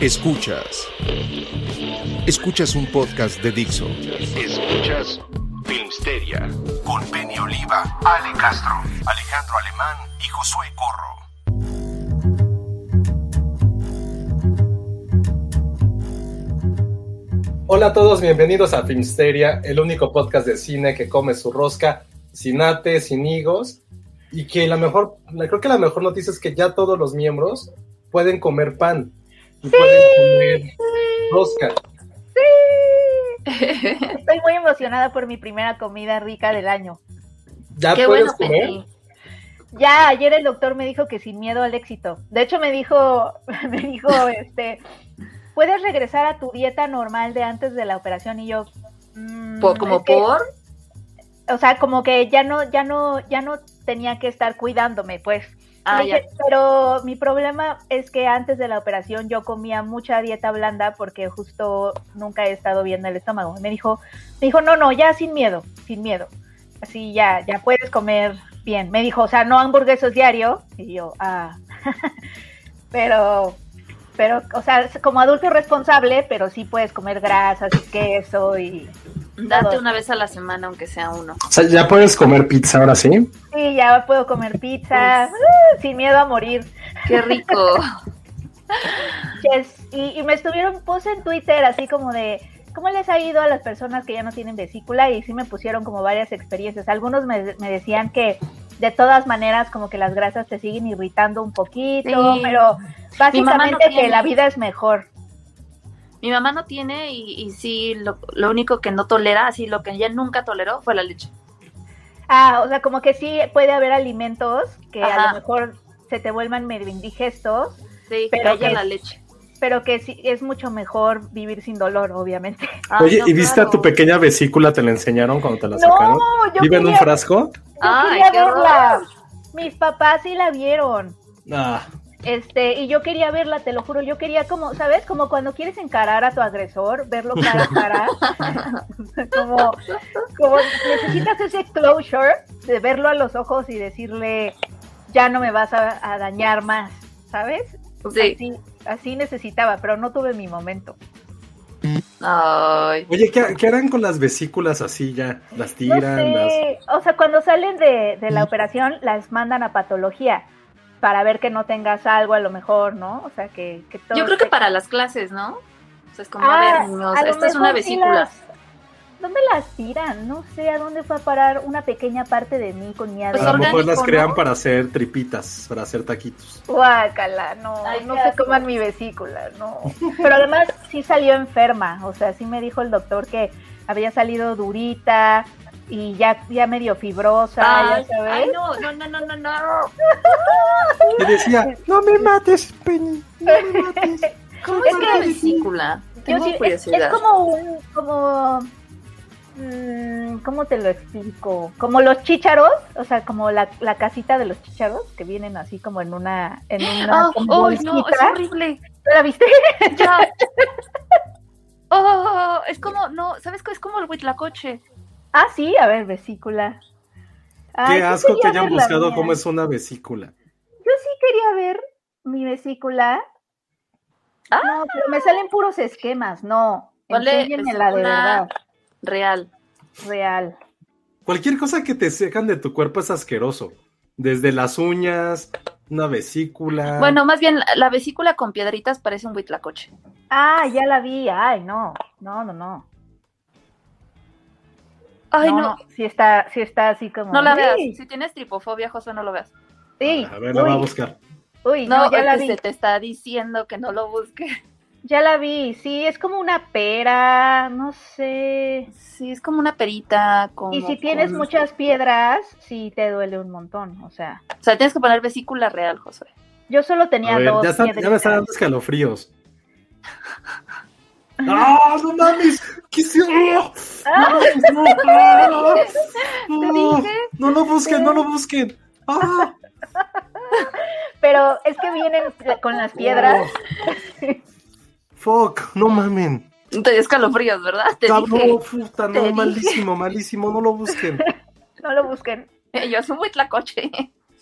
Escuchas. Escuchas. Un podcast de Dixo. Escuchas Filmsteria con Penny Oliva, Ale Castro, Alejandro Alemán y Josué Corro. Hola a todos, bienvenidos a Filmsteria, el único podcast de cine que come su rosca sin ate, sin higos, y que la mejor, la- creo que la mejor noticia es que ya todos los miembros pueden comer pan pueden comer rosca. Estoy muy emocionada por mi primera comida rica del año. ¿Ya Qué puedes bueno, comer? Ya ayer el doctor me dijo que sin miedo al éxito. De hecho me dijo, me dijo, este, puedes regresar a tu dieta normal de antes de la operación y yo. mm, Po- como que- por. o sea, como que ya no, ya no, ya no tenía que estar cuidándome, pues. Ah, dije, Pero mi problema es que antes de la operación yo comía mucha dieta blanda porque justo nunca he estado bien del estómago. Me dijo, me dijo, no, no, ya sin miedo, sin miedo. Así ya, ya puedes comer bien. Me dijo, o sea, no hamburguesas diario. Y yo, ah. pero, pero, o sea, como adulto responsable, pero sí puedes comer grasas y queso y. Date todo. una vez a la semana, aunque sea uno. O sea, ya puedes comer pizza ahora sí. Sí, ya puedo comer pizza uh, sin miedo a morir. Qué rico. Yes, y, y me estuvieron, puse en Twitter así como de, ¿cómo les ha ido a las personas que ya no tienen vesícula? Y sí me pusieron como varias experiencias. Algunos me, me decían que de todas maneras como que las grasas te siguen irritando un poquito, Sí. pero mamá no básicamente que la vida es mejor. Mi mamá no tiene y, y sí, lo, lo único que no tolera, así lo que ella nunca toleró fue la leche. Ah, o sea, como que sí puede haber alimentos que a lo mejor se te vuelvan medio indigestos, Sí, Pero que- la leche. Pero que sí es mucho mejor vivir sin dolor, obviamente. Ay, Oye, no, ¿y viste claro. a tu pequeña vesícula? ¿Te la enseñaron cuando te la No, sacaron? yo ¿Vive en un frasco? Yo Ay, quería verla. Mis papás sí la vieron. Ah, Este, y yo quería verla, te lo juro, yo quería como, ¿sabes? Como cuando quieres encarar a tu agresor, verlo cara a cara. como, como necesitas ese closure de verlo a los ojos y decirle, ya no me vas a, a dañar más, ¿sabes? Sí. Así, así necesitaba, pero no tuve mi momento. Ay. Oye, ¿qué, qué harán con las vesículas así ya? ¿Las No tiran? las- o sea, cuando salen de, de la operación, las mandan a patología para ver que no tengas algo a lo mejor, ¿no? O sea, que, que todo Yo creo que para las clases, ¿no? O sea, es como, Ah, a ver, niños, a esta es una sí vesícula. las- ¿Dónde las tiran? No sé a dónde fue a parar una pequeña parte de mí con mi A Pues lo ADN. mejor las crean ¿no? para hacer tripitas, para hacer taquitos. Guácala, no, Ay, no se asco. coman mi vesícula, no. Pero además sí salió enferma, o sea, sí me dijo el doctor que había salido durita y ya, ya medio fibrosa, Ay, ya sabes. ay, no, no, no, no, no, no. Y decía, no me mates, Penny. No me mates. ¿Cómo Es que- vesícula? Yo Tengo sí, curiosidad. es como un, como, ¿cómo te lo explico? Como los chícharos, o sea, como la, la casita de los chícharos que vienen así como en una, en una Ah, ay, no, es horrible. ¿Tú ¿La viste? Ya. Oh, es como, no, ¿sabes qué? Es como el huitlacoche. Ah, sí, a ver, vesícula. Ay, Qué asco que hayan la buscado cómo es una vesícula. Yo sí quería ver mi vesícula. Ah. No, pero me salen puros esquemas, no. Ponle Enséñenmela de vesícula verdad, Real. real. cualquier cosa que te secan de tu cuerpo es asqueroso. Desde las uñas, una vesícula. Bueno, más bien, la vesícula con piedritas parece un huitlacoche. Ah, ya la vi. Ay, no. No, no, no. Ay, no. Sí está, sí está así como. No la Sí, veas. Si tienes tripofobia, José, no lo veas. Sí. A ver, la voy a Uy, buscar. Uy, No, no, ya la vi. se te está diciendo que no lo busques. Ya la vi. Sí, es como una pera. No sé. Sí, es como una perita. Como Y si tienes con- muchas piedras, sí te duele un montón. O sea, O sea, tienes que poner vesícula real, José. yo solo tenía ver, dos ya, está- ya me piedritas. está dando escalofríos. ¡Ah, no mames! ¿Qué se... ¡Ah! Ah, ¡No! ¡Ah! te ¡No! dije. No lo busquen, no lo busquen. ¡Ah! Pero es que vienen con las piedras. Fuck, no mamen. Te dio escalofríos, ¿verdad? Te Cabrón, dije. puta, te no, dije. malísimo, malísimo, no lo busquen. No lo busquen. Yo es un huitlacoche.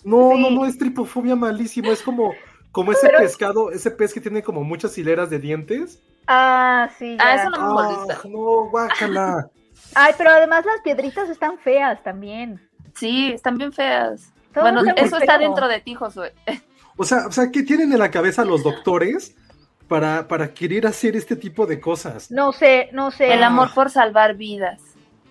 No, Sí. no, no, es tripofobia malísimo, es como, como ese Pero- pescado, ese pez que tiene como muchas hileras de dientes. Ah, sí. Ah, eso no me Ah, molesta. no, guácala. Ay, pero además las piedritas están feas también. Sí, están bien feas. Todo bueno, muy eso está dentro de ti, Josué. O sea, o sea, ¿qué tienen en la cabeza los doctores para, para querer hacer este tipo de cosas? No sé, no sé. El amor por salvar vidas.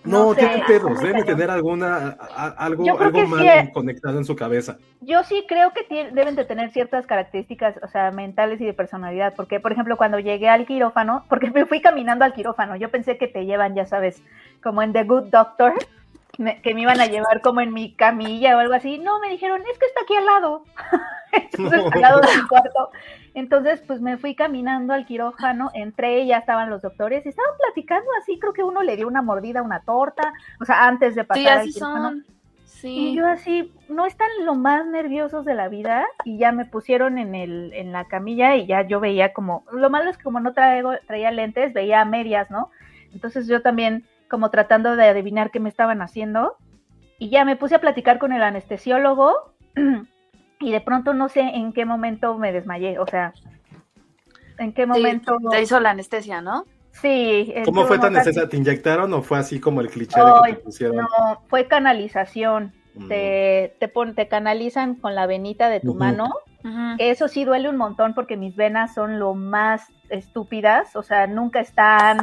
No, no sé, tienen pedos, cañón. tener alguna, a- algo, algo mal sí, conectado en su cabeza. Yo sí creo que tie- deben de tener ciertas características, o sea, mentales y de personalidad, porque, por ejemplo, cuando llegué al quirófano, porque me fui caminando al quirófano, yo pensé que te llevan, ya sabes, como en The Good Doctor, me- que me iban a llevar como en mi camilla o algo así. No, me dijeron, es que está aquí al lado. Entonces, al lado de mi cuarto. Entonces, pues me fui caminando al quirófano, entré, ya estaban los doctores y estaban platicando así, creo que uno le dio una mordida a una torta, o sea, antes de pasar Sí, al así quirófano. son. Y Sí. yo así, no están lo más nerviosos de la vida y ya me pusieron en el en la camilla y ya yo veía como, lo malo es que como no traigo, traía lentes, veía a medias, ¿no? Entonces yo también como tratando de adivinar qué me estaban haciendo y ya me puse a platicar con el anestesiólogo y de pronto no sé en qué momento me desmayé, o sea, en qué Sí, momento... te hizo la anestesia, ¿no? Sí. ¿Cómo fue tan necesaria? ¿Te inyectaron o fue así como el cliché de que te pusieron? No, fue canalización. Mm. Te, te, pon- te canalizan con la venita de tu mano. Eso sí duele un montón porque mis venas son lo más estúpidas, o sea, nunca están,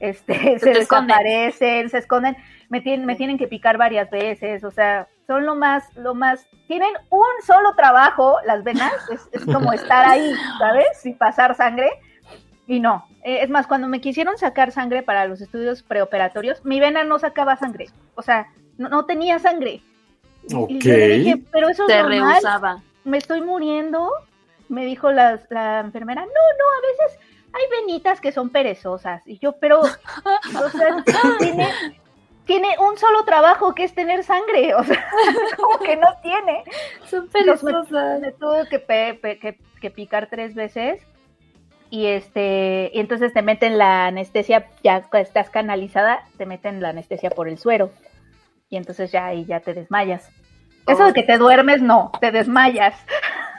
este, se, esconden. desaparecen, se esconden, me tienen, me tienen que picar varias veces, o sea, son lo más, lo más, tienen un solo trabajo, las venas, es, es como estar ahí, ¿sabes? Y pasar sangre. Y no, eh, es más, cuando me quisieron sacar sangre para los estudios preoperatorios, mi vena no sacaba sangre, o sea, no, no tenía sangre. Ok. Y le dije, pero eso es Te normal rehusaba. me estoy muriendo, me dijo la, la enfermera, no, no, a veces hay venitas que son perezosas. Y yo, pero, o sea, tiene, tiene un solo trabajo que es tener sangre, o sea, como que no tiene. Son perezosas. Me tuve que, pe- pe- que, que picar tres veces y este y entonces te meten la anestesia, ya estás canalizada, te meten la anestesia por el suero y entonces ya ahí ya te desmayas. Eso de que te duermes, no, te desmayas.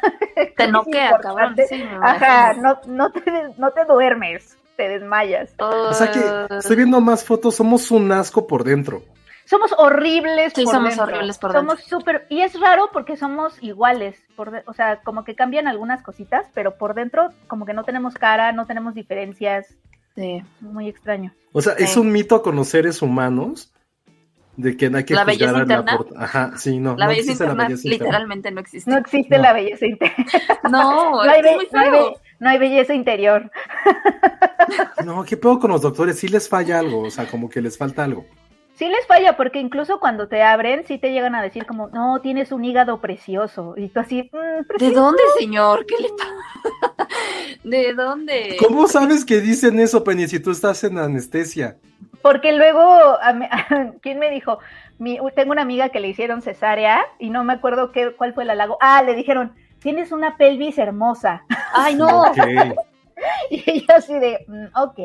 Te noquea, cabrón. Sí, Ajá, no, no, te, no te duermes, te desmayas. O sea que estoy viendo más fotos, somos un asco por dentro. Somos horribles Sí, por somos dentro. horribles por Somos súper... Y es raro porque somos iguales. Por de- O sea, como que cambian algunas cositas, pero por dentro como que no tenemos cara, no tenemos diferencias. sí. Muy extraño. O sea, es un mito con los seres humanos de que no hay que ¿La juzgar belleza a la interna? por- Ajá, sí, no. La no belleza existe la interna belleza interna. literalmente no existe. No existe No. la belleza interna. No, No hay, es be- muy no hay feo. be- no hay belleza interior. No, ¿qué pedo con los doctores? Sí les falla algo, o sea, como que les falta algo. Sí les falla porque incluso cuando te abren, sí te llegan a decir como, no, tienes un hígado precioso. Y tú así, "Mm, ¿De precioso". dónde, señor? ¿Qué le pasa? ¿De dónde? ¿Cómo sabes que dicen eso, Penny, si tú estás en anestesia? Porque luego, a mí- ¿quién me dijo? Mi, tengo una amiga que le hicieron cesárea y no me acuerdo qué, cuál fue el halago. Ah, le dijeron, tienes una pelvis hermosa. Ay, no. Ok. Y ella así de, "Mm, ok.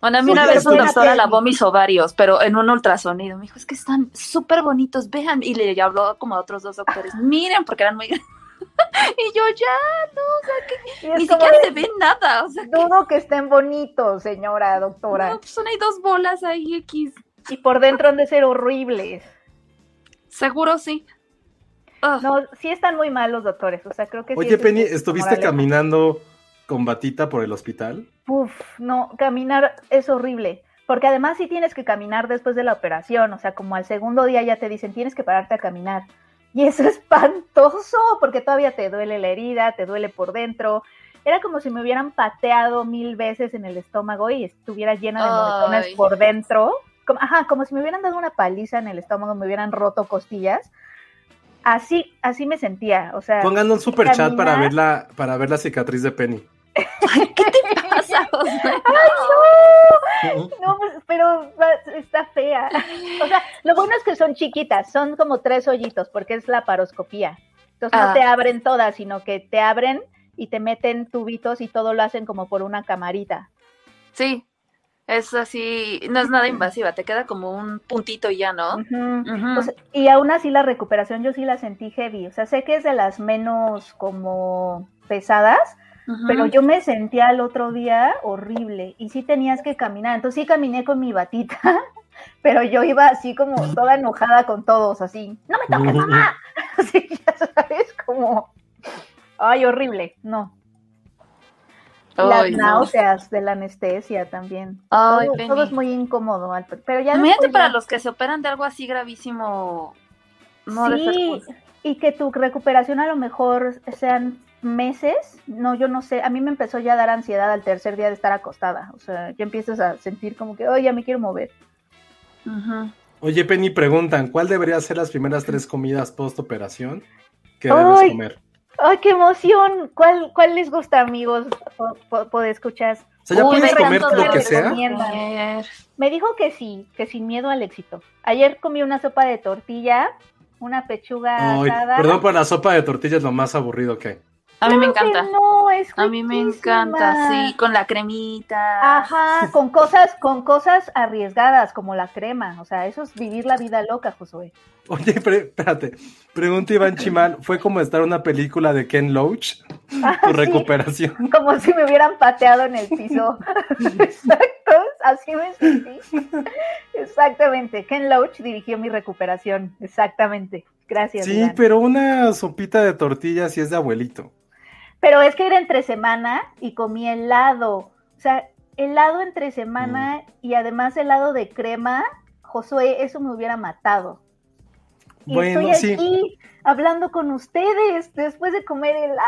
Bueno, a mí Sí, una vez un doctor lavó mis ovarios, pero en un ultrasonido. Me dijo, es que están súper bonitos, vean. Y le habló como a otros dos doctores, miren, porque eran muy grandes. y yo ya, no, o sea, que Y es ni siquiera de, se ve nada. O sea, dudo que estén bonitos, señora doctora. no, pues son ahí dos bolas ahí X. Y por dentro han de ser horribles. Seguro sí. Ugh. No, sí están muy mal los doctores. O sea, creo que sí Oye, es Penny, este, ¿estuviste caminando con batita por el hospital? Uf, no, caminar es horrible. Porque además sí tienes que caminar después de la operación. O sea, como al segundo día ya te dicen tienes que pararte a caminar. Y eso es espantoso, porque todavía te duele la herida, te duele por dentro. Era como si me hubieran pateado mil veces en el estómago y estuviera llena de moretones Ay. por dentro. Como, ajá, como si me hubieran dado una paliza en el estómago, me hubieran roto costillas. Así, así me sentía. O sea, Pongan un super chat para caminar- ver la, para ver la cicatriz de Penny. ¿Qué te pasa, José? No, pues, pero está fea. O sea, lo bueno es que son chiquitas, son como tres hoyitos, porque es la paroscopía. Entonces no Ah. te abren todas, sino que te abren y te meten tubitos y todo lo hacen como por una camarita. Sí, es así, no es nada invasiva, te queda como un puntito y ya, ¿no? Y aún así la recuperación yo sí la sentí heavy. O sea, sé que es de las menos como pesadas, Pero yo me sentía el otro día horrible y sí tenías que caminar. Entonces sí caminé con mi batita, pero yo iba así como toda enojada con todos, así, no me toques, mamá. Así, ya sabes, como, ay, horrible, no. Las Ay, no. náuseas de la anestesia también. Ay, todo, es muy incómodo, al- pero ya Imagínate para ya- los que se operan de algo así gravísimo. No sí, y que tu recuperación a lo mejor sean meses, no, yo no sé, a mí me empezó ya a dar ansiedad al tercer día de estar acostada, o sea, ya empiezas a sentir como que, oye, ya me quiero mover. Oye, Penny, preguntan, ¿cuál debería ser las primeras tres comidas post operación que debes comer? ¡Ay, qué emoción! ¿Cuál, cuál les gusta, amigos? Poder escuchar. O sea, ya Uy, puedes me comer lo que sea. Me dijo que sí, que sin miedo al éxito. Ayer comí una sopa de tortilla, una pechuga Ay, asada. perdón, pero la sopa de tortilla es lo más aburrido que hay. A mí me Claro encanta. No, es A mí me encanta, sí, con la cremita. Ajá, con cosas, con cosas arriesgadas como la crema. O sea, eso es vivir la vida loca, Josué. Oye, pre- espérate, pregunta Iván Chimal, ¿fue como estar en una película de Ken Loach? Ah, Tu sí, recuperación. como si me hubieran pateado en el piso. Exacto, así me sentí. Exactamente. Ken Loach dirigió mi recuperación. Exactamente. Gracias. Sí, Iván. pero una sopita de tortilla sí es de abuelito. Pero es que era entre semana y comí helado. O sea, helado entre semana Mm. y además helado de crema. Josué, eso me hubiera matado. Y Bueno, estoy sí. aquí hablando con ustedes después de comer helado.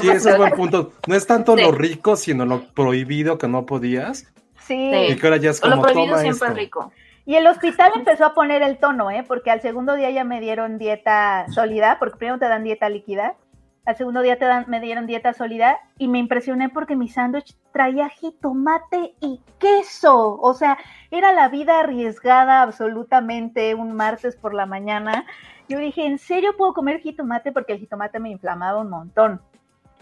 Sí, ese es buen punto. No es tanto Sí. lo rico, sino lo prohibido que no podías. Sí. Y que ahora ya es O lo como prohibido toma siempre esto. es rico. Y el hospital empezó a poner el tono, ¿eh? Porque al segundo día ya me dieron dieta sólida, porque primero te dan dieta líquida, al segundo día te dan, me dieron dieta sólida y me impresioné porque mi sándwich traía jitomate y queso. O sea, era la vida arriesgada absolutamente un martes por la mañana. Yo dije, ¿en serio puedo comer jitomate? Porque el jitomate me inflamaba un montón.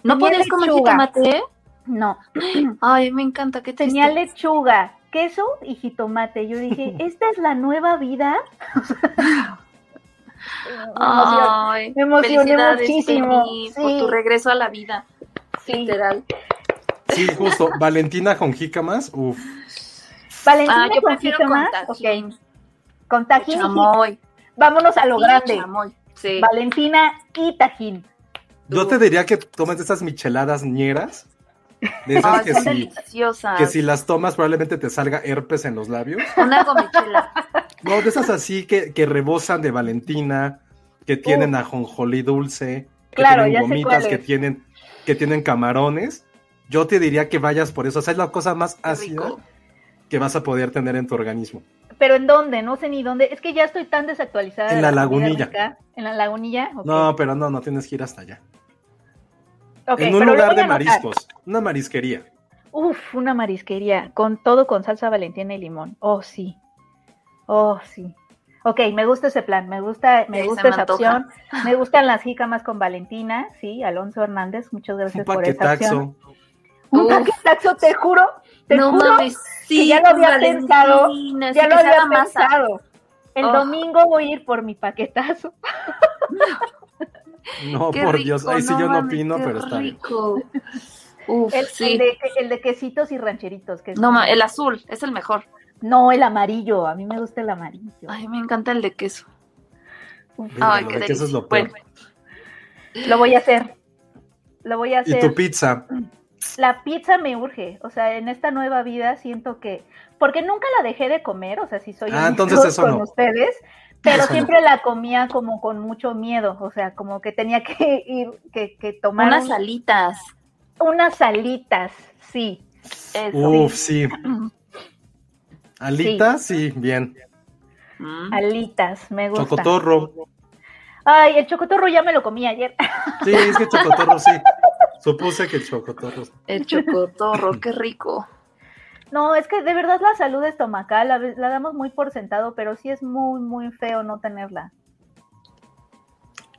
¿No podías comer jitomate? No, Ay, me encanta, triste. tenía lechuga, queso y jitomate. Yo dije, ¿esta es la nueva vida? Me emocionó. Ay, me emocioné muchísimo, por tu regreso a la vida, Sí. literal. Sí, justo. Valentina con jícamas, uff. Valentina Ah, yo con prefiero jícamas, con tajín. ok. Con tajín. Chamoy. Vámonos a lo grande. chamoy, Sí. Valentina y tajín. Yo te diría que tomes esas micheladas ñeras. De esas Ay, que son si, deliciosas. que si las tomas probablemente te salga herpes en los labios. Una gomichela. No, de esas así que, que rebosan de Valentina, que tienen ajonjolí dulce, que tienen gomitas, que tienen, que tienen camarones. Yo te diría que vayas por eso. O sea, es la cosa más ácida rico. que vas a poder tener en tu organismo. Pero ¿en dónde? No sé ni dónde. Es que ya estoy tan desactualizada. En de la lagunilla. rica. En la lagunilla. No, pero no, no tienes que ir hasta allá. En un lugar de mariscos, una marisquería. Uf, una marisquería. Con todo con salsa valentina y limón. Oh, sí. Oh, sí. Ok, me gusta ese plan, me gusta, me Sí, gusta me esa antoja. opción. Me gustan las jícamas con Valentina, sí, Alonso Hernández, muchas Un gracias por esa opción. Un Uf. paquetaxo, te juro, te no juro mames, sí, que ya lo había pensado, ya lo había masa. pensado. El Oh. domingo voy a ir por mi paquetazo. No, Qué por rico, Dios. Ahí sí yo no opino, qué pero está bien. rico. Uf, El, sí. el de, el de quesitos y rancheritos. Que es No, el azul es el mejor. No, el amarillo. A mí me gusta el amarillo. Ay, me encanta el de queso. Ay, lo qué de que eso es lo peor. Bueno, Lo voy a hacer. Lo voy a Y hacer. tu pizza. La pizza me urge. O sea, en esta nueva vida siento que. Porque nunca la dejé de comer. O sea, si soy Ah, honesto entonces eso con no. ustedes. Pero Eso no. siempre la comía como con mucho miedo. O sea, como que tenía que ir, que, que tomar unas un- alitas. unas salitas. Sí. Eso. Uf, sí. Alita, sí, bien. Mm. Alitas, me gusta. Chocotorro. Ay, el chocotorro ya me lo comí ayer. Sí, es que chocotorro sí. Supuse que el chocotorro. El chocotorro, qué rico. No, es que de verdad la salud estomacal la, la damos muy por sentado, pero sí es muy, muy feo no tenerla.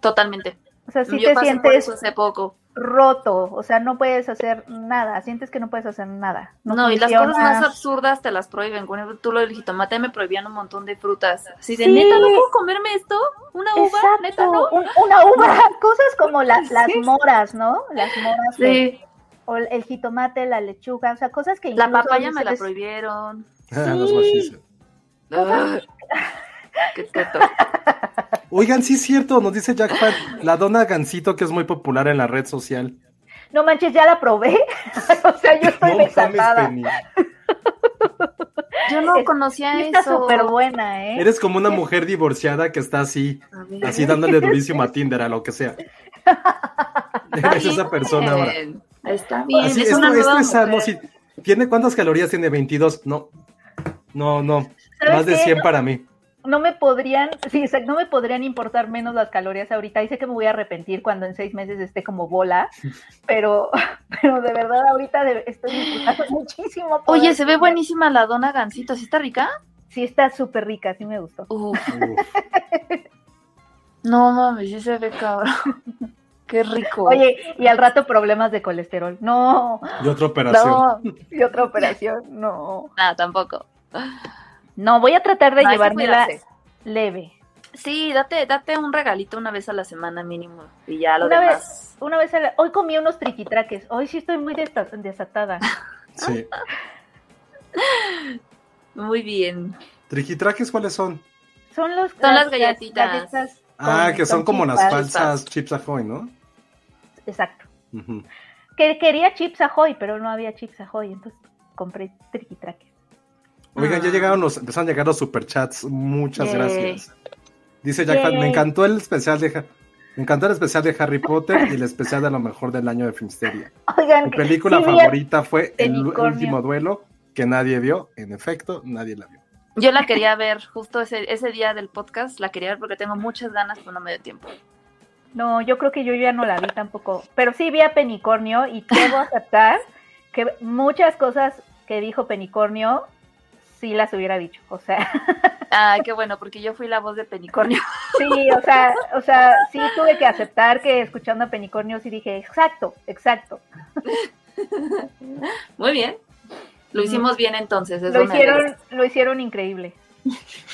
Totalmente. O sea, si Yo te pasé por sientes eso hace poco. Roto, o sea, no puedes hacer nada, sientes que no puedes hacer nada. No, y las cosas más absurdas te las prohíben. Por ejemplo, tú lo del jitomate me prohibían un montón de frutas. Así de, Sí. neta, ¿no puedo comerme esto? ¿Una uva? Exacto, ¿Neta no? un- una uva, cosas como las, las moras, ¿no? Las moras, de- Sí, o el jitomate, la lechuga, o sea, cosas que la papaya me la prohibieron. Ah, los Sí. Ugh. Qué teto. Oigan, sí es cierto, nos dice Jack Pat, la dona Gansito que es muy popular en la red social. No manches, ya la probé. o sea, yo estoy No desatada. Penny. Yo no Es- conocía Está eso. súper buena, ¿eh? Eres como una mujer divorciada que está así, así dándole durísimo a Tinder, a lo que sea. Está Eres esa persona ahora. Está bien, Así, es esto, una esto nueva es sano. ¿Tiene cuántas calorías tiene? 22. No. No, no. ¿Sabes Más de qué? 100 para mí. No me podrían, sí, exacto, no me podrían importar menos las calorías ahorita. Y sé que me voy a arrepentir cuando en seis meses esté como bola, pero, pero de verdad ahorita de- estoy disfrutando muchísimo. poder Oye, se ve buenísima la dona gansito. ¿Sí está rica? Sí, está súper rica, sí me gustó. Uf, Uf. no mames, sí se ve cabrón. Qué rico. Oye, y al rato problemas de colesterol. No, Y otra operación. no, y otra operación, no. nada, tampoco. No, voy a tratar de No, llevármela leve. Sí, date, date un regalito una vez a la semana mínimo y ya lo Una demás. vez, una vez a la- hoy comí unos triquitraques. Hoy sí estoy muy desatada. Sí. Muy bien. ¿Triquitraques cuáles son? Son los Son las galletitas. Ah, con- que son como las falsas Chips Ahoy, ¿no? Exacto. Que quería chips ahoy, pero no había chips ahoy, entonces compré triquitraques. Oigan, ya Ah. llegaron los, empezaron a llegar los superchats. Muchas Yay. gracias. Dice Jack Yay. me encantó el especial de me encantó el especial de Harry Potter y el especial de lo mejor del año de Filmsteria. Oigan, Mi película sí favorita fue el, último duelo que nadie vio. En efecto, nadie la vio. Yo la quería ver justo ese, ese día del podcast, la quería ver porque tengo muchas ganas, pero no me dio tiempo. No, yo creo que yo ya no la vi tampoco. Pero sí vi a Penicornio y debo aceptar que muchas cosas que dijo Penicornio sí las hubiera dicho. O sea, Ay, qué bueno, porque yo fui la voz de Penicornio. sí, o sea, o sea, sí tuve que aceptar que escuchando a Penicornio sí dije, exacto, exacto. Muy bien. Lo hicimos bien entonces. eso Lo hicieron, lo hicieron increíble.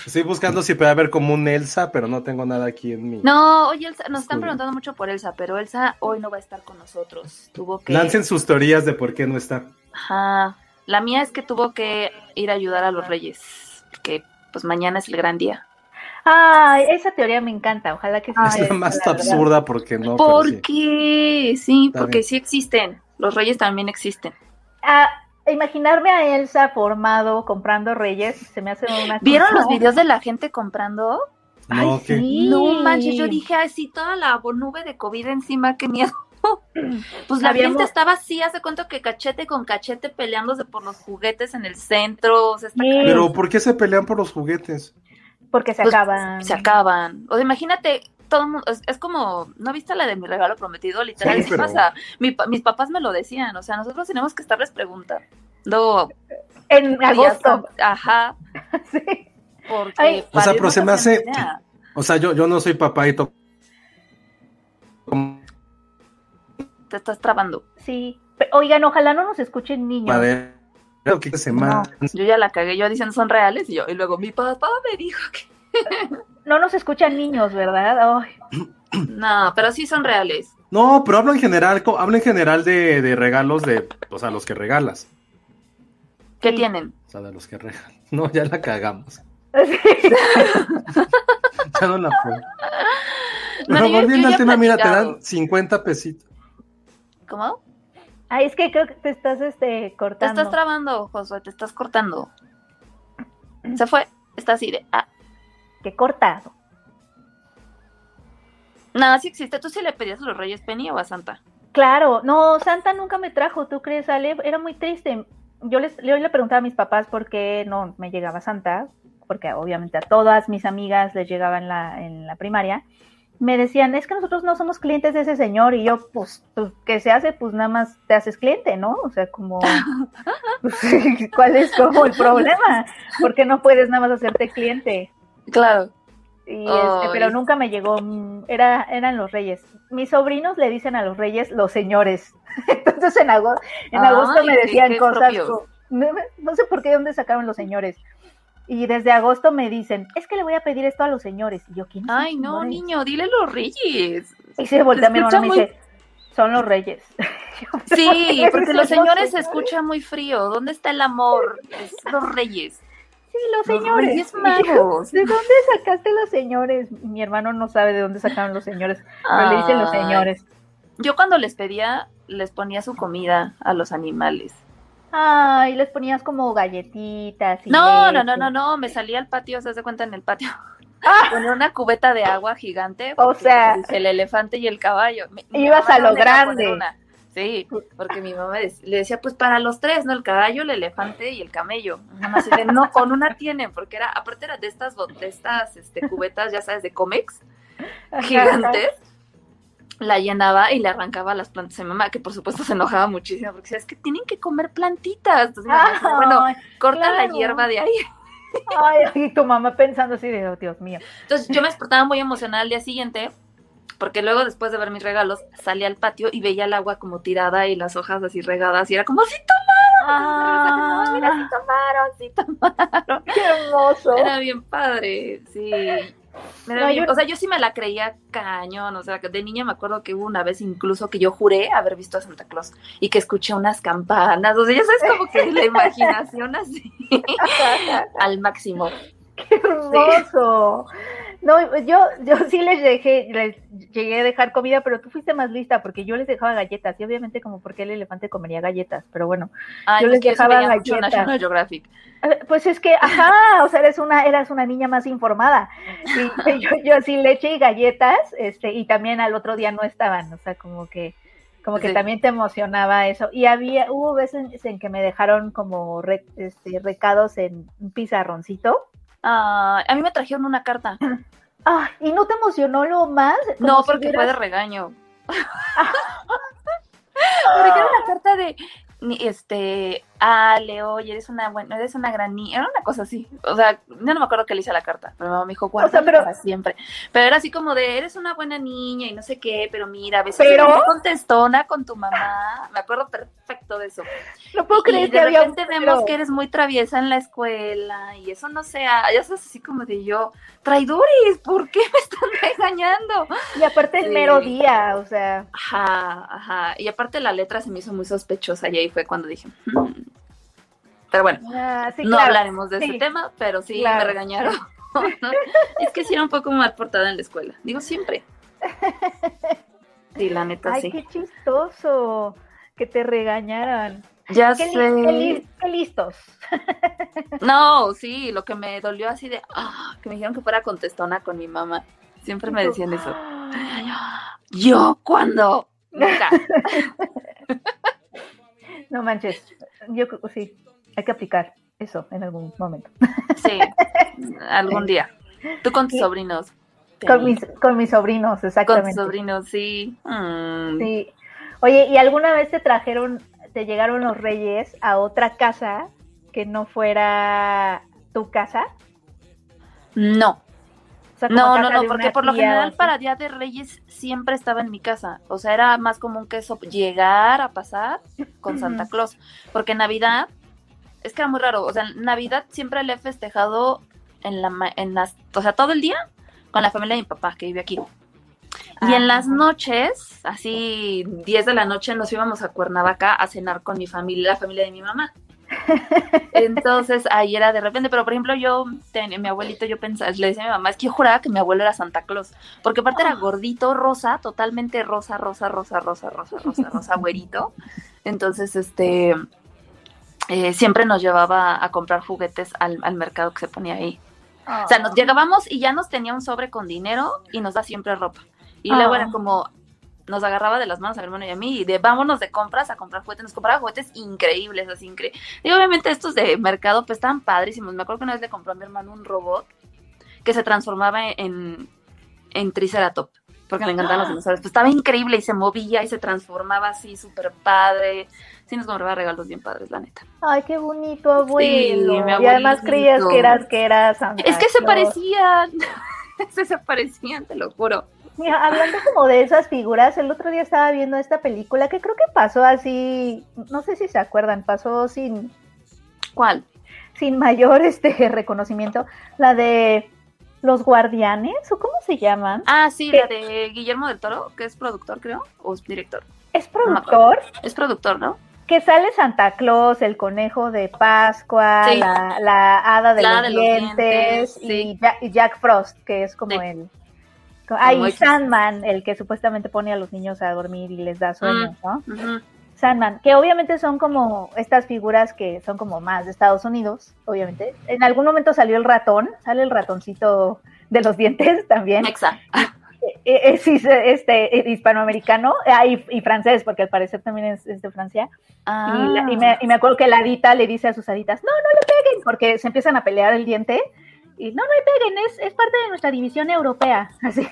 Estoy buscando si puede haber como un Elsa, pero no tengo nada aquí en mi. No, oye, Elsa, nos están preguntando mucho por Elsa, pero Elsa hoy no va a estar con nosotros. Tuvo que. Lancen sus teorías de por qué no está. Ajá. La mía es que tuvo que ir a ayudar a los reyes, que pues mañana es el gran día. Ay, esa teoría me encanta. Ojalá que sí. es sea la más la verdad. absurda porque no. ¿Por sí. qué? Sí, porque bien. sí existen. Los reyes también existen. Ah, imaginarme a Elsa formado comprando reyes se me hace una ¿Vieron cosa- los videos de la gente comprando? No, Ay, ¿qué? sí. No manches, yo dije así toda la nube de COVID encima, qué miedo. Pues la Habíamos- gente estaba así, hace cuenta que cachete con cachete peleándose por los juguetes en el centro. O sea, está Sí. cañón. Pero ¿por qué se pelean por los juguetes? Porque se Pues, acaban. Se acaban. O sea, imagínate, todo el mundo, es, es como, ¿no viste la de mi regalo prometido? Literal, Sí, pero- pasa. Mi mis papás me lo decían, o sea, nosotros tenemos que estarles preguntando. En agosto. Ajá, Sí. porque... Ay. O sea, pero se me hace- idea. O sea, yo, yo no soy papá y toco. como Te estás trabando. Sí. Oigan, ojalá no nos escuchen niños. madera, que se No, ma- yo ya la cagué, yo diciendo son reales y yo, y luego mi papá me dijo que... No nos escuchan niños, ¿verdad? Ay, No, pero sí son reales. No, pero hablo en general, hablo en general de, de regalos de, o sea, los que regalas. ¿Qué Sí. tienen? O sea, de los que rejan. No, ya la cagamos. Sí. Ya no la. No, Pero volviendo al tema, mira, te dan 50 pesitos. ¿Cómo? Ay, es que creo que te estás este, Te cortando. estás trabando, Josué, te estás cortando. Se fue. Está así de. Ah, Que corta. nada, sí existe. ¿Tú sí le pedías a los Reyes Penny o a Santa? Claro, no, Santa nunca me trajo, ¿tú crees, Ale? Era muy triste. Yo les, yo le preguntaba a mis papás por qué no me llegaba Santa, porque obviamente a todas mis amigas les llegaba en la, en la primaria. Me decían, es que nosotros no somos clientes de ese señor, y yo, pues, pues, ¿qué se hace? Pues nada más te haces cliente, ¿no? O sea, como, pues, ¿cuál es como el problema? ¿Por qué no puedes nada más hacerte cliente? Claro. Y este, pero nunca me llegó, mm, era, eran los reyes. Mis sobrinos le dicen a los reyes los señores. Entonces en agosto, en agosto Ay, me decían cosas, no, no sé por qué, dónde sacaron los señores. Y desde agosto me dicen, es que le voy a pedir esto a los señores. Y yo, ¿quién Ay, no, niño, dile los Reyes. Y se voltea mi hermano y me dice, son los reyes. Sí, ¿por qué porque los señores se escucha muy frío. ¿Dónde está el amor? Es los Reyes. Sí, los Los señores. Reyes yo, Magos. ¿De dónde sacaste los señores? Mi hermano no sabe de dónde sacaron los señores, pero le dicen los señores. Yo cuando les pedía, les ponía su comida a los animales. Ay, les ponías como galletitas. Y No, no, leche. no, no, no, me salía al patio, se hace cuenta en el patio. Ah. Ponía una cubeta de agua gigante. O sea, pues, el elefante y el caballo. Mi- ibas a lo no grande. Sí, porque mi mamá le decía, pues para los tres, ¿no? El caballo, el elefante y el camello. Mamá no, con una tienen, porque era, aparte era de estas, de estas este, cubetas, ya sabes, de cómics, gigantes. La llenaba y le arrancaba las plantas a mi mamá, que por supuesto se enojaba muchísimo, porque decía, es que tienen que comer plantitas. Entonces, decía, bueno, Ay, corta la hierba de ahí. ay, y tu mamá pensando así de, oh, Dios mío. Entonces yo me despertaba muy emocionada al día siguiente, porque luego después de ver mis regalos, salía al patio y veía el agua como tirada y las hojas así regadas y era como, sí tomaron, mira, sí tomaron, sí tomaron. qué hermoso. Era bien padre, sí. No, yo- O sea, yo sí me la creía cañón, o sea, de niña me acuerdo que hubo una vez incluso que yo juré haber visto a Santa Claus y que escuché unas campanas, o sea, ya sabes como que la imaginación así al máximo. Qué hermoso. No, yo, yo sí les dejé, les llegué a dejar comida, pero tú fuiste más lista porque yo les dejaba galletas y obviamente como porque el elefante comería galletas, pero bueno, Ay, Yo no, les sí dejaba galletas. National Geographic. Eh, Pues es que, ajá, o sea, eres una, eras una niña más informada. Y yo, yo así leche y galletas, este, y también al otro día no estaban, o sea, como que, como que Sí. también te emocionaba eso. Y había, hubo veces en que me dejaron como re- este, recados en un pizarroncito. Ah, a mí me trajeron una carta. Ah, ¿y no te emocionó lo más? Como No, si porque fue de hubieras- regaño. Porque era una carta de este Ale, oye, eres una buena, eres una gran niña, era una cosa así. O sea, yo no me acuerdo que le hice a la carta. Mi mamá me dijo, guarda pero- para siempre. Pero era así como de eres una buena niña y no sé qué, pero mira, a veces Pero- contestona con tu mamá. Me acuerdo perfecto de eso. No puedo Y creer que de había repente pero- vemos que eres muy traviesa en la escuela y eso no sea, ya sabes así como de yo, traidores, ¿por qué me están regañando? Y aparte el Sí. mero día, o sea, Ajá, ajá. Y aparte la letra se me hizo muy sospechosa y ahí fue cuando dije, "Hmm". Pero bueno, ah, sí, no claro, hablaremos de sí. ese tema, pero sí Claro. me regañaron. Es que sí era un poco mal portada en la escuela, digo siempre. Sí, la neta Ay, sí. qué chistoso que te regañaran. Ya Qué, li- sé. qué li- qué listos. No, sí, lo que me dolió así de, ah, que me dijeron que fuera contestona con mi mamá. Siempre me decían eso. Yo, ¿cuándo? Nunca. No manches, yo sí, hay que aplicar eso en algún momento. Sí, algún día. Tú con tus sobrinos. Con mis, con mis sobrinos, Con tus exactamente. sobrinos, sí. Mm. Sí. Oye, ¿y alguna vez te trajeron, te llegaron los reyes a otra casa que no fuera tu casa? No, O sea, como no, no, no, porque por lo general así. para Día de Reyes siempre estaba en mi casa. O sea, era más común que eso, llegar a pasar con Santa. Claus. Porque en Navidad, es que era muy raro. O sea, Navidad siempre le he festejado en la, en las, o sea, todo el día con la familia de mi papá que vive aquí. Y en las Ajá. noches, así 10 de la noche, nos íbamos a Cuernavaca a cenar con mi familia, la familia de mi mamá. Entonces ahí era de repente, pero por ejemplo yo, tenía, mi abuelito, yo pensaba, le decía a mi mamá, es que yo juraba que mi abuelo era Santa Claus, porque aparte era gordito, rosa, totalmente rosa, rosa, rosa, rosa, rosa, rosa, rosa, güerito. Entonces, este, eh, siempre nos llevaba a comprar juguetes al, al mercado que se ponía ahí. O sea, nos llegábamos y ya nos tenía un sobre con dinero y nos da siempre ropa. Y luego era como, nos agarraba de las manos a mi hermano y a mí y de vámonos de compras a comprar juguetes. Nos compraba juguetes increíbles, así increíbles. Y obviamente estos de mercado pues estaban padrísimos. Me acuerdo que una vez le compró a mi hermano un robot que se transformaba en, en Triceratop porque le encantaban los dinosaurios. Pues estaba increíble y se movía y se transformaba así súper padre. Sí nos compraba regalos bien padres, la neta. Ay, qué bonito, abuelo. Sí, y además creías que eras que eras Santa Es que se parecían. se, se parecían, te lo juro. Mira, hablando como de esas figuras, el otro día estaba viendo esta película que creo que pasó así, no sé si se acuerdan, pasó sin, ¿Cuál? sin mayor este reconocimiento, la de Los Guardianes, o cómo se llaman. Ah, sí, ¿Qué? la de Guillermo del Toro, que es productor, creo, o es director. Es no productor, Es productor, ¿no? Que sale Santa Claus, el conejo de Pascua, Sí. la, la hada de, La los, dientes, y, sí. Jack, y Jack Frost, que es como Sí. el... X. Sandman, el que supuestamente pone a los niños a dormir y les da sueño, ¿no? Ujú. Sandman, que obviamente son como estas figuras que son como más de Estados Unidos, obviamente. En algún momento salió el ratón, sale el ratoncito de los dientes también. Mexa. Eh, eh, sí, este, eh, hispanoamericano ah, y, y francés, porque al parecer también es, es de Francia. Ah. Y, la- y me, y me acuerdo que la Adita le dice a sus haditas, no, no le peguen, porque se empiezan a pelear el diente. Y no, no le peguen, es, es parte de nuestra división europea. Así.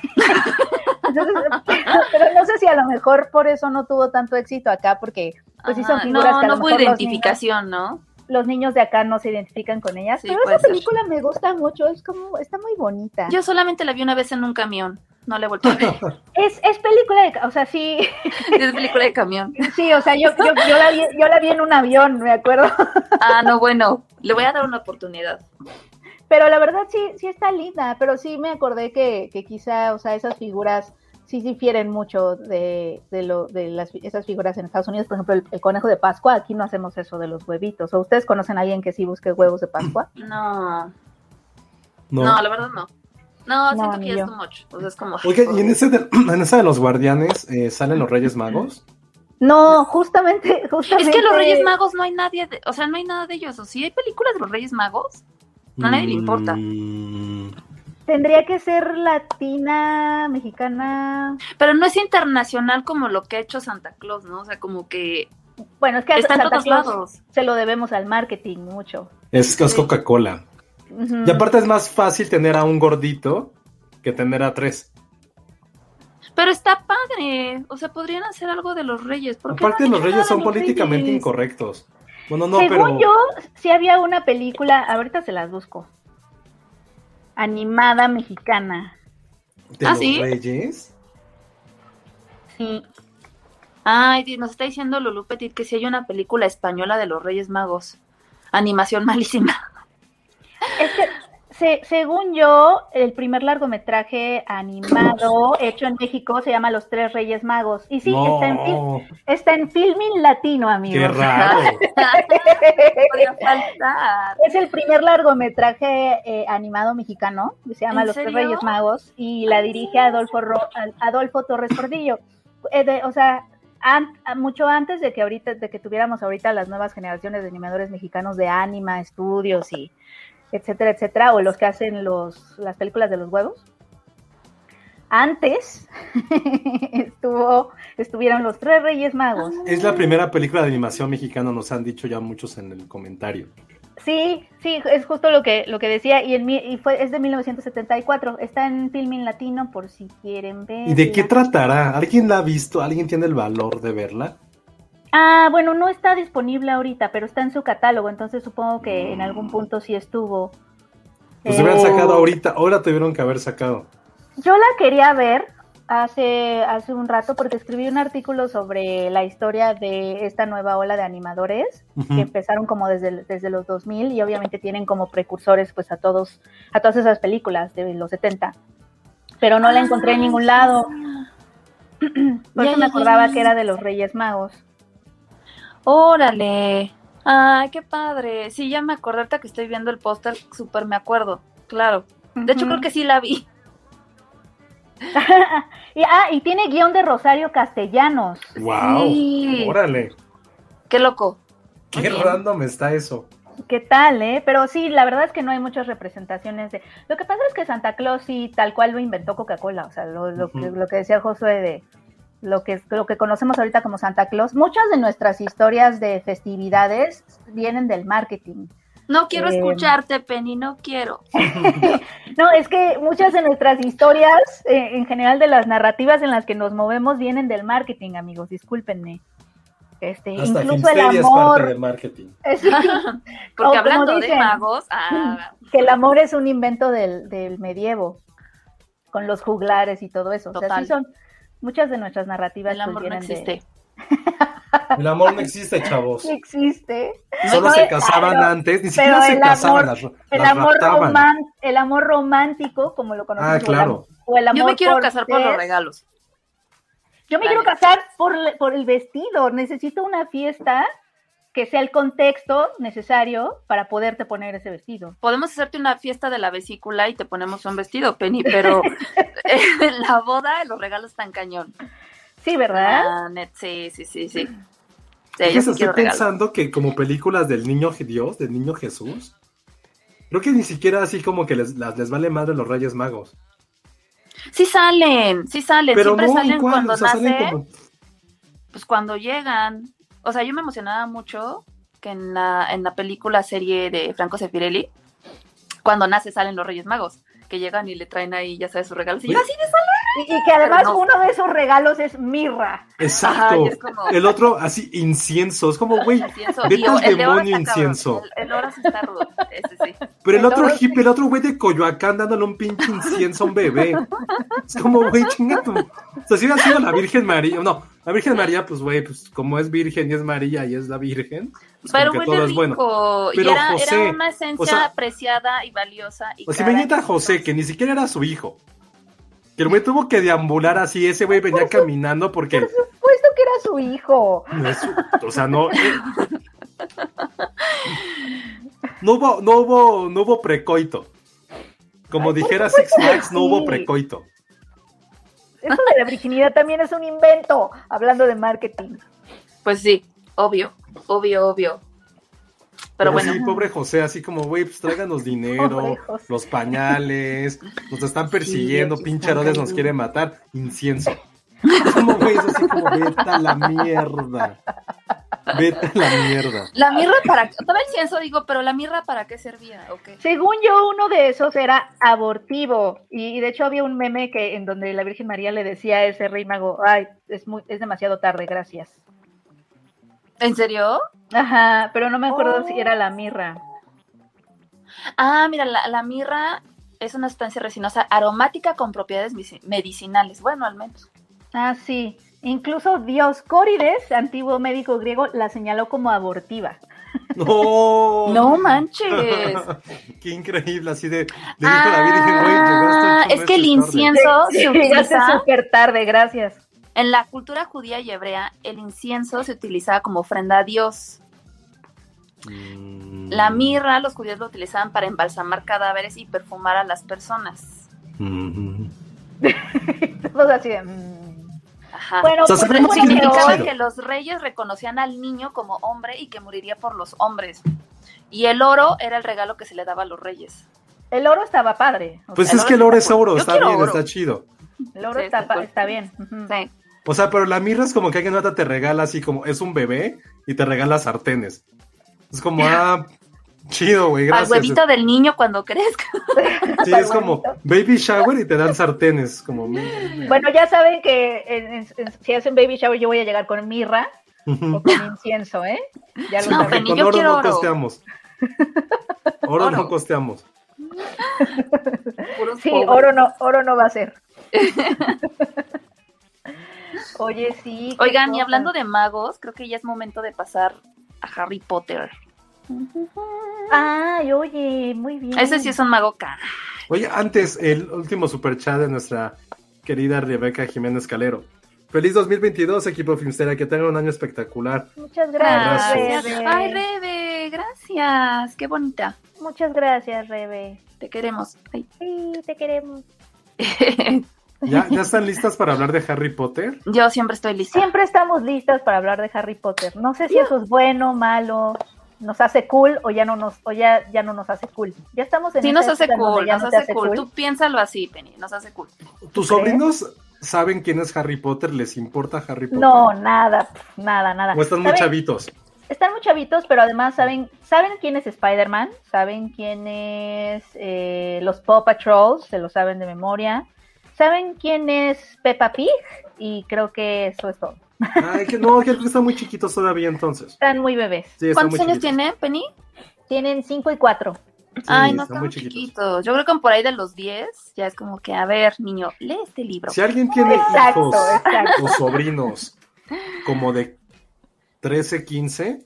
Entonces, pero, no sé si a lo mejor por eso no tuvo tanto éxito acá, porque pues sí son figuras no, que a lo no fue mejor los niños, identificación, ¿no? los niños de acá no se identifican con ellas. Sí, pero esa ser. película me gusta mucho, es como, está muy bonita. Yo solamente la vi una vez en un camión. No la he vuelto a ver. Es, es película de, o sea, sí, es película de camión. sí, o sea, yo, yo, yo, la vi, yo la vi en un avión, me acuerdo. Ah, no, bueno. Le voy a dar una oportunidad. Pero la verdad sí, sí está linda, pero sí me acordé que, que quizá, o sea, esas figuras sí difieren mucho de, de, lo, de las, esas figuras en Estados Unidos. Por ejemplo, el, el conejo de Pascua, aquí no hacemos eso de los huevitos. ¿O ustedes conocen a alguien que sí busque huevos de Pascua? No. No. No, la verdad no. No, No, siento que ya es too much. O sea, es como. Oye, y en, ese de, en esa de los guardianes eh, salen los Reyes Magos. No, justamente, justamente. Es que los Reyes Magos no hay nadie, de- o sea, no hay nada de ellos. ¿O sí hay películas de los Reyes Magos? No, a nadie le importa. Mm, Tendría que ser latina, mexicana. Pero no es internacional como lo que ha hecho Santa Claus, ¿no? O sea, como que Bueno, es que a está en Santa todos Claus lados. se lo debemos al marketing mucho. es que es Coca-Cola. Y aparte es más fácil tener a un gordito que tener a tres. Pero está padre. O sea, podrían hacer algo de los Reyes. ¿Por qué no Aparte los Reyes son los políticamente Reyes? incorrectos. Bueno, no, Según pero yo, sí había una película, ahorita se las busco. Animada mexicana. de ¿Ah, los sí? Reyes. Sí. Ay, nos está diciendo Lulu Petit que si hay una película española de los Reyes Magos. Animación malísima. Es que, se- según yo, el primer largometraje animado hecho en México se llama Los Tres Reyes Magos. Y sí, no, está, en, está en Filmin Latino, amigos. qué raro. Podría faltar. Es el primer largometraje eh, animado mexicano, que se llama ¿En Los Tres? Reyes Magos, y la dirige Adolfo, Ro- Adolfo Torres Cordillo. Eh, de- o sea, an- mucho antes de que ahorita, de que tuviéramos ahorita las nuevas generaciones de animadores mexicanos de Anima, Estudios y etcétera, etcétera, o los que hacen los, las películas de los huevos. Antes estuvo, estuvieron los tres Reyes Magos. Es la primera película de animación mexicana, nos han dicho ya muchos en el comentario. Sí, sí, es justo lo que, lo que decía, y, el, y fue, es de 1974, está en Filmin Latino por si quieren ver. ¿Y de qué tratará? ¿Alguien la ha visto? ¿Alguien tiene el valor de verla? Ah, bueno, no está disponible ahorita, pero está en su catálogo, entonces supongo que en algún punto sí estuvo. Pues Eh, hubieran sacado ahorita, ahora tuvieron que haber sacado. Yo la quería ver hace, hace un rato porque escribí un artículo sobre la historia de esta nueva ola de animadores que empezaron como desde, desde los 2000 y obviamente tienen como precursores pues a todos a todas esas películas de los 70. Pero no la encontré en ningún lado. Por eso me acordaba que era de los Reyes Magos. Órale. Ay, qué padre. Sí, ya me acordé ahorita que estoy viendo el póster, súper me acuerdo. Claro. De hecho, creo que sí la vi. y, ah, y tiene guion de Rosario Castellanos. ¡Wow! Sí. ¡Órale! Qué loco. ¡Qué bien. random está eso! ¿Qué tal, eh? Pero sí, la verdad es que no hay muchas representaciones de... Lo que pasa es que Santa Claus sí, tal cual lo inventó Coca-Cola, o sea, lo, lo que, lo que decía Josué de lo que, lo que conocemos ahorita como Santa Claus. Muchas de nuestras historias de festividades vienen del marketing. No quiero Eh, escucharte, Penny, no quiero. No, es que muchas de nuestras historias, eh, en general de las narrativas en las que nos movemos, vienen del marketing, amigos, discúlpenme. Este, Hasta incluso el Filmsteria es parte amor, del marketing. es- Porque hablando de magos, ah, que el amor es un invento del, del medievo, con los juglares y todo eso. O sea, Total. sí son muchas de nuestras narrativas el pues, amor no vienen de- existe. El amor no existe, chavos. Sí existe. Solo No, se casaban antes, ni siquiera se el casaban, amor- las, El las amor, roman- el amor romántico, como lo conocemos. Ah, o el claro. am- O el amor Yo me quiero casar por los regalos. Yo me quiero casar por, le- por el vestido. Necesito una fiesta que sea el contexto necesario para poderte poner ese vestido. Podemos hacerte una fiesta de la vesícula y te ponemos un vestido, Penny, pero la boda, los regalos están cañón. Sí, ¿verdad? Ah, net, sí, sí, sí, sí. Sí, Es yo sí estoy regalos. pensando que como películas del niño Dios, del niño Jesús, creo que ni siquiera así como que les, las- les vale madre los Reyes Magos. Sí salen, sí salen, Pero siempre no, salen cuando o sea, salen nace, como... pues cuando llegan. O sea, yo me emocionaba mucho que en la, en la película serie de Franco Sefirelli, cuando nace salen los Reyes Magos, que llegan y le traen ahí, ya sabes, sus regalos. Y yo así de. Y, y que además no. uno de esos regalos es mirra. Exacto. Ajá, y es como- El otro así, incienso. Es como, güey, vete al demonio incienso. El, el oro sí está rudo. Ese sí. Pero el otro hippie, el otro güey de Coyoacán dándole un pinche incienso a un bebé. Es como, güey, chinga O sea, si hubiera sido la Virgen María, no, la Virgen María, pues, güey, pues como es virgen y es María y es la Virgen, pues Pero que es bueno. y Pero era, José, era una esencia o sea- apreciada y valiosa. Y O sea, cara. imagínate a José, que ni siquiera era su hijo. Que el güey tuvo que deambular así, ese güey venía caminando porque... Por supuesto que era su hijo. no es su- o sea, no... eh. No hubo, no hubo, no hubo precoito. Como Ay, dijera Six Flags, no hubo precoito. Eso de la virginidad también es un invento, hablando de marketing. Pues sí, obvio, obvio, obvio. Pero, bueno, sí, pobre José, así como, güey, pues tráiganos dinero, los pañales, nos están persiguiendo, Sí, Herodes nos cayendo. quiere matar, incienso. Es como, güey, es así como, vete a la mierda. Vete a la mierda. la mirra para. Estaba el incienso, digo, pero la mirra para qué servía. Según yo, uno de esos era abortivo. Y, y de hecho había un meme que en donde la Virgen María le decía a ese rey mago, ay, es, muy, es demasiado tarde, gracias. ¿En serio? Ajá, pero no me acuerdo Oh. si era la mirra. Ah, mira, la, la mirra es una sustancia resinosa aromática con propiedades medicinales. Bueno, al menos. Ah, sí. Incluso Dioscórides, antiguo médico griego, la señaló como abortiva. No. No manches. Qué increíble, así de. Le dijo a la Virgen, güey, Ah, es que el tarde. incienso se utiliza súper tarde, gracias. en la cultura judía y hebrea. El incienso se utilizaba como ofrenda a Dios. Mm. La mirra, los judíos lo utilizaban para embalsamar cadáveres y perfumar a las personas. Mm. Todos así de, mm. Ajá. Bueno, O sea, pues que es los reyes reconocían al niño como hombre y que moriría por los hombres. Y el oro era el regalo que se le daba a los reyes. el oro estaba padre. o Pues sea, es que el oro es oro, está bien, oro. está chido. el oro Sí, está, cool. está bien. Sí. O sea, pero la mirra es como que alguien nota te regala así como es un bebé y te regala sartenes. Es como, ah, chido, güey, Al gracias. huevito del niño cuando crezca. Sí, es como baby shower y te dan sartenes. Como, Bueno, ya saben que en- en- en- si hacen baby shower yo voy a llegar con mirra o con incienso, ¿eh? Ya lo No, Penny, con yo oro quiero no oro. costeamos. Oro, no costeamos. Sí, pobres. oro no, oro no va a ser. Oye, sí. Oigan, y hablando de magos, creo que ya es momento de pasar a Harry Potter. Ay, oye, muy bien. Ese sí es un mago ca. Oye, antes, el último super chat de nuestra querida Rebeca Jiménez Calero. Feliz 2022, equipo Filmstera, que tengan un año espectacular. Muchas gracias. Rebe. Ay, Rebe, gracias. Qué bonita. Muchas gracias, Rebe. Te queremos. Ay. Sí, te queremos. ¿Ya, ¿Ya están listas para hablar de Harry Potter? Yo siempre estoy lista. Siempre estamos listas para hablar de Harry Potter. No sé si eso es bueno, malo, nos hace cool o ya no nos, o ya, ya no nos hace cool. Ya estamos en Sí, nos hace cool, ya nos no hace cool. Tú piénsalo así, Penny, nos hace cool. ¿Tus sobrinos saben quién es Harry Potter? ¿Les importa Harry Potter? No, nada, nada, nada. ¿O están muy ¿Saben? chavitos? Están muy chavitos, pero además saben, saben quién es Spider-Man, saben quién es eh, los Paw Patrols, se lo saben de memoria, saben quién es Peppa Pig y creo que eso es todo. Ay, que no, que están muy chiquitos todavía entonces. Están muy bebés. Sí, están ¿Cuántos muy años chiquitos. tiene, Penny? Tienen 5 y 4. Sí, Ay, no, están están muy chiquitos. chiquitos. Yo creo que por ahí de los 10 ya es como que, a ver, niño, lee este libro. Si alguien tiene Exacto, hijos exacto. o sobrinos como de 13, 15,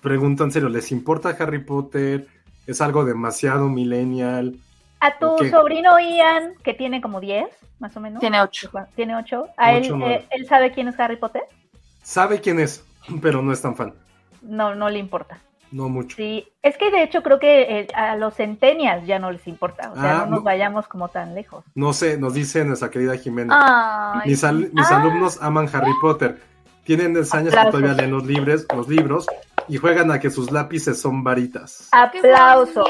pregunta en serio, ¿les importa Harry Potter? ¿Es algo demasiado millennial? A tu sobrino Ian, que tiene como 10, más o menos. Tiene 8. Tiene 8. ¿A él, Ocho, eh, él sabe quién es Harry Potter? Sabe quién es, pero no es tan fan. No, no le importa. No mucho. Sí, es que de hecho creo que eh, a los centennials ya no les importa, o sea, Ah, no nos no. vayamos como tan lejos. No sé, nos dice nuestra querida Jimena. Ay, Mis, al- mis Ah. alumnos aman Harry Potter. Tienen 10 años que todavía leen los, libres, los libros y juegan a que sus lápices son varitas. Aplauso.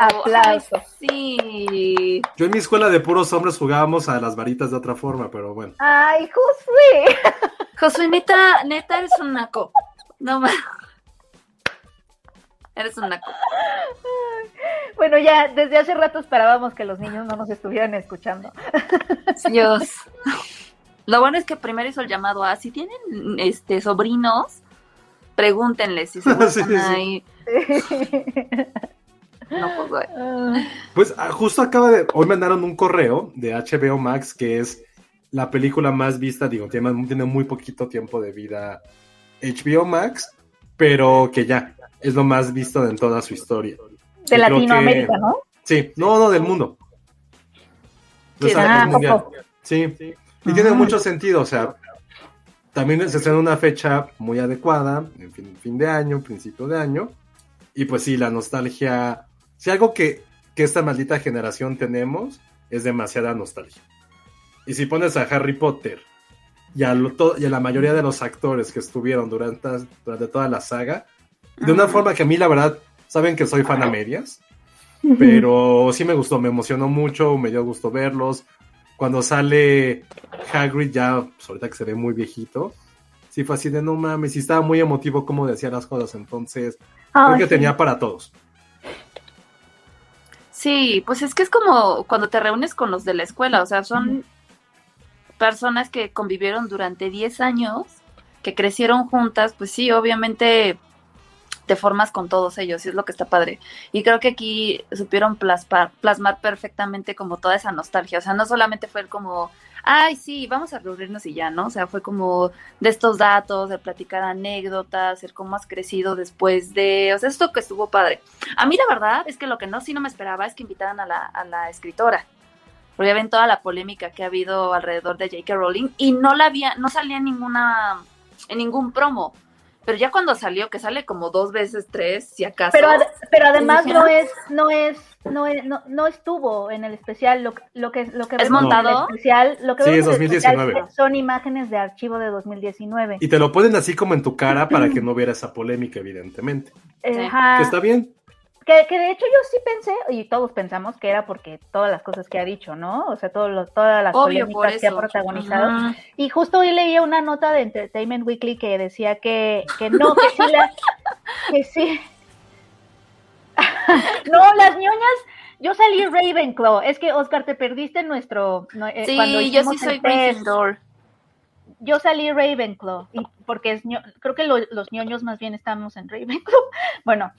Aplauso. Ay, sí. Yo en mi escuela de puros hombres jugábamos a las varitas de otra forma, pero bueno. Ay, Josué. Josué, neta, neta, eres un naco. No más. Eres un naco. Bueno, ya desde hace rato esperábamos que los niños no nos estuvieran escuchando. Dios. Lo bueno es que primero hizo el llamado a si tienen este sobrinos, pregúntenles si seguro Sí, sí. ahí. No, pues, güey. Pues ah, justo acaba de. Hoy mandaron un correo de HBO Max que es la película más vista. Digo, tiene, tiene muy poquito tiempo de vida HBO Max, pero que ya es lo más visto en toda su historia. De Latinoamérica, que- ¿no? Sí, no, no, del mundo. Sí, O sea, ah, es mundial. poco. Sí, y tiene mucho sentido, o sea, también se estrena una fecha muy adecuada, en fin, fin de año, principio de año, y pues sí, la nostalgia, si algo que, que esta maldita generación tenemos, es demasiada nostalgia. Y si pones a Harry Potter y a, lo- to- y a la mayoría de los actores que estuvieron durante, durante toda la saga, de una forma que a mí la verdad, saben que soy fan a medias, pero sí me gustó, me emocionó mucho, me dio gusto verlos. Cuando sale Hagrid ya, pues ahorita que se ve muy viejito, sí fue así de no mames, y estaba muy emotivo como decía las cosas, entonces creo que sí. tenía para todos. Sí, pues es que es como cuando te reúnes con los de la escuela, o sea, son personas que convivieron durante 10 años, que crecieron juntas, pues sí, obviamente te formas con todos ellos, y es lo que está padre. Y creo que aquí supieron plasmar, plasmar perfectamente como toda esa nostalgia, o sea, no solamente fue como, ay, sí, vamos a reunirnos y ya, ¿no? O sea, fue como de estos datos, de platicar anécdotas, el cómo has crecido después de, o sea, esto que estuvo padre. A mí la verdad es que lo que no sí no me esperaba es que invitaran a la, a la escritora. Porque ven toda la polémica que ha habido alrededor de J.K. Rowling y no la había, no salía en ninguna, en ningún promo. Pero ya cuando salió, que sale como dos veces, tres, si acaso. Pero, ad- pero además dije, no "Ah". es, no es, no es, no, no estuvo en el especial. Lo, lo que, lo que ¿Es vemos en montado? el especial, lo que Sí, vemos es en el especial 2019. son imágenes de archivo de 2019. Y te lo ponen así como en tu cara para que no hubiera esa polémica, evidentemente. Ajá. Que está bien. Que, que de hecho yo sí pensé, y todos pensamos que era porque todas las cosas que ha dicho, ¿no? O sea, todo lo- todas las Obvio, polémicas que ha protagonizado. Ajá. Y justo hoy leía una nota de Entertainment Weekly que decía que, que no, que sí la, que sí. no, las ñoñas, yo salí Ravenclaw. Es que, Oscar, te perdiste nuestro. eh, cuando Sí, yo hicimos sí soy. Gryffindor. Yo salí Ravenclaw, y porque es creo que lo- los ñoños más bien estamos en Ravenclaw. Bueno,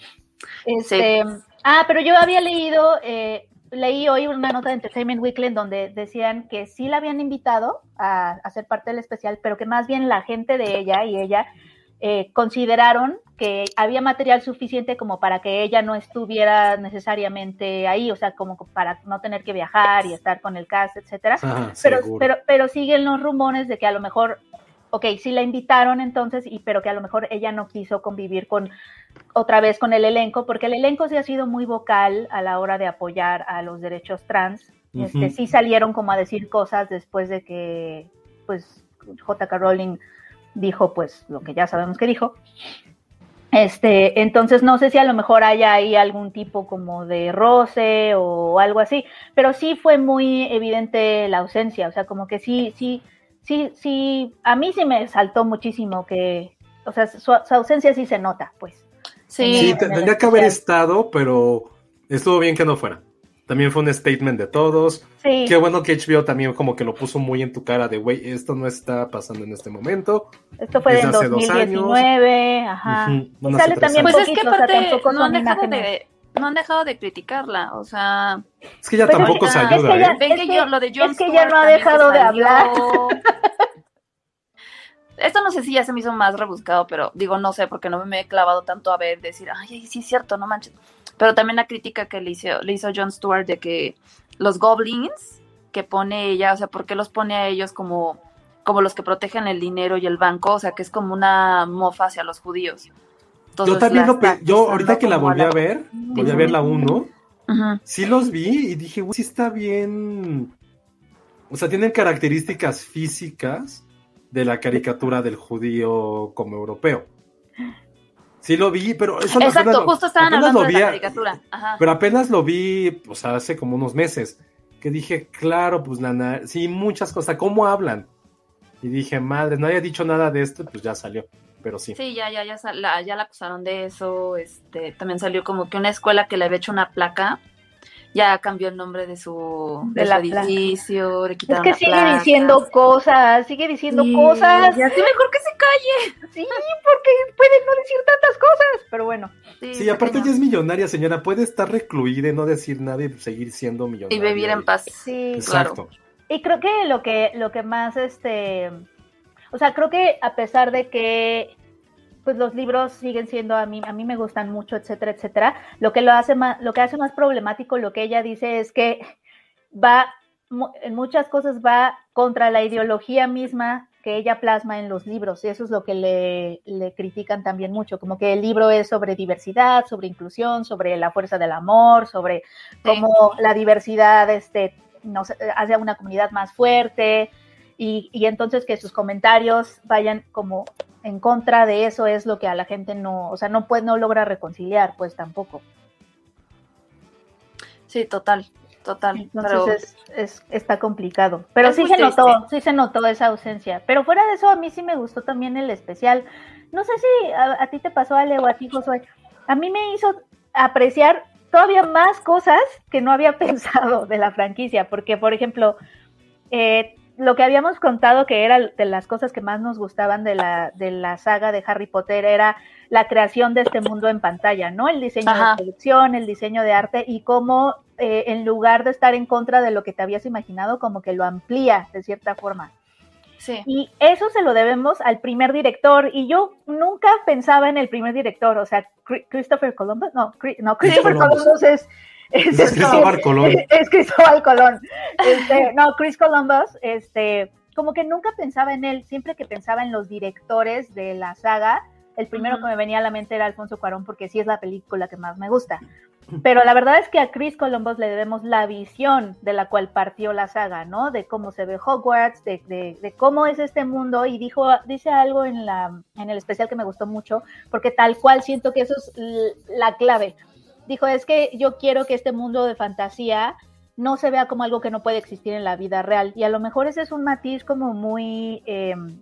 este, ah, pero yo había leído, eh, leí hoy una nota de Entertainment Weekly en donde decían que sí la habían invitado a, a ser parte del especial, pero que más bien la gente de ella y ella eh, consideraron que había material suficiente como para que ella no estuviera necesariamente ahí, o sea, como para no tener que viajar y estar con el cast, etcétera. pero, pero, pero siguen los rumores de que a lo mejor, ok, sí la invitaron entonces, y pero que a lo mejor ella no quiso convivir con otra vez con el elenco, porque el elenco sí ha sido muy vocal a la hora de apoyar a los derechos trans. este, sí salieron como a decir cosas después de que, pues, J.K. Rowling dijo, pues, lo que ya sabemos que dijo. Este, entonces no sé si a lo mejor haya ahí algún tipo como de roce o algo así, pero sí fue muy evidente la ausencia, o sea, como que sí, sí, sí, sí, a mí sí me saltó muchísimo que, o sea, su, ausencia sí se nota, pues. Sí, tendría que haber estado, pero estuvo bien que no fuera. También fue un statement de todos. Sí. Qué bueno que HBO también como que lo puso muy en tu cara de, güey, esto no está pasando en este momento. Esto fue en 2019, ajá. sale también pues es que aparte no han dejado de no han dejado de criticarla, o sea... Es que ya tampoco se ayuda, es que ¿eh? ya, lo de John es que ya no ha dejado de hablar. Esto no sé si ya se me hizo más rebuscado, pero digo, no sé, porque no me he clavado tanto a ver, decir, ay, sí es cierto, no manches. Pero también la crítica que le hizo, le hizo Jon Stewart de que los goblins que pone ella, o sea, ¿por qué los pone a ellos como, como los que protegen el dinero y el banco? O sea, que es como una mofa hacia los judíos. yo también lo yo ahorita que la volví a ver, volví a ver la 1, sí los vi y dije, sí está bien. O sea, tienen características físicas de la caricatura del judío como europeo. Sí lo vi, pero eso Exacto, justo estaban hablando de la caricatura. Pero apenas lo vi, pues hace como unos meses, que dije, claro, pues nana, sí, muchas cosas, ¿cómo hablan? Y dije, madre, no había dicho nada de esto, pues ya salió, pero sí. Sí, ya, ya, ya, la, ya la acusaron de eso, este, también salió como que una escuela que le había hecho una placa ya cambió el nombre de su, de, edificio, le quitaron Es que sigue diciendo cosas, sigue diciendo cosas. Y así mejor que se calle. Sí, porque puede no decir tantas cosas, pero bueno. Sí, aparte ya es millonaria, señora, puede estar recluida y no decir nada y seguir siendo millonaria. Y vivir en paz. Sí, Exacto. Y creo que lo que lo que más este o sea, creo que a pesar de que pues los libros siguen siendo a mí, a mí me gustan mucho, etcétera, etcétera. Lo que lo hace más, lo que hace más problemático, lo que ella dice es que va, en muchas cosas va contra la ideología misma que ella plasma en los libros, y eso es lo que le, le, critican también mucho, como que el libro es sobre diversidad, sobre inclusión, sobre la fuerza del amor, sobre cómo la diversidad este, nos hace a una comunidad más fuerte, y, y, entonces que sus comentarios vayan como en contra de eso es lo que a la gente no, o sea, no puede, no logra reconciliar, pues tampoco. Sí, total, total. Entonces es, está complicado. Pero sí se notó, sí se notó esa ausencia. Pero fuera de eso, a mí sí me gustó también el especial. No sé si a, ti te pasó, Ale, o a ti, Josué. A mí me hizo apreciar todavía más cosas que no había pensado de la franquicia, porque, por ejemplo, eh, lo que habíamos contado que era de las cosas que más nos gustaban de la, de la saga de Harry Potter era la creación de este mundo en pantalla, ¿no? El diseño de producción, el diseño de arte y cómo eh, en lugar de estar en contra de lo que te habías imaginado, como que lo amplía de cierta forma. Sí. Y eso se lo debemos al primer director. Y yo nunca pensaba en el primer director, o sea, Christopher Columbus, no, no Christopher Columbus es es, Cristóbal Colón. Es, Cristóbal Colón. Este, no, Chris Columbus, este, como que nunca pensaba en él, siempre que pensaba en los directores de la saga, el primero que me venía a la mente era Alfonso Cuarón, porque sí es la película que más me gusta. Pero la verdad es que a Chris Columbus le debemos la visión de la cual partió la saga, ¿no? De cómo se ve Hogwarts, de, de, de, cómo es este mundo, y dijo, dice algo en, la, en el especial que me gustó mucho, porque tal cual siento que eso es la clave dijo, es que yo quiero que este mundo de fantasía no se vea como algo que no puede existir en la vida real. Y a lo mejor ese es un matiz como muy, em,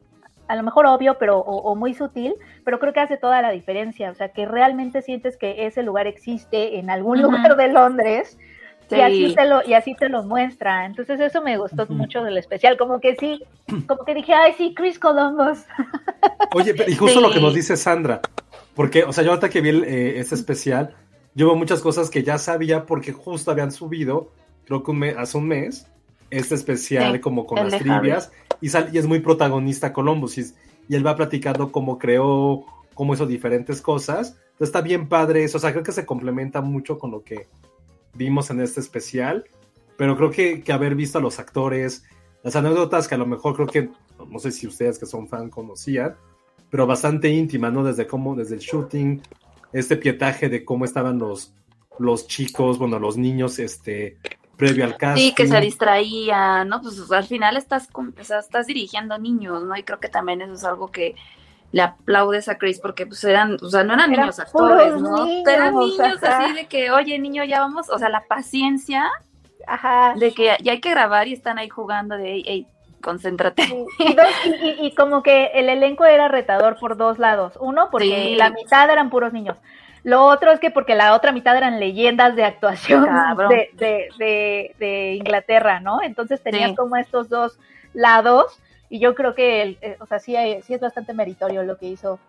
a lo mejor obvio, pero o, muy sutil, pero creo que hace toda la diferencia. O sea, que realmente sientes que ese lugar existe en algún lugar de Londres. Y, así te lo, y así te lo muestra. Entonces eso me gustó mucho del especial. Como que sí, como que dije, ay, sí, Chris Columbus. Oye, y justo lo que nos dice Sandra, porque, o sea, yo ahorita que vi eh, ese especial, yo veo muchas cosas que ya sabía porque justo habían subido, creo que hace un mes, este especial como con las trivias, y, y, es muy protagonista Columbus, y, y él va platicando cómo creó, cómo hizo diferentes cosas. Entonces está bien padre eso, o sea, creo que se complementa mucho con lo que vimos en este especial, pero creo que, que haber visto a los actores, las anécdotas que a lo mejor creo que, no sé si ustedes que son fan conocían, pero bastante íntima, ¿no? Desde cómo, desde el shooting, este pietaje de cómo estaban los, los chicos, bueno, los niños, este, previo al casting. Sí, que se distraían, ¿no? Pues al final estás, o sea, estás dirigiendo niños, ¿no? Y creo que también eso es algo que le aplaudes a Chris porque pues eran, o sea, no eran niños actores, ¿no? eran niños así de que, oye, niño, ya vamos, o sea, la paciencia Ajá. de que ya hay que grabar y están ahí jugando de, hey, concéntrate. Y, como que el elenco era retador por dos lados. Uno, porque la mitad eran puros niños. Lo otro es que porque la otra mitad eran leyendas de actuación de, de, Inglaterra, ¿no? Entonces tenían como estos dos lados y yo creo que, eh, o sea, sí, sí es bastante meritorio lo que hizo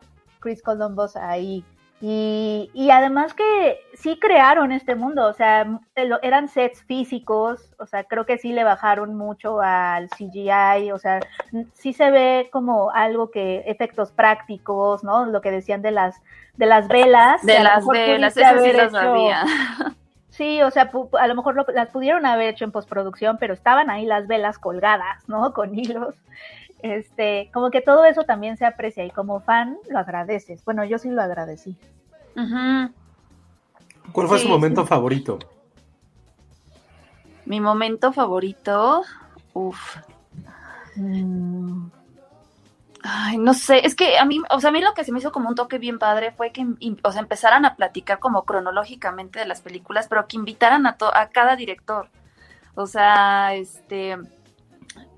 Chris Columbus ahí. Y, y, además que sí crearon este mundo, o sea, eran sets físicos, o sea, creo que sí le bajaron mucho al CGI, o sea, sí se ve como algo que, efectos prácticos, ¿no? Lo que decían de las, de las velas. De las velas, eso sí lo sabía. Sí, o sea, a lo mejor las pudieron haber hecho en postproducción, pero estaban ahí las velas colgadas, ¿no? Con hilos. Este, como que todo eso también se aprecia y como fan lo agradeces. Bueno, yo sí lo agradecí. ¿Cuál fue su momento favorito? Mi momento favorito, uff. Mm. Ay, no sé, es que a mí, o sea, a mí lo que se me hizo como un toque bien padre fue que, o sea, empezaran a platicar como cronológicamente de las películas, pero que invitaran a, a cada director. O sea, este,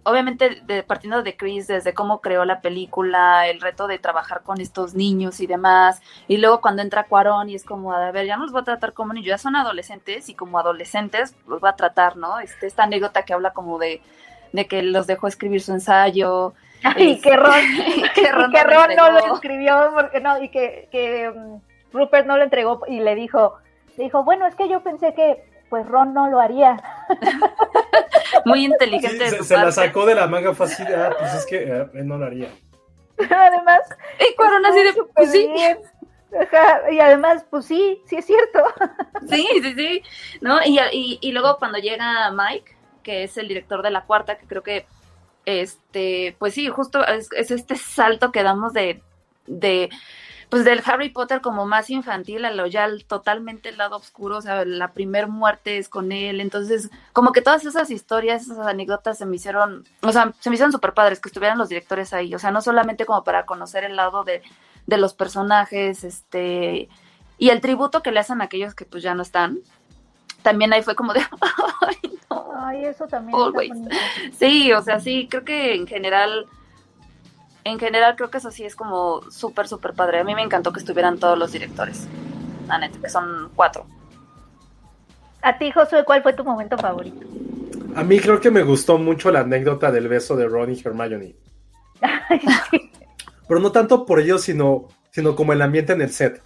obviamente de, partiendo de Chris, desde cómo creó la película, el reto de trabajar con estos niños y demás, y luego cuando entra Cuarón y es como, a ver, ya no los voy a tratar como niños, ya son adolescentes y como adolescentes los va a tratar, ¿no? Este, esta anécdota que habla como de, de que los dejó escribir su ensayo, y que Ron, que Ron, no, lo escribió porque no, y que, que um, Rupert no lo entregó y le dijo, le dijo, bueno, es que yo pensé que pues Ron no lo haría. Muy inteligente. se, la sacó de la manga fácil, ah, pues es que eh, él no lo haría. Además, y cuando así de, pues sí. y además, pues sí, sí es cierto. Sí, sí, sí. ¿No? Y, y, y luego cuando llega Mike, que es el director de la cuarta, que creo que este, pues sí, justo es, este salto que damos de, de, pues del Harry Potter como más infantil a lo ya totalmente el lado oscuro, o sea, la primer muerte es con él, entonces como que todas esas historias, esas anécdotas se me hicieron, o sea, se me hicieron súper padres que estuvieran los directores ahí, o sea, no solamente como para conocer el lado de, de los personajes, este, y el tributo que le hacen a aquellos que pues ya no están, también ahí fue como de, ay, no. Ay, eso también. sí, o sea, sí, creo que en general, en general creo que eso sí es como súper, súper padre. A mí me encantó que estuvieran todos los directores, la neta, que son cuatro. A ti, Josué, ¿cuál fue tu momento favorito? A mí creo que me gustó mucho la anécdota del beso de Ron y Hermione. Pero no tanto por ellos, sino, sino como el ambiente en el set.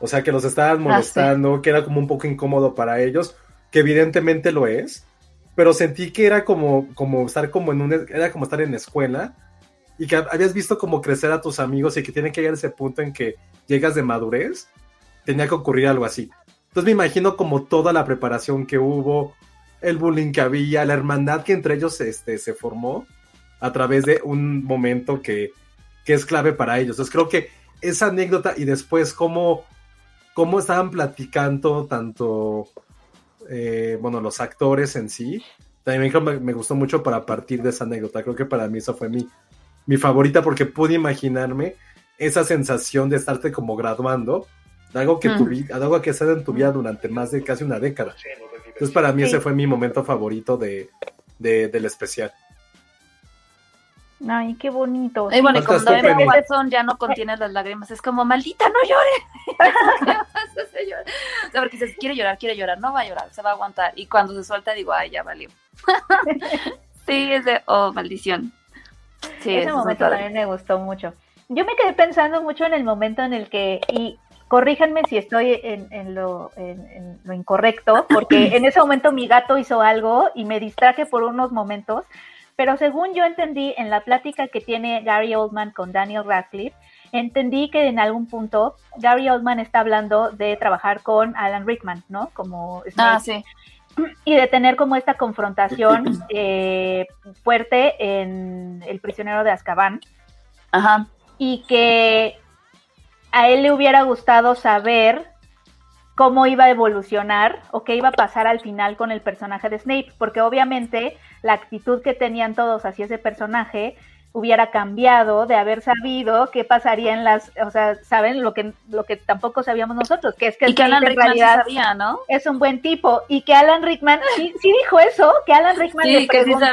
O sea, que los estaban ah, molestando, que era como un poco incómodo para ellos, que evidentemente lo es, pero sentí que era como, como estar como en un, era como estar en la escuela y que habías visto como crecer a tus amigos y que tiene que llegar ese punto en que llegas de madurez, tenía que ocurrir algo así. Entonces me imagino como toda la preparación que hubo, el bullying que había, la hermandad que entre ellos este, se formó a través de un momento que, que es clave para ellos. Entonces creo que esa anécdota y después cómo cómo estaban platicando tanto, eh, bueno, los actores en sí. También me, gustó mucho para partir de esa anécdota. Creo que para mí esa fue mi, mi favorita porque pude imaginarme esa sensación de estarte como graduando de algo que, mm. algo que has en tu vida durante más de casi una década. Entonces para mí ese fue mi momento favorito de, del especial. Ay, qué bonito. Y bueno, y cuando bebé son ya no contiene las lágrimas, es como, maldita, no llore. o sea, porque dices, quiere llorar, quiere llorar, no va a llorar, se va a aguantar. Y cuando se suelta, digo, ay, ya valió. sí, es de, oh, maldición. Sí, ese momento también me gustó mucho. Yo me quedé pensando mucho en el momento en el que, y corríjanme si estoy en, en, lo, en, lo, incorrecto, porque en ese momento mi gato hizo algo y me distraje por unos momentos, pero según yo entendí en la plática que tiene Gary Oldman con Daniel Radcliffe, entendí que en algún punto Gary Oldman está hablando de trabajar con Alan Rickman, ¿no? Como ah, sí. Y de tener como esta confrontación eh, fuerte en El prisionero de Azkaban. Ajá. Y que a él le hubiera gustado saber cómo iba a evolucionar o qué iba a pasar al final con el personaje de Snape, porque obviamente la actitud que tenían todos hacia ese personaje hubiera cambiado de haber sabido qué pasaría en las, o sea, saben lo que lo que tampoco sabíamos nosotros, que es que, y que Alan Rickman realidad sabía, ¿no? Es un buen tipo y que Alan Rickman sí, sí dijo eso, que Alan Rickman le preguntó,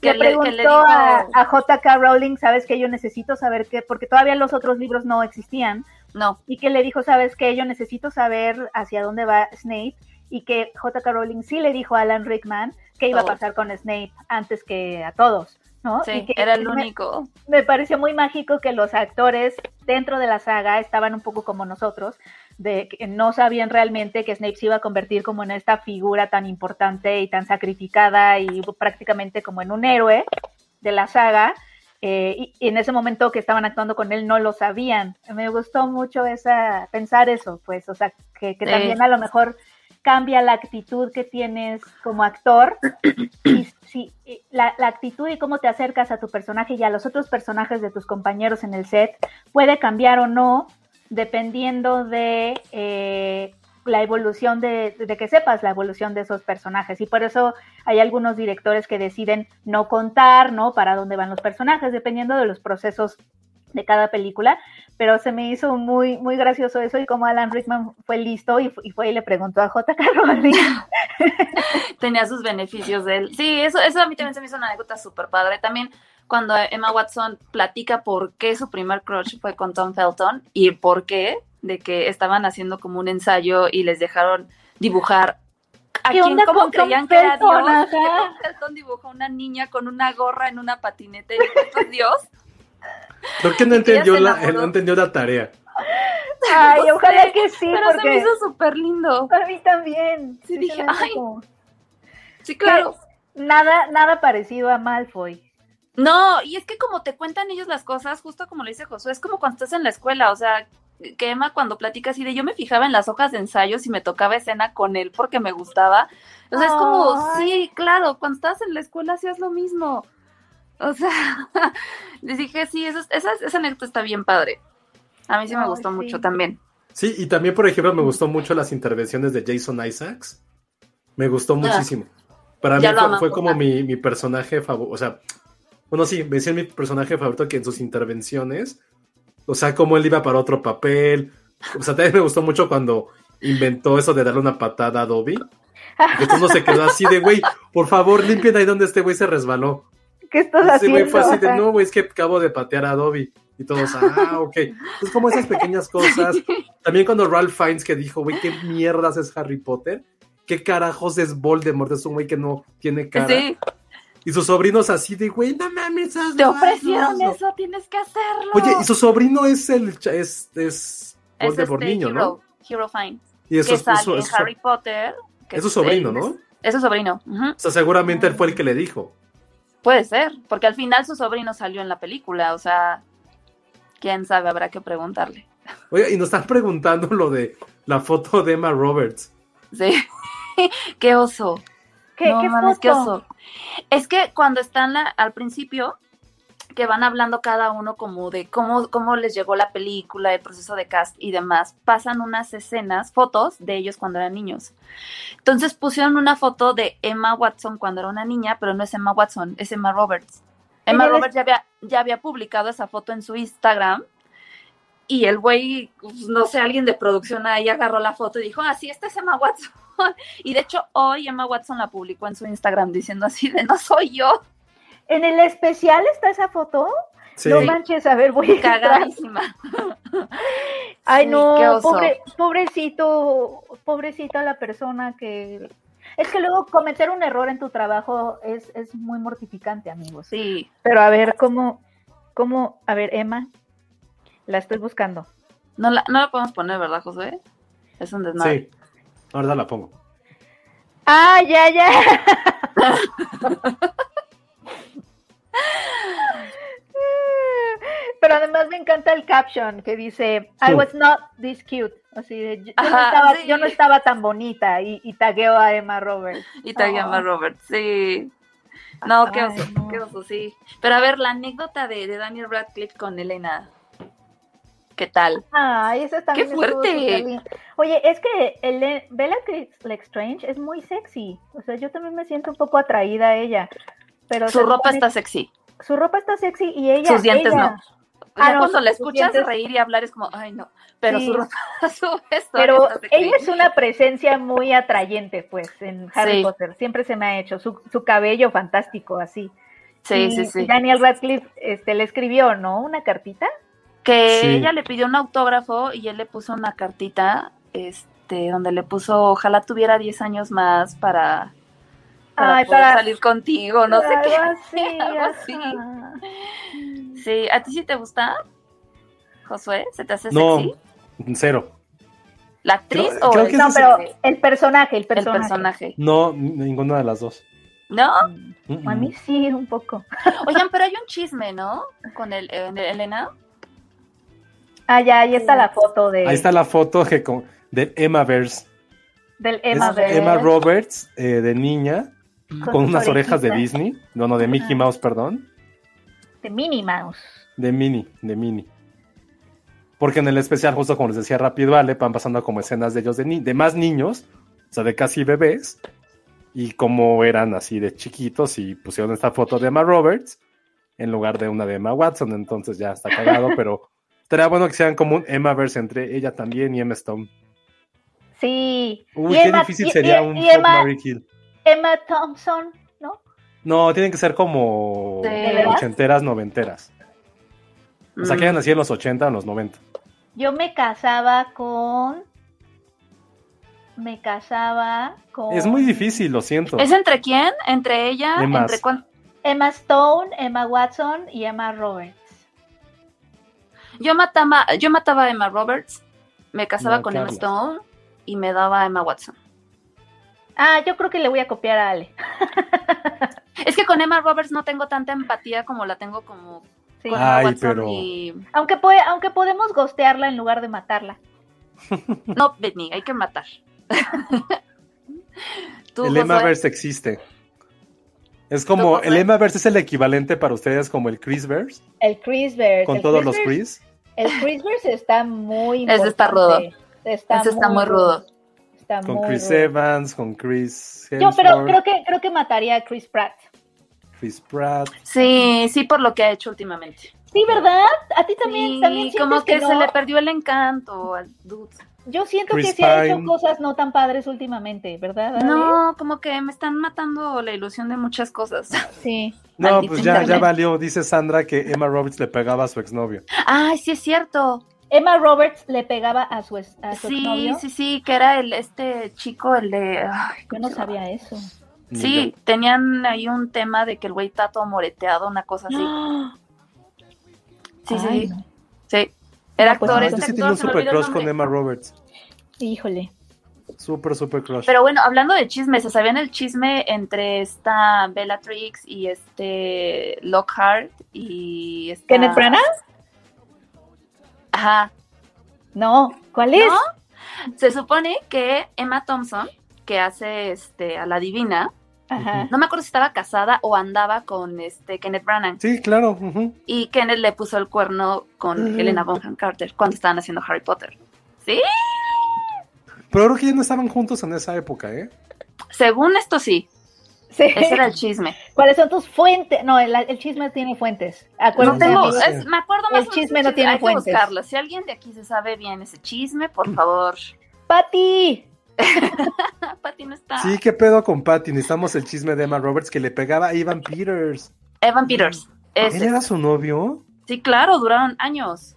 que le, preguntó a, a J.K. Rowling, sabes que yo necesito saber qué, porque todavía los otros libros no existían, no. Y que le dijo, sabes que yo necesito saber hacia dónde va Snape y que J.K. Rowling sí le dijo a Alan Rickman que iba a pasar con Snape antes que a todos. ¿No? Sí, era el único. Me pareció muy mágico que los actores dentro de la saga estaban un poco como nosotros, de que no sabían realmente que Snape se iba a convertir como en esta figura tan importante y tan sacrificada y prácticamente como en un héroe de la saga, eh, y, en ese momento que estaban actuando con él no lo sabían. Me gustó mucho esa, pensar eso, pues, o sea, que, también a lo mejor cambia la actitud que tienes como actor y si la, actitud y cómo te acercas a tu personaje y a los otros personajes de tus compañeros en el set puede cambiar o no dependiendo de eh, la evolución de, de, que sepas la evolución de esos personajes y por eso hay algunos directores que deciden no contar, ¿no? Para dónde van los personajes, dependiendo de los procesos de cada película, pero se me hizo muy, muy gracioso eso y como Alan Rickman fue listo y, fue y le preguntó a J.K. Rowling. Tenía sus beneficios de él. Sí, eso, eso a mí también se me hizo una anécdota súper padre. También cuando Emma Watson platica por qué su primer crush fue con Tom Felton y por qué, de que estaban haciendo como un ensayo y les dejaron dibujar ¿A quién, ¿Cómo creían que era Dios? Tom Felton dibujó una niña con una gorra en una patineta y dijo, Dios? ¿Por qué no entendió, la, no entendió la tarea? Ay, ojalá que sí. Pero porque... se me hizo súper lindo. Para mí también. Sí, dije, ay. Sí, claro. Nada, nada parecido a Malfoy. No, y es que como te cuentan ellos las cosas, justo como le dice Josué, es como cuando estás en la escuela, o sea, que Emma cuando platica así de yo me fijaba en las hojas de ensayos y me tocaba escena con él porque me gustaba. O sea, es como, sí, claro, cuando estás en la escuela hacías lo mismo. O sea, les dije, sí, esa, esa anécdota está bien padre. A mí sí me gustó mucho también. Sí, y también, por ejemplo, me gustó mucho las intervenciones de Jason Isaacs. Me gustó ah. muchísimo. Para mí fue, como mi, mi, personaje favorito. O sea, bueno, sí, me decía mi personaje favorito que en sus intervenciones, o sea, como él iba para otro papel. O sea, también me gustó mucho cuando inventó eso de darle una patada a Dobby. Que todo se quedó así de, güey, por favor, limpien ahí donde este güey se resbaló. ¿Qué estás haciendo? güey fue así de, no, güey, es que acabo de patear a Dobby. Y todos, ah, ok. Es como esas pequeñas cosas. También cuando Ralph Fiennes que dijo, güey, ¿qué mierdas es Harry Potter? ¿Qué carajos es Voldemort? Es un güey que no tiene cara. Sí. Y sus sobrinos así de, güey, no mames. Te ofrecieron eso, tienes que hacerlo. Oye, y su sobrino es el, es, es Voldemort este niño, ¿no? Hero Fiennes. Y eso, que sale en Harry Potter. es su sobrino, ¿no? Es su sobrino. O sea, seguramente él fue el que le dijo. Puede ser, porque al final su sobrino salió en la película, o sea, quién sabe, habrá que preguntarle. Oye, y nos están preguntando lo de la foto de Emma Roberts. Sí, qué oso. ¿Qué, ¿qué oso. Es que cuando están al principio, que van hablando cada uno como de cómo, cómo les llegó la película, el proceso de cast y demás, pasan unas escenas, fotos de ellos cuando eran niños. Entonces pusieron una foto de Emma Watson cuando era una niña, pero no es Emma Watson, es Emma Roberts. Emma Roberts ya había, ya había publicado esa foto en su Instagram y el güey, pues, no sé, alguien de producción ahí agarró la foto y dijo, ah, sí, esta es Emma Watson. Y de hecho hoy Emma Watson la publicó en su Instagram diciendo así de, no soy yo. ¿En el especial está esa foto? No manches, a ver, voy a cagadísima. Ay, no, pobre, pobrecito, pobrecita la persona que es que luego cometer un error en tu trabajo es, es muy mortificante, amigos. Sí. Pero a ver, ¿cómo, cómo, a ver, Emma, la estoy buscando. No la, no la podemos poner, ¿verdad, José? Es un desmadre. Sí, ahora la pongo. Ah, ya, ya. Pero además me encanta el caption que dice, I was not this cute. Así de, yo, no, estaba, tan bonita y, tagueo a Emma Roberts. Y tagueo a Emma Roberts, sí. Ah, no, qué oso, qué oso, sí. Pero a ver, la anécdota de, Daniel Radcliffe con Elena. ¿Qué tal? Ay, eso también ¡Qué fuerte! Oye, es que el, Bella Lestrange es muy sexy. O sea, yo también me siento un poco atraída a ella. Pero su ropa está sexy. Su ropa está sexy y ella. Sus dientes no. Ah, cuando la escuchas reír y hablar es como, ay no, pero su ropa, su Pero ella es una presencia muy atrayente, pues, en Harry Potter. Siempre se me ha hecho su, su cabello fantástico, así. Sí, sí, sí. Daniel Radcliffe este, le escribió, ¿no? Una cartita que ella le pidió un autógrafo y él le puso una cartita, este, donde le puso, ojalá tuviera 10 años más para, para, salir contigo, no sé qué. Así, Sí, ¿a ti sí te gusta, Josué? ¿Se te hace no, sexy? Cero. ¿La actriz o el... No, pero el personaje, el personaje. El personaje. No, ninguna de las dos. ¿No? A mí sí, un poco. Oigan, pero hay un chisme, ¿no? Con el, el Elena. Ah, ya, ahí está la foto de. Ahí está la foto que con, del Emma Verse. Del Emma Emma Roberts, eh, de niña, con, unas orejas de Disney. No, no, de Mickey Mouse, perdón. De Minnie Mouse. De Minnie, de Minnie. Porque en el especial, justo como les decía rápido, vale, van pasando como escenas de ellos de, de más niños, o sea, de casi bebés, y como eran así de chiquitos, y pusieron esta foto de Emma Roberts en lugar de una de Emma Watson, entonces ya está cagado, pero Estaría bueno que sean como un Emma verse entre ella también y Emma Stone. Sí. Uy, qué difícil sería un Emma, Emma Thompson, ¿no? No, tienen que ser como ochenteras, noventeras. O sea, que hayan mm. nacido en los ochenta o en los noventa. Yo me casaba con. Me casaba con. Es muy difícil, lo siento. ¿Es entre quién? ¿Entre ella? Entre Emma Stone, Emma Watson y Emma Roberts. Yo mataba, yo mataba a Emma Roberts, me casaba con Emma Stone y me daba a Emma Watson. Ah, yo creo que le voy a copiar a Ale. es que con Emma Roberts no tengo tanta empatía como la tengo como con Emma Watson Aunque, puede, aunque podemos gostearla en lugar de matarla. no, Benny, hay que matar. el Emmaverse existe. Es como, el Emmaverse es el equivalente para ustedes como el Chrisverse. El Chrisverse. Con todos los Chris. El Chrisverse está muy Ese está rudo. Está Ese está muy rudo. Con Chris Evans, con Chris Yo, pero creo que, creo que mataría a Chris Pratt. Chris Pratt. Sí, sí, por lo que ha hecho últimamente. Sí, ¿verdad? A ti también. también como que, se le perdió el encanto al dude. Yo siento que se ha hecho cosas no tan padres últimamente, ¿verdad? No, como que me están matando la ilusión de muchas cosas. Sí. No, pues ya, ya valió. Dice Sandra que Emma Roberts le pegaba a su exnovio. Ay, sí es cierto. Emma Roberts le pegaba a su, a su sí, exnovio. Sí, sí, que era el este chico, el de. Yo no sabía eso. Sí, tenían ahí un tema de que el güey está todo moreteado, una cosa así. Sí, sí. Sí. Era pues actor. este sí tiene un super crush con Emma Roberts. Híjole. Súper, súper crush. Pero bueno, hablando de chismes, ¿se sabían el chisme entre esta Bellatrix y este Lockhart y esta... ¿Kenneth Branagh? Ajá. No, ¿cuál es? Se supone que Emma Thompson, que hace este a la divina, no me acuerdo si estaba casada o andaba con este Kenneth Branagh. Sí, claro. Y Kenneth le puso el cuerno con Helena Bonham Carter cuando estaban haciendo Harry Potter. ¿Sí? Pero creo que ya no estaban juntos en esa época, ¿eh? Según esto sí. Sí. Ese era el chisme. ¿Cuáles son tus fuentes? No, el, chisme tiene fuentes. No tengo, me acuerdo más El chisme no tiene hay fuentes. Que buscarlo. Si alguien de aquí se sabe bien ese chisme, por favor. ¡Pati! Patty no está. Sí, ¿qué pedo con Patty? Necesitamos el chisme de Emma Roberts que le pegaba a Evan Peters. Evan Peters. ¿Él era su novio? Sí, claro, duraron años.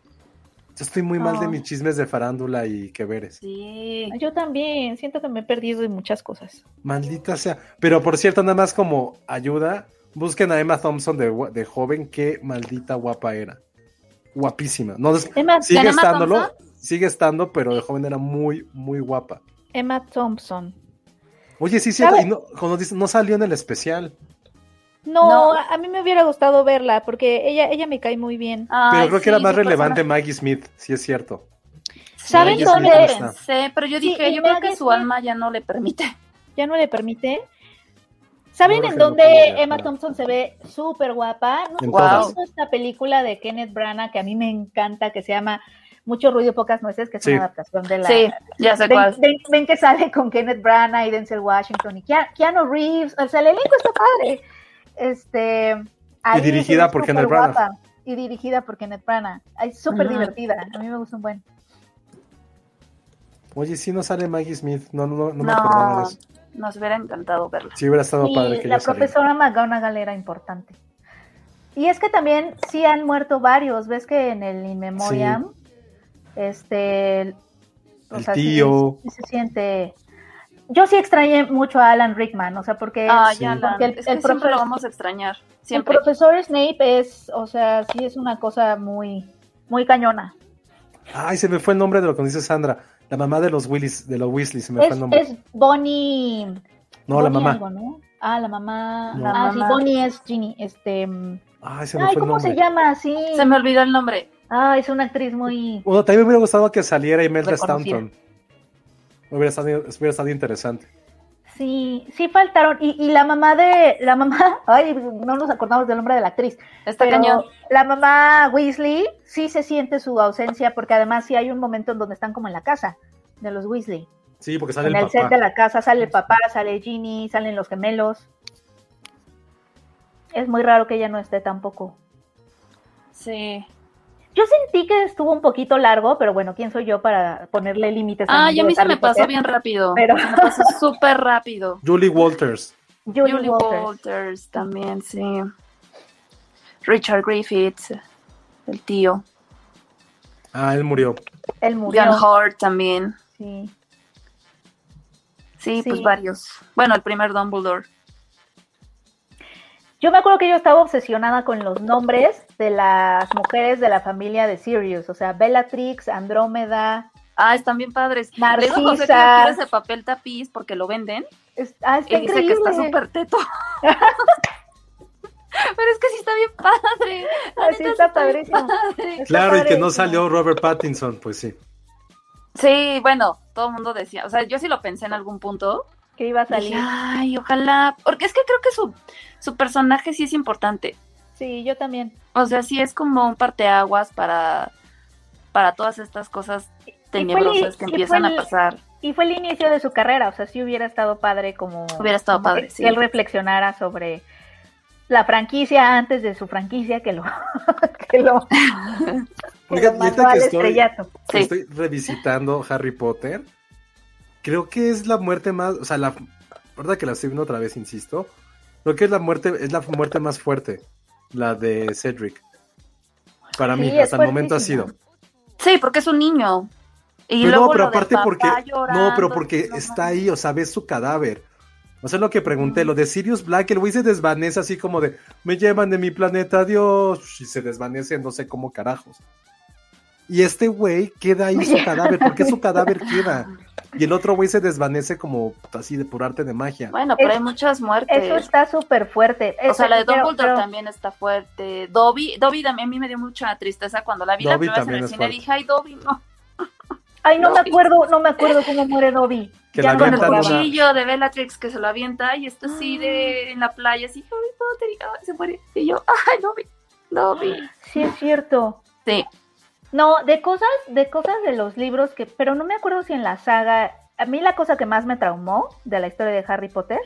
Yo estoy muy mal de mis chismes de farándula y que veres. Sí, yo también. Siento que me he perdido de muchas cosas. Maldita sea. Pero por cierto, nada más como ayuda, busquen a Emma Thompson de, de joven, qué maldita guapa era. Guapísima. No, sigue estándolo, sigue estando, pero de joven era muy, muy guapa. Emma Thompson. Oye, sí, cierto. Y no, cuando dice, no salió en el especial. No, a mí me hubiera gustado verla porque ella, ella me cae muy bien. pero creo que era más relevante Maggie Smith, si es cierto. ¿Saben dónde pensé? Pero yo dije, yo creo que su alma ya no le permite. ¿Ya no le permite? ¿Saben en dónde Emma Thompson se ve súper guapa? No sé esta película de Kenneth Branagh que a mí me encanta, que se llama Mucho ruido y pocas nueces, que es una adaptación de la... Sí, ya sé cuál. Ven, que sale con Kenneth Branagh y Denzel Washington y Keanu Reeves, o sea, el elenco está padre. Este, y dirigida por Kenneth Branagh. Y dirigida por Kenneth Branagh. Es súper divertida, a mí me gusta un buen. Oye, si no sale Maggie Smith, no, no, no, me acordaba de eso. Nos hubiera encantado verla. Sí, hubiera estado padre que La profesora McGonagall era importante. Y es que también sí han muerto varios. Ves que en el In Memoriam, este. el tío. se siente. Yo sí extrañé mucho a Alan Rickman, o sea, porque, ah, el, profesor, lo vamos a extrañar. El profesor Snape es, o sea, sí es una cosa muy, muy cañona. Ay, se me fue el nombre de lo que dice Sandra. La mamá de los Willis, de los Weasley, se me fue el nombre. Es Bonnie. No, la mamá. Ah, la mamá. ah, sí, Bonnie es Ginny. Este. Ay, se me fue ¿cómo el se llama? Sí. Se me olvidó el nombre. Ah, es una actriz muy. Bueno, también me hubiera gustado que saliera Imelda Stanton. Hubiera estado, hubiera estado interesante. Sí, sí faltaron. Y, y, la mamá de. La mamá. Ay, no nos acordamos del nombre de la actriz. Está cañón. La mamá Weasley sí se siente su ausencia, porque además sí hay un momento en donde están como en la casa de los Weasley. Sí, porque sale en el, el set de la casa sale el papá, sale Ginny, salen los gemelos. Es muy raro que ella no esté tampoco. Sí. Yo sentí que estuvo un poquito largo, pero bueno, ¿quién soy yo para ponerle límites? Ah, y a mí se me pasó bien rápido. Pero... Se me pasó súper rápido. Julie Walters. Julie, Walters. también, sí. Richard Griffiths, el tío. Ah, él murió. Él murió. John Hart también. Sí. sí. pues varios. Bueno, el primer Dumbledore. Yo me acuerdo que yo estaba obsesionada con los nombres de las mujeres de la familia de Sirius, o sea, Bellatrix, Andrómeda. Ah, están bien padres. Narcisa. José que quiere ese papel tapiz porque lo venden. ah, está y dice que está súper teto. Pero es que sí está bien padre. Así está, padrísimo. claro, y que no salió Robert Pattinson, pues sí. Sí, bueno, todo el mundo decía, o sea, yo sí lo pensé en algún punto, que iba a salir. ay, ojalá, porque es que creo que su, su personaje sí es importante. Sí, yo también. O sea, sí es como un parteaguas para, para todas estas cosas tenebrosas que empiezan a pasar. Y fue el inicio de su carrera, o sea, sí hubiera estado padre como... Hubiera estado padre, sí. él reflexionara sobre la franquicia antes de su franquicia que lo... que lo, Oiga, que estoy, estoy revisitando Harry Potter, creo que es la muerte más, o sea, la verdad que la estoy viendo otra vez, insisto. Creo que es la muerte, es la muerte más fuerte, la de Cedric. Para mí, hasta el momento ha sido. Sí, porque es un niño. Y no, pero aparte porque, no, pero porque está ahí, o sea, ves su cadáver. O sea, lo que pregunté, lo de Sirius Black, el güey se desvanece así como de, me llevan de mi planeta, Dios, y se desvanece, no sé cómo carajos. Y este güey queda ahí su cadáver, ¿por qué su cadáver queda? Y el otro güey se desvanece como así de por arte de magia. Bueno, pero hay muchas muertes. Eso está súper fuerte. o sea, la de Dumbledore también está fuerte. Dobby, Dobby también a mí me dio mucha tristeza cuando la vi la primera vez en el cine. Dije, ay, Dobby, no. Ay, no me acuerdo, no me acuerdo cómo muere Dobby. Que ya con el cuchillo de Bellatrix que se lo avienta y está así de en la playa, así, Harry Potter, y se muere. Y yo, ay, Dobby, Dobby. Sí, es cierto. Sí. No, de cosas, de cosas de los libros que, pero no me acuerdo si en la saga, a mí la cosa que más me traumó de la historia de Harry Potter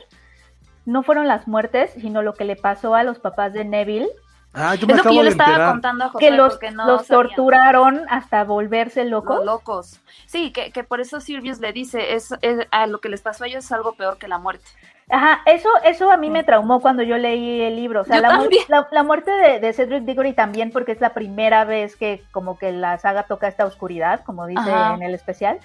no fueron las muertes, sino lo que le pasó a los papás de Neville. Ah, yo me es lo que yo le estaba contando a José que los, los torturaron hasta volverse locos. locos. Sí, que, que, por eso Sirius le dice, es, es, a lo que les pasó a ellos es algo peor que la muerte. Ajá, eso, eso a mí me traumó cuando yo leí el libro. O sea, la, la, muerte de, Cedric Diggory también, porque es la primera vez que como que la saga toca esta oscuridad, como dice en el especial.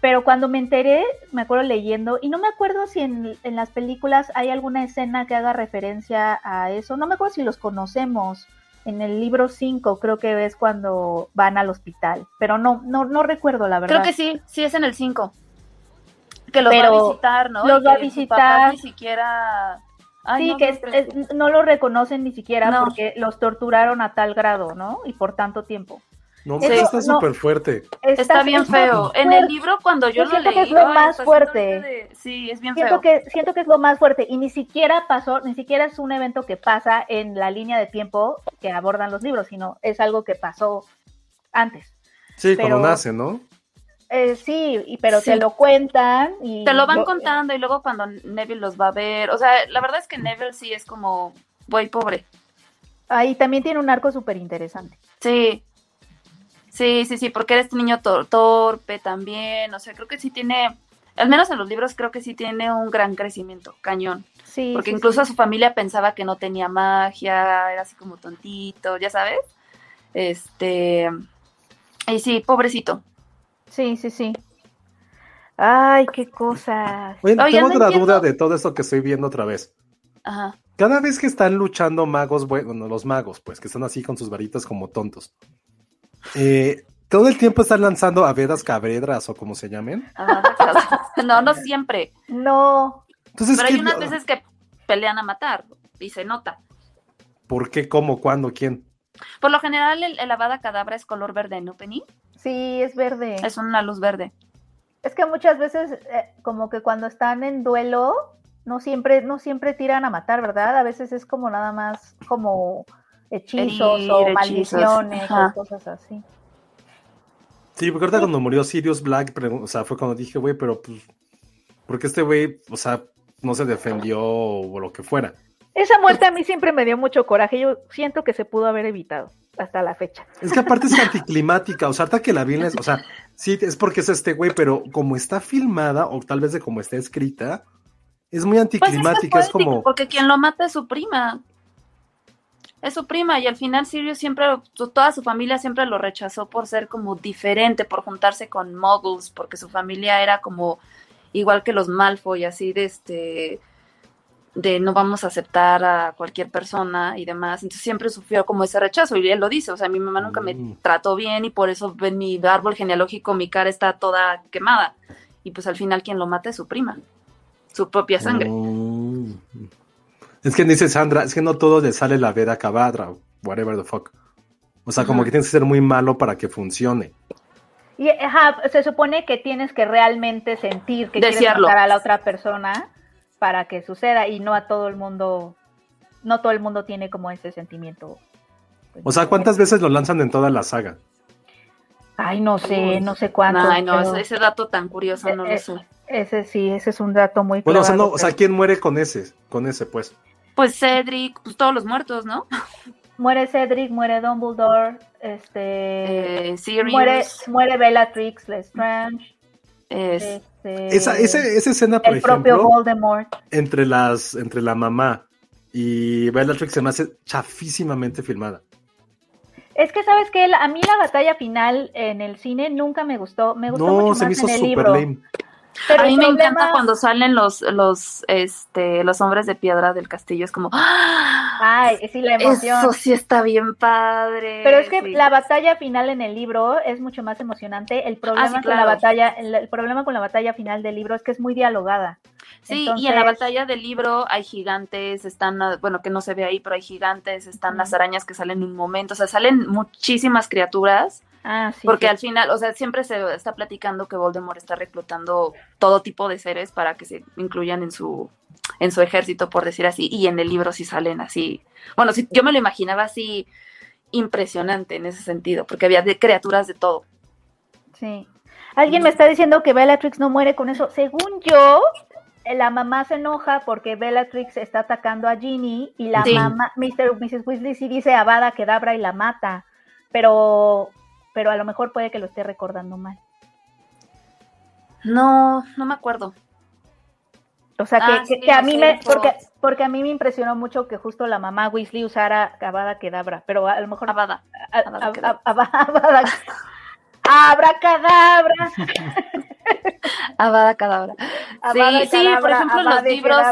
Pero cuando me enteré, me acuerdo leyendo, y no me acuerdo si en, en, las películas hay alguna escena que haga referencia a eso. No me acuerdo si los conocemos. En el libro 5 creo que es cuando van al hospital, pero no, no, no recuerdo la verdad. Creo que sí, sí es en el 5 que los va a visitar, ¿no? Los va a visitar. Ni siquiera sí, que no, lo reconocen ni siquiera porque los torturaron a tal grado, ¿no? Y por tanto tiempo. No, pero está súper fuerte. Está, bien feo. En el libro, cuando yo, lo leí. Que es lo más fuerte. Sí, es bien siento feo. Que, siento que es lo más fuerte. Y ni siquiera pasó, ni siquiera es un evento que pasa en la línea de tiempo que abordan los libros, sino es algo que pasó antes. Sí, como nace, ¿no? Eh, sí, pero te lo cuentan y... Te lo van contando y luego cuando Neville los va a ver, o sea, la verdad es que Neville sí es como muy pobre. Ahí también tiene un arco súper interesante. Sí, sí, sí, sí, porque eres este niño torpe también, o sea, creo que sí tiene, al menos en los libros creo que sí tiene un gran crecimiento, cañón. Sí. Porque incluso su familia pensaba que no tenía magia, era así como tontito, ya sabes. Este, y sí, pobrecito. Sí, sí, sí. Ay, qué cosas. tengo otra duda de todo esto que estoy viendo otra vez. Ajá. Cada vez que están luchando magos, bueno, los magos, pues, que están así con sus varitas como tontos. Eh, todo el tiempo están lanzando avedas cabredras o como se llamen. no, no siempre. No. Entonces, Pero hay unas veces que pelean a matar y se nota. ¿Por qué? ¿Cómo? ¿Cuándo? ¿Quién? Por lo general, el, el avada cadabra es color verde, ¿no, Penny? Sí, es verde. Es una luz verde. Es que muchas veces, eh, como que cuando están en duelo, no siempre, no siempre tiran a matar, ¿verdad? A veces es como nada más como hechizos o maldiciones o cosas así. Sí, porque ahorita cuando murió Sirius Black, o sea, fue cuando dije, güey, pero pues, porque este güey, o sea, no se defendió o lo que fuera. Esa muerte a mí siempre me dio mucho coraje. Yo siento que se pudo haber evitado hasta la fecha. Es que aparte es anticlimática, o sea, hasta que la vi, o sea, sí, es porque es este güey, pero como está filmada, o tal vez de como está escrita, es muy pues anticlimática, es, como... Porque quien lo mata es su prima. Es su prima y al final Sirius siempre, toda su familia siempre lo rechazó por ser como diferente, por juntarse con muggles, porque su familia era como igual que los Malfoy, así de este de no vamos a aceptar a cualquier persona y demás. Entonces siempre sufrió como ese rechazo y él lo dice, o sea, mi mamá nunca me mm. trató bien y por eso en mi árbol genealógico mi cara está toda quemada. Y pues al final quien lo mata es su prima, su propia sangre. Mm. Es que dice Sandra, es que no todo le sale la vera cabadra, whatever the fuck. O sea, como que tienes que ser muy malo para que funcione. Y se supone que tienes que realmente sentir que quieres matar a la otra persona para que suceda y no a todo el mundo, no todo el mundo tiene como ese sentimiento. Pues, o sea, ¿cuántas veces lo lanzan en toda la saga? Ay, no sé, no sé cuánto. Ay, no, ese dato tan curioso no lo e, sé. Ese sí, ese es un dato muy Bueno, o sea, no, o sea, ¿quién muere con ese? Con ese, pues. Pues Cedric, pues todos los muertos, ¿no? Muere Cedric, muere Dumbledore, este... Eh, Sirius. Muere, muere Bellatrix Lestrange. Es... Este, esa, esa, escena, por ejemplo, entre las, entre la mamá y Bellatrix se me hace chafísimamente filmada. Es que sabes que a mí la batalla final en el cine nunca me gustó, me gustó mucho se me hizo en el libro. Lame a mí me encanta cuando salen los, los, este, los hombres de piedra del castillo, es como, ¡Ah! ay, sí, la emoción. Eso sí está bien padre. Pero es que la batalla final en el libro es mucho más emocionante. El problema ah, con la batalla, el, problema con la batalla final del libro es que es muy dialogada. Sí, y en la batalla del libro hay gigantes, están, bueno, que no se ve ahí, pero hay gigantes, están las arañas que salen en un momento, o sea, salen muchísimas criaturas Ah, Porque al final, o sea, siempre se está platicando que Voldemort está reclutando todo tipo de seres para que se incluyan en su en su ejército, por decir así, y en el libro sí salen así. Bueno, sí, yo me lo imaginaba así impresionante en ese sentido, porque había de criaturas de todo. Sí. Alguien me está diciendo que Bellatrix no muere con eso. Según yo, la mamá se enoja porque Bellatrix está atacando a Ginny y la mamá, Mr. Mrs. Weasley sí dice Avada Kedavra y la mata. Pero pero a lo mejor puede que lo esté recordando mal. No, no me acuerdo. O sea, que, ah, a mí me, porque, porque a mí me impresionó mucho que justo la mamá Weasley usara Avada Kedabra, pero a lo mejor... Avada. Avada. Abracadabra. Avada Kedabra. Sí, sí, por ejemplo, los libros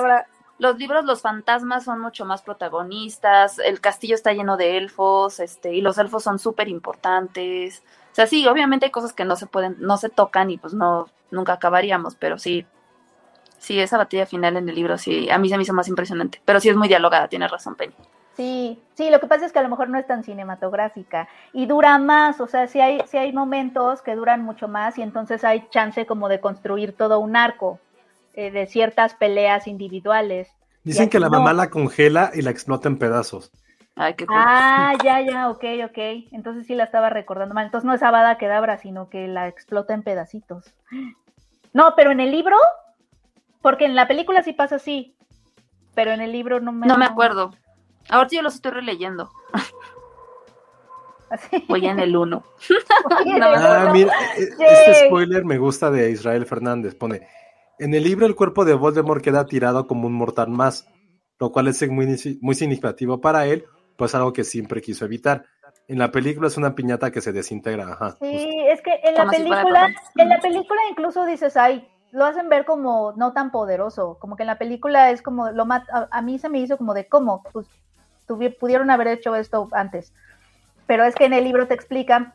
los libros, los fantasmas son mucho más protagonistas, el castillo está lleno de elfos, este, y los elfos son súper importantes. O sea, sí, obviamente hay cosas que no se pueden, no se tocan y pues no, nunca acabaríamos, pero sí, Sí, esa batalla final en el libro, sí, a mí se me hizo más impresionante. Pero sí es muy dialogada, tienes razón, Penny. Sí, sí, lo que pasa es que a lo mejor no es tan cinematográfica y dura más, o sea, sí hay, sí hay momentos que duran mucho más y entonces hay chance como de construir todo un arco eh, de ciertas peleas individuales. Dicen que la mamá la congela y la explota en pedazos. Ay, qué Ah, ya, ya, ok, ok. Entonces sí la estaba recordando mal. Entonces no es Abada Kedabra, sino que la explota en pedacitos. No, pero en el libro, porque en la película sí pasa así, pero en el libro no me... No me acuerdo. Ahorita yo los estoy releyendo. Voy en el 1. Ah, mira, este spoiler me gusta de Israel Fernández. Pone, en el libro el cuerpo de Voldemort queda tirado como un mortal más, lo cual es muy, muy significativo para él, pues algo que siempre quiso evitar. En la película es una piñata que se desintegra, ajá. Sí, es que en la Como película, en la película incluso dices, ay, lo hacen ver como no tan poderoso, como que en la película es como, lo mat- a, a mí se me hizo como de, ¿cómo? Pues pudieron haber hecho esto antes. Pero es que en el libro te explican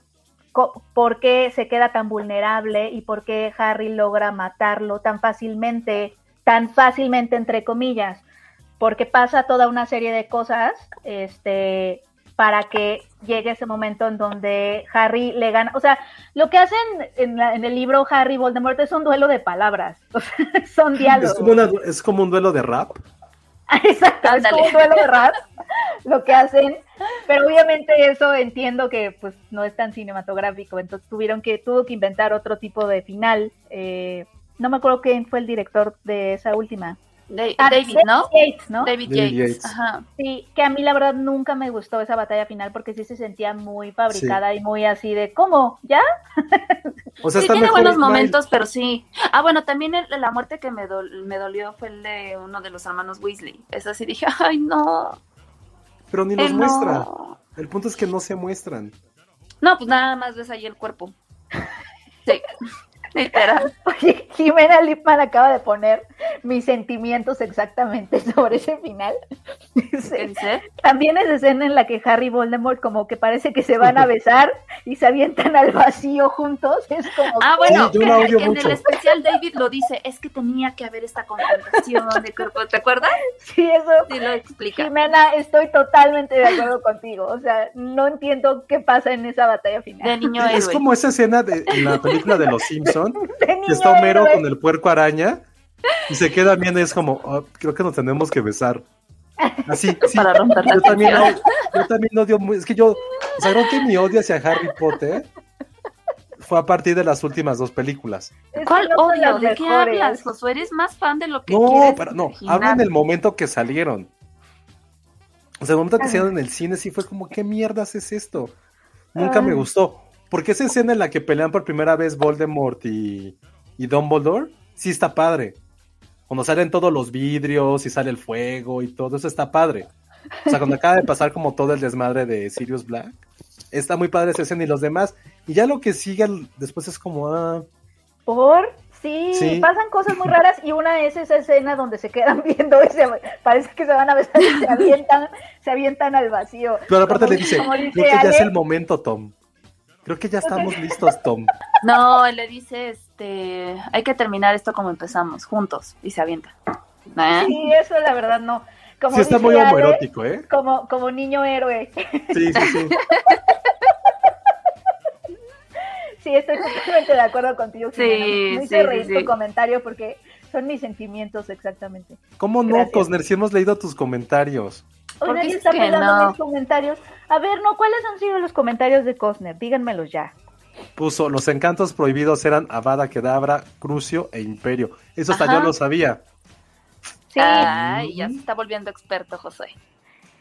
por qué se queda tan vulnerable y por qué Harry logra matarlo tan fácilmente, tan fácilmente entre comillas, porque pasa toda una serie de cosas, este, para que llegue ese momento en donde Harry le gana, o sea, lo que hacen en, la- en el libro Harry Voldemort es un duelo de palabras, o sea, son Es diálogos. como, una- es como un duelo de rap. Exacto, es como un duelo de rap lo que hacen, pero obviamente eso entiendo que pues no es tan cinematográfico, entonces tuvieron que, tuvo que inventar otro tipo de final. eh, no me acuerdo quién fue el director de esa última. Da- David, ¿no? Yates, ¿no? David David Yates. Yates. Ajá. Sí, que a mí la verdad nunca me gustó esa batalla final porque sí se sentía muy fabricada y muy así de, ¿cómo? ¿Ya? O sea, Sí, está tiene mejor buenos momentos, pero sí. Ah, bueno, también el- la muerte que me, dol- me dolió fue el de uno de los hermanos Weasley. Esa sí dije, ay, no. Pero ni los él muestra. no. El punto es que no se muestran. No, pues nada más ves ahí el cuerpo. Sí, literal. Oye, Jimena Lipman acaba de poner mis sentimientos exactamente sobre ese final. También esa escena en la que Harry y Voldemort como que parece que se van a besar y se avientan al vacío juntos. Es como Ah, bueno, Sí, odio en mucho. el especial David lo dice, es que tenía que haber esta confrontación de cuerpo, ¿te acuerdas? sí, eso. Sí lo explica. Jimena, estoy totalmente de acuerdo contigo. O sea, no entiendo qué pasa en esa batalla De final. niño Es héroe. como esa escena de en la película de Los Simpson Que está Homero héroe. con el puerco araña y se queda viendo y es como, "Ah, creo que nos tenemos que besar. Así, sí. Para romper la Yo también, tensión. yo también odio muy, es que yo, o sea, creo que mi odio hacia Harry Potter fue a partir de las últimas dos películas. ¿Cuál odio? ¿De qué hablas, Josué? Eres más fan de lo que No, quieres pero no, imaginar. hablo en el momento que salieron. O sea, el momento que salieron en el cine sí fue como, ¿qué mierdas es esto? Nunca me Ah. gustó. Porque esa escena en la que pelean por primera vez Voldemort y, y Dumbledore, sí está padre. Cuando salen todos los vidrios y sale el fuego y todo eso está padre. O sea, cuando acaba de pasar como todo el desmadre de Sirius Black, está muy padre esa escena y los demás. Y ya lo que sigue después es como, ah, ¿Por? Sí, Sí. pasan cosas muy raras y una es esa escena donde se quedan viendo y se, parece que se van a besar y se avientan, se avientan al vacío. Pero aparte Como- le dice, creo que ya es el momento, Tom. Creo que ya estamos listos, Tom. No, él le dice, este, hay que terminar esto como empezamos, juntos, y se avienta. ¿Eh? Sí, eso la verdad no. Como Sí está dice muy Ale, homoerótico, ¿eh? Como, como niño héroe. Sí, sí, sí. Sí, estoy completamente de acuerdo contigo. Sí, Jimena. Me hizo sí, sí, reír sí. tu comentario porque son mis sentimientos exactamente. ¿Cómo no, Gracias. Cosner? Si hemos leído tus comentarios. Hoy ¿Por qué nadie dices está pelando no? mis comentarios. A ver, no, ¿cuáles han sido los comentarios de Cosner? Díganmelos ya. Puso, los encantos prohibidos eran Avada Kedavra, Crucio e Imperio. Eso hasta Ajá. yo lo sabía. Sí, Ay, ya se está volviendo experto, José.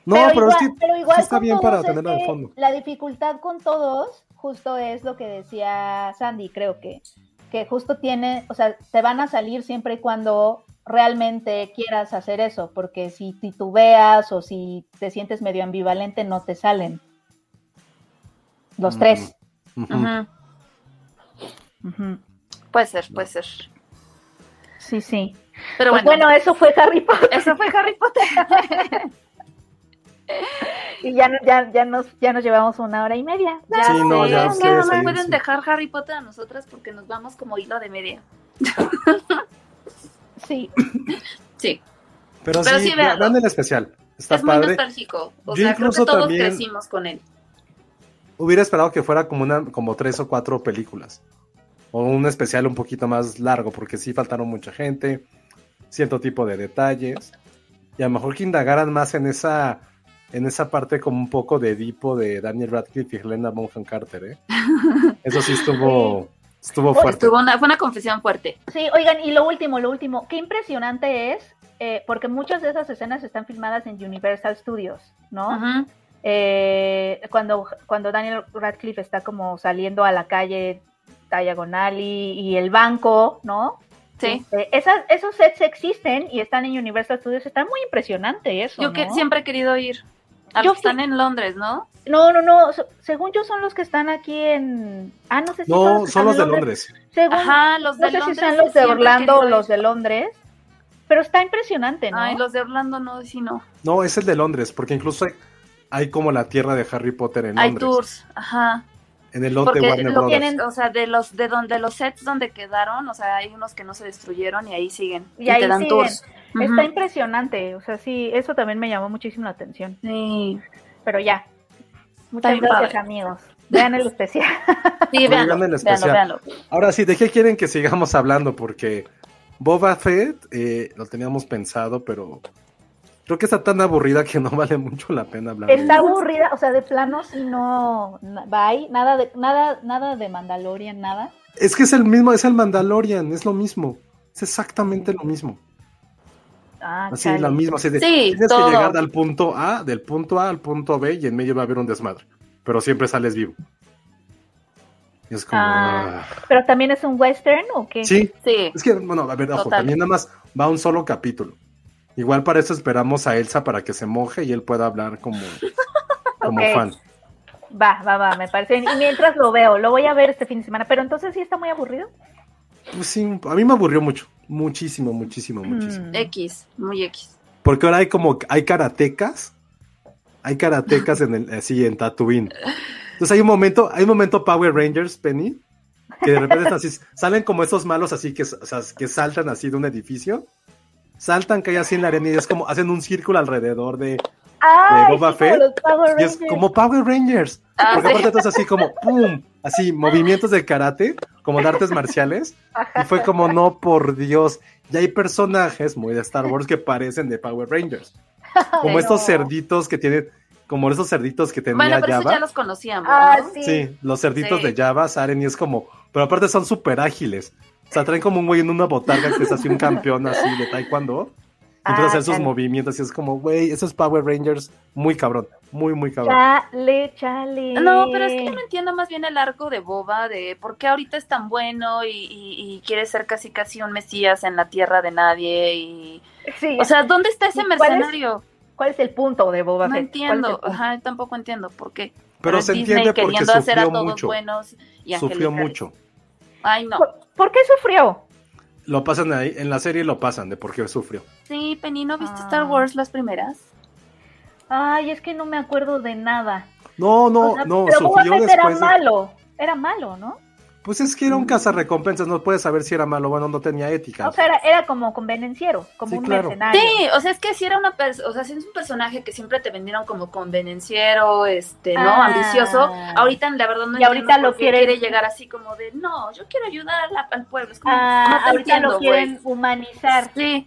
No, pero, igual, es que pero igual sí está bien para es tenerlo de fondo. La dificultad con todos, justo es lo que decía Sandy, creo que, que justo tiene, o sea, te van a salir siempre y cuando realmente quieras hacer eso, porque si titubeas o si te sientes medio ambivalente, no te salen. Los Mm. tres. Puede ser, puede ser. Sí, sí. Pero Pues bueno, bueno, eso fue Harry Potter. eso fue Harry Potter. Y ya, no- ya, ya, nos, ya nos llevamos una hora y media. Ya Sí, no, ya no, no ahí, pueden dejar Harry Potter a nosotras porque nos vamos como hilo de media. Sí, Sí. sí. Pero, sí, vean el especial. Está es padre. muy nostálgico. O sea, creo que todos crecimos con él. Hubiera esperado que fuera como una, como tres o cuatro películas. O un especial un poquito más largo, porque sí faltaron mucha gente, cierto tipo de detalles. Y a lo mejor que indagaran más en esa, en esa parte como un poco de Edipo de Daniel Radcliffe y Helena Bonham Carter, ¿eh? Eso sí estuvo, estuvo fuerte. fue una confesión fuerte. Sí, oigan, y lo último, lo último, qué impresionante es eh, porque muchas de esas escenas están filmadas en Universal Studios, ¿no? Eh, cuando, cuando Daniel Radcliffe está como saliendo a la calle diagonal y, el banco, ¿no? Sí. Este, esas, esos sets existen y están en Universal Studios. Está muy impresionante eso. Yo que siempre he querido ir. Ah, están en Londres, ¿no? No, no, no. según yo son los que están aquí en. Ah, no sé si no, son los, de Londres. Ajá, los de no sé si son los de Orlando o los de Londres. Pero está impresionante, ¿no? Ay, los de Orlando no, sí no. No, es el de Londres, porque incluso hay, como la tierra de Harry Potter en Londres. Hay tours, ajá. En el lote Warner lo Tienen, o sea, de los de donde los sets donde quedaron, o sea, hay unos que no se destruyeron y ahí siguen. Y, ahí te dan tours. Está impresionante, o sea, sí, eso también me llamó muchísimo la atención. Sí. Pero ya. Muchas gracias, amigos. Vean el especial. Sí, vean el especial. Ahora sí, ¿de qué quieren que sigamos hablando? Porque Boba Fett eh, lo teníamos pensado, pero creo que está tan aburrida que no vale mucho la pena hablar. Está aburrida, o sea, de plano si no bye, nada de nada nada de Mandalorian, nada. Es que es el mismo, es el Mandalorian, es lo mismo. Es exactamente lo mismo. Ah, así, la misma. Así de, sí, tienes que llegar al punto A, del punto A al punto B y en medio va a haber un desmadre. Pero siempre sales vivo. Ah, ah. ¿Pero también es un western o qué? Sí, Es que, bueno, a ver, ojo, también nada más va un solo capítulo. Igual para eso esperamos a Elsa para que se moje y él pueda hablar como, como fan. Va, va, va, me parece. Y mientras lo veo, lo voy a ver este fin de semana. Pero entonces sí está muy aburrido. Pues sí, a mí me aburrió mucho. Muchísimo, muchísimo, mm. muchísimo. X, muy X. Porque ahora hay como, hay karatecas. Hay karatecas en el, así en Tatooine. Entonces hay un momento, hay un momento Power Rangers, Penny, que de repente así, salen como esos malos así que, que saltan así de un edificio, saltan, caen así en la arena y es como hacen un círculo alrededor de, Boba Fett. Y es como Power Rangers. Ah, porque aparte es así como ¡pum! Así, movimientos de karate, como de artes marciales. Y fue como, no, por Dios. Y hay personajes muy de Star Wars que parecen de Power Rangers. Como estos cerditos que tienen como esos cerditos que tenía bueno, pero Java. ya los conocíamos. Ah, sí. los cerditos de Java, Saren, y es como, pero aparte son súper ágiles. O sea, traen como un güey en una botarga que es así un campeón así de taekwondo. Y empieza a hacer sus movimientos y es como, güey, esos Power Rangers, muy cabrón, muy, muy cabrón. Chale, chale. No, pero es que yo no entiendo más bien el arco de Boba, de por qué ahorita es tan bueno y, quiere ser casi casi un mesías en la tierra de nadie y... Sí. O sea, ¿dónde está ese mercenario? ¿Cuál es el punto de Boba Fett? No entiendo, ajá, tampoco entiendo por qué. Pero, se entiende porque sufrió hacer a todos mucho. buenos y Sufrió mucho. Ay, no. ¿Por, qué sufrió? Lo pasan ahí, en la serie lo pasan de por qué sufrió. Sí, Penny, ¿no viste Star ah. Wars las primeras? Ay, es que no me acuerdo de nada. No, no, no, pero sufrió era malo, era malo, ¿no? Pues es que era un cazarrecompensas, no puedes saber si era malo o bueno, no tenía ética. O sea, era, como convenenciero, como un mercenario. Sí, o sea, es que si era una o sea, si es un personaje que siempre te vendieron como convenenciero, este, ¿no? Ah. Ambicioso. Ahorita la verdad no y ahorita lo quiere... llegar así como de, no, yo quiero ayudar al pueblo. Es como, ah, no ahorita lo quieren humanizar. Sí.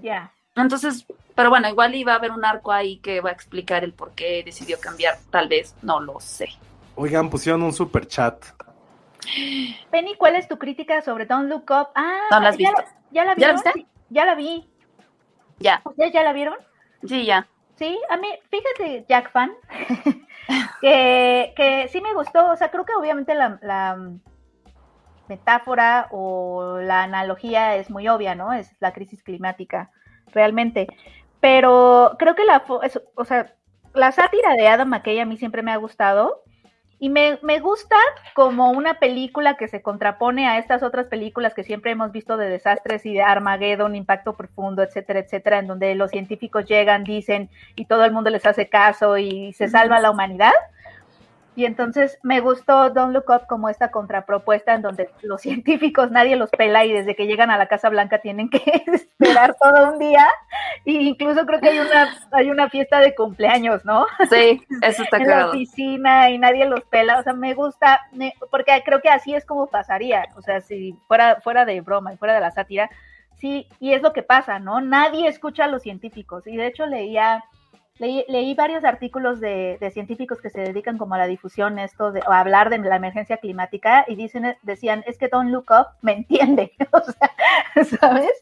Ya. Entonces, pero bueno, igual iba a haber un arco ahí que va a explicar el por qué decidió cambiar, tal vez, no lo sé. Oigan, pusieron un super chat Penny, ¿cuál es tu crítica sobre Don't Look Up? Ah, ¿No la has visto? ¿Ya, la vieron? ¿Ya, la vi. Ya. ¿Ustedes ya la vieron? Sí, ya. Sí, a mí, fíjate, Jack Fan, que, que sí me gustó, o sea, creo que obviamente la, metáfora o la analogía es muy obvia, ¿no? Es la crisis climática, realmente. Pero creo que la, o sea, la sátira de Adam McKay a mí siempre me ha gustado y me, me, gusta como una película que se contrapone a estas otras películas que siempre hemos visto de desastres y de Armageddon, impacto profundo, etcétera, etcétera, en donde los científicos llegan, dicen y todo el mundo les hace caso y se salva la humanidad. Y entonces me gustó Don't Look Up como esta contrapropuesta en donde los científicos nadie los pela y desde que llegan a la Casa Blanca tienen que esperar todo un día. E incluso creo que hay una, hay una fiesta de cumpleaños, ¿no? Sí, eso está En la oficina y nadie los pela. O sea, me gusta, porque creo que así es como pasaría. O sea, si fuera, fuera de broma y fuera de la sátira, sí, y es lo que pasa, ¿no? Nadie escucha a los científicos. Y de hecho leía Leí, varios artículos de, científicos que se dedican como a la difusión esto de, o a hablar de la emergencia climática y dicen, decían, es que Don't Look Up me entiende, o sea, ¿sabes?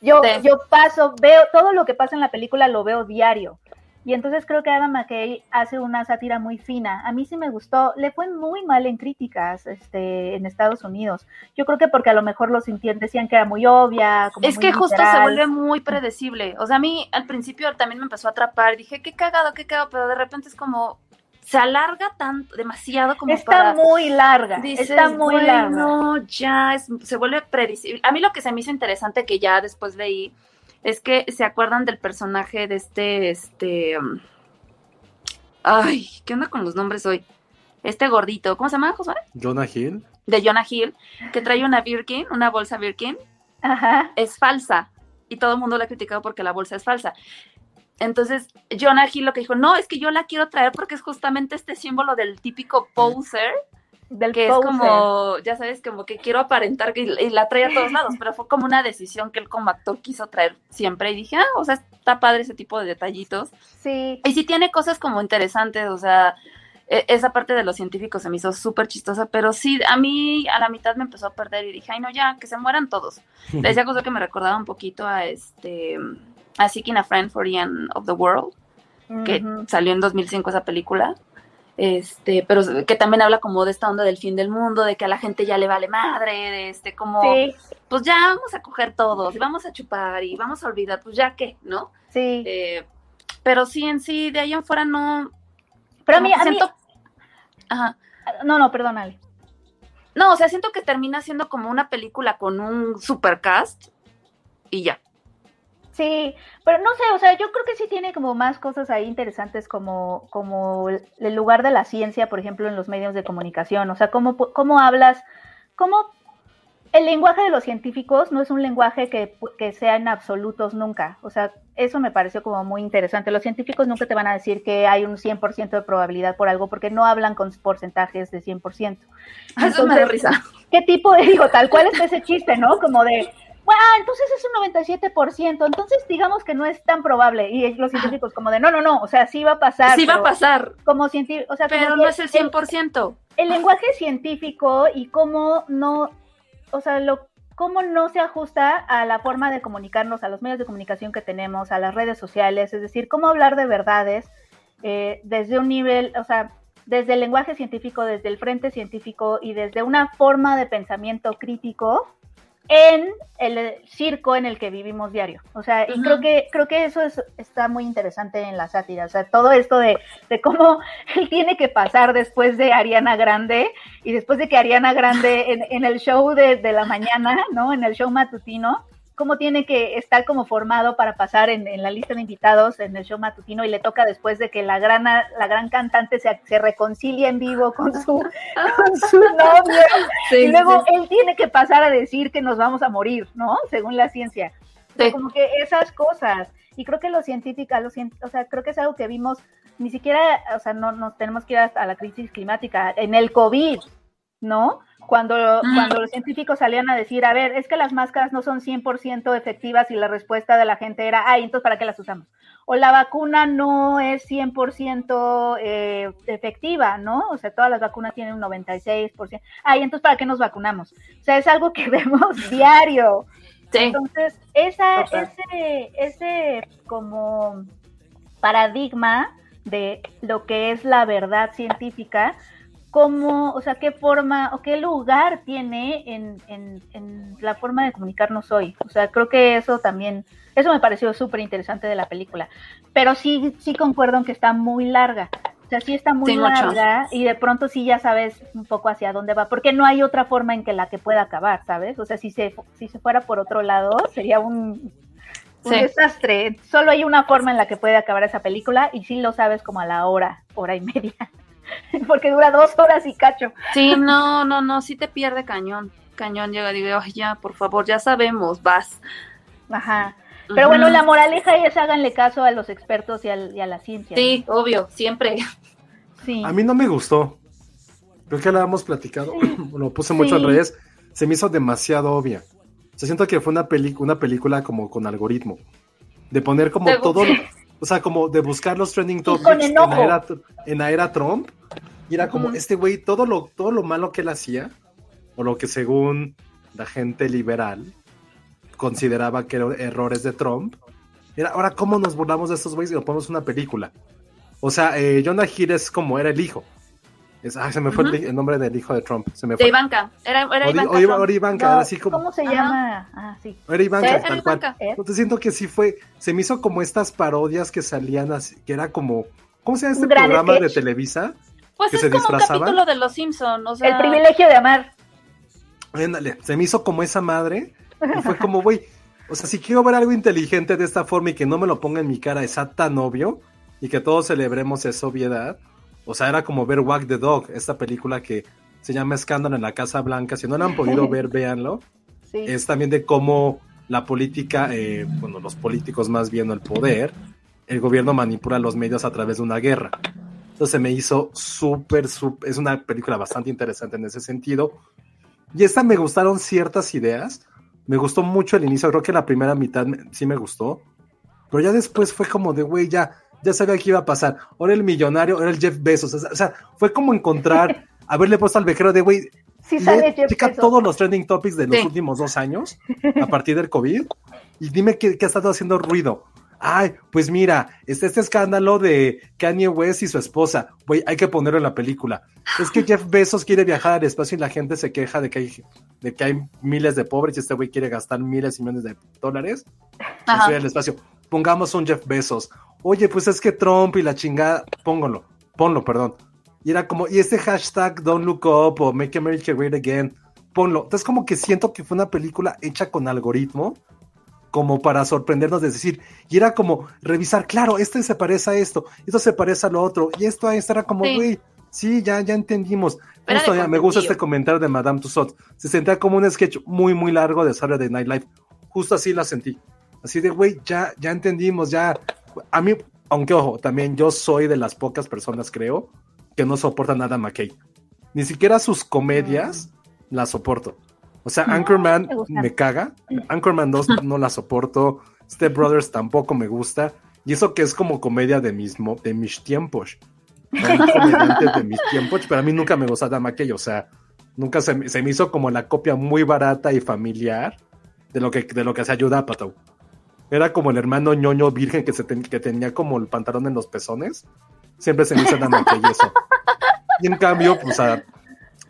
Yo, yo paso, veo, todo lo que pasa en la película lo veo diario. Y entonces creo que Adam McKay hace una sátira muy fina. A mí sí me gustó. Le fue muy mal en críticas este, en Estados Unidos. Yo creo que porque a lo mejor los decían que era muy obvia. Como es que justo se vuelve muy predecible. O sea, a mí al principio también me empezó a atrapar. Dije, qué cagado, qué cagado, pero de repente es como, se alarga tanto, demasiado como está muy larga, está muy larga. No, ya se vuelve predecible. A mí lo que se me hizo interesante que ya después leí es que se acuerdan del personaje de este, este, um, ay, ¿qué onda con los nombres hoy? Este gordito, ¿cómo se llama, Josué? Jonah Hill. De Jonah Hill, que trae una Birkin, una bolsa Birkin. Ajá. Es falsa. Y todo el mundo la ha criticado porque la bolsa es falsa. Entonces, Jonah Hill lo que dijo, no, es que yo la quiero traer porque es justamente este símbolo del típico poser del que es como, ya sabes, como que quiero aparentar que y la trae a todos lados, pero fue como una decisión que él como actor quiso traer siempre y dije, ah, o sea, está padre ese tipo de detallitos. Sí. Y sí tiene cosas como interesantes, o sea, e, esa parte de los científicos se me hizo súper chistosa, pero sí, a mí a la mitad me empezó a perder y dije, ay no, ya, que se mueran todos. Le decía cosa que me recordaba un poquito a este, a Seeking a Friend for the End of the World, que salió en 2005 esa película este, pero que también habla como de esta onda del fin del mundo, de que a la gente ya le vale madre, de este, como, pues ya vamos a coger todos, y vamos a chupar, y vamos a olvidar, pues ya qué, ¿no? Sí. Eh, pero sí, en sí, de ahí en fuera no... Pero a mí, a siento... Ajá. No, no, perdónale. No, o sea, siento que termina siendo como una película con un supercast y ya. Sí, pero no sé, o sea, yo creo que sí tiene como más cosas ahí interesantes como, como el lugar de la ciencia, por ejemplo, en los medios de comunicación, o sea, cómo, cómo hablas, cómo el lenguaje de los científicos no es un lenguaje que, que sea en absolutos nunca, o sea, eso me pareció como muy interesante. Los científicos nunca te van a decir que hay un 100% de probabilidad por algo porque no hablan con porcentajes de 100%. Eso me da risa. ¿Qué tipo de, digo, tal cual es ese chiste, ¿no? Como de, bueno, entonces es un 97%, entonces digamos que no es tan probable. Y los científicos como de, no, no, no, o sea, sí va a pasar. Sí va a pasar. Como científico, o sea, pero no es el 100%. El, el lenguaje científico y cómo no, o sea, lo, cómo no se ajusta a la forma de comunicarnos, a los medios de comunicación que tenemos, a las redes sociales, es decir, cómo hablar de verdades eh, desde un nivel, o sea, desde el lenguaje científico, desde el frente científico y desde una forma de pensamiento crítico en el circo en el que vivimos diario. O sea, y creo que, creo que eso es, está muy interesante en la sátira. O sea, todo esto de, de cómo él tiene que pasar después de Ariana Grande y después de que Ariana Grande en, en el show de, de, la mañana, ¿no? En el show matutino, cómo tiene que estar como formado para pasar en, la lista de invitados en el show matutino y le toca después de que la gran, la gran cantante se, se reconcilia en vivo con su, con su novio y luego él tiene que pasar a decir que nos vamos a morir, ¿no? Según la ciencia. como que esas cosas. Y creo que los científicos, los, o sea, creo que es algo que vimos, ni siquiera, o sea, no nos tenemos que ir a la crisis climática, en el COVID, ¿no? Cuando, cuando los científicos salían a decir, a ver, es que las máscaras no son 100% efectivas y la respuesta de la gente era, ay, entonces ¿para qué las usamos? O la vacuna no es 100% eh, efectiva, ¿no? O sea, todas las vacunas tienen un 96%. Ay, entonces ¿para qué nos vacunamos? O sea, es algo que vemos diario. Entonces, esa, ese, ese como paradigma de lo que es la verdad científica, cómo, o sea, qué forma o qué lugar tiene en, en, la forma de comunicarnos hoy. O sea, creo que eso también, eso me pareció súper interesante de la película. Pero sí, sí concuerdo en que está muy larga. O sea, sí está muy larga y de pronto sí ya sabes un poco hacia dónde va, porque no hay otra forma en que la que pueda acabar, ¿sabes? O sea, si se, si se fuera por otro lado, sería un, un desastre. Solo hay una forma en la que puede acabar esa película y sí lo sabes como a la hora, hora y media. Porque dura dos horas y cacho. Sí, no, no, no, sí te pierde cañón. Cañón llega, digo, ya, por favor, ya sabemos, vas. Ajá. Pero bueno, la moraleja es háganle caso a los expertos y, a la ciencia. Sí, obvio, siempre. Sí. A mí no me gustó. Creo que la hemos platicado, lo puse mucho en redes, se me hizo demasiado obvia. Se siento que fue una, una película como con algoritmo, de poner como todo, o sea, como de buscar los trending topics en la, era, en la era Trump, y era como, este güey, todo lo, todo lo malo que él hacía, o lo que según la gente liberal consideraba que eran errores de Trump, era, ahora, ¿cómo nos burlamos de estos güeyes y lo ponemos en una película? O sea, eh, Jonah Hill es como era el hijo, se me fue el, nombre del hijo de Trump. Se me fue. De Ivanka. Era, era Ivanka. así como, ¿Cómo se llama? Ah, sí. Era Ivanka, tal cual. Entonces siento que sí fue. Se me hizo como estas parodias que salían así, que era como. ¿Cómo se llama este programa de Televisa? Pues que es se como disfrazaban? un capítulo de Los Simpsons. O sea... El privilegio de amar. Ándale, se me hizo como esa madre. Y fue como, güey. O sea, si quiero ver algo inteligente de esta forma y que no me lo ponga en mi cara, es tan obvio. Y que todos celebremos esa obviedad o sea, era como ver Walk the Dog, esta película que se llama Escándalo en la Casa Blanca. Si no la han podido ver, véanlo. Es también de cómo la política, eh, bueno, los políticos más bien el poder, el gobierno manipula los medios a través de una guerra. Entonces me hizo súper, súper, es una película bastante interesante en ese sentido. Y esta me gustaron ciertas ideas. Me gustó mucho el inicio, creo que la primera mitad sí me gustó. Pero ya después fue como de, güey, ya, ya sabía que iba a pasar. Ahora el millonario, era el Jeff Bezos. O sea, fue como encontrar, haberle puesto al vejero de, güey, sí sale checa todos los trending topics de los últimos dos años, a partir del COVID, y dime qué, ha estado haciendo ruido. Ay, pues mira, está este escándalo de Kanye West y su esposa. Güey, hay que ponerlo en la película. Es que Jeff Bezos quiere viajar al espacio y la gente se queja de que hay, de que hay miles de pobres y este güey quiere gastar miles y millones de dólares en el espacio. Pongamos un Jeff Bezos oye, pues es que Trump y la chingada, póngalo, ponlo, perdón. Y era como, y este hashtag Don't Look Up o Make America Great Again, ponlo. Entonces como que siento que fue una película hecha con algoritmo, como para sorprendernos de decir, y era como revisar, claro, este se parece a esto, esto se parece a lo otro, y esto a esto era como, güey, sí. ya, ya entendimos. Esto ya, me gusta este comentario de Madame Tussauds. Se sentía como un sketch muy, muy largo de Saturday Night Live. Justo así la sentí. Así de, güey, ya, ya entendimos, ya a mí, aunque ojo, también yo soy de las pocas personas, creo, que no soportan nada a McKay. Ni siquiera sus comedias las soporto. O sea, Anchorman me, caga. Anchorman 2 no la soporto. Step Brothers tampoco me gusta. Y eso que es como comedia de, mismo, de mis tiempos. de mis tiempos, pero a mí nunca me gustaba McKay. O sea, nunca se, me hizo como la copia muy barata y familiar de lo que, de lo que se ayuda a Pato. Era como el hermano ñoño virgen que, se que tenía como el pantalón en los pezones. Siempre se me hizo nada y eso. Y en cambio, pues a,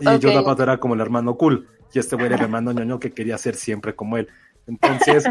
y okay. Pato era como el hermano cool. Y este güey era el hermano ñoño que quería ser siempre como él. Entonces,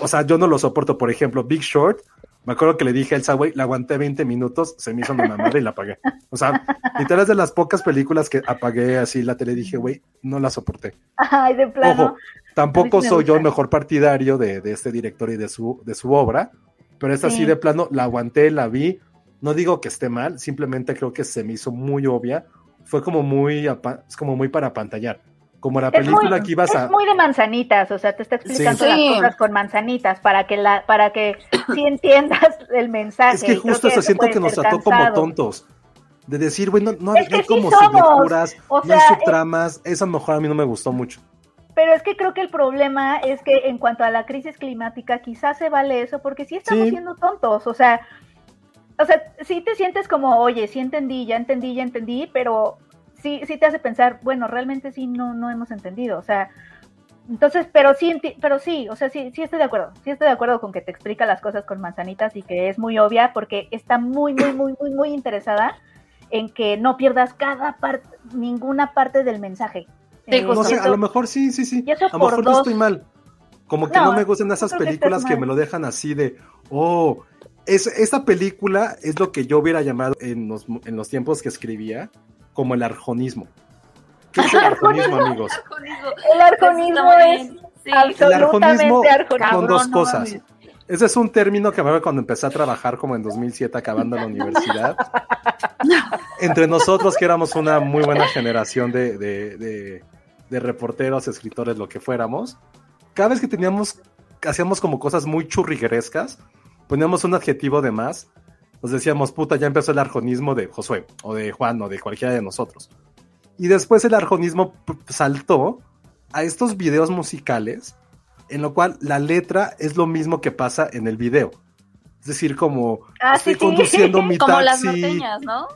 o sea, yo no lo soporto. Por ejemplo, Big Short, me acuerdo que le dije a Elsa, güey, la aguanté 20 minutos, se me hizo una madre y la apagué. O sea, literal es de las pocas películas que apagué así la tele, dije, güey, no la soporté. Ay, de plano. Ojo, Tampoco soy yo el mejor partidario de, este director y de su, de su obra, pero esta sí. de plano la aguanté, la vi. No digo que esté mal, simplemente creo que se me hizo muy obvia. Fue como muy, es como muy para pantallar. Como la película que ibas a. Es muy de manzanitas, o sea, te está explicando las cosas con manzanitas para que la, para que sí entiendas el mensaje. Es que justo se siento que nos trató como tontos de decir, bueno, no, no, hay como sublecturas, no hay subtramas, eso a lo mejor a mí no me gustó mucho. Pero es que creo que el problema es que en cuanto a la crisis climática, quizás se vale eso, porque sí estamos siendo tontos, o sea, o sea, sí te sientes como, oye, sí entendí, ya entendí, ya entendí, pero sí, sí te hace pensar, bueno, realmente sí no, no hemos entendido, o sea, entonces, pero sí, pero sí, o sea, sí, sí estoy de acuerdo, sí estoy de acuerdo con que te explica las cosas con manzanitas y que es muy obvia porque está muy, muy, muy, muy, muy interesada en que no pierdas cada parte, ninguna parte del mensaje. Eh, no sé, a lo mejor sí, sí, sí. A lo mejor no estoy mal. Como que no, me gustan esas películas que, me lo dejan así de, oh, es, esta película es lo que yo hubiera llamado en los, en los tiempos que escribía como el arjonismo. ¿Qué es el arjonismo, amigos? El arjonismo es absolutamente el arjonismo con dos cosas. Ese es un término que me acuerdo cuando empecé a trabajar como en 2007, acabando la universidad. Entre nosotros, que éramos una muy buena generación de, de, de, reporteros, escritores, lo que fuéramos, cada vez que teníamos, hacíamos como cosas muy churriguerescas, poníamos un adjetivo de más, nos decíamos, puta, ya empezó el arjonismo de Josué, o de Juan, o de cualquiera de nosotros. Y después el arjonismo saltó a estos videos musicales en lo cual la letra es lo mismo que pasa en el video. Es decir, como ah, estoy conduciendo mi como taxi. Las norteñas, ¿no?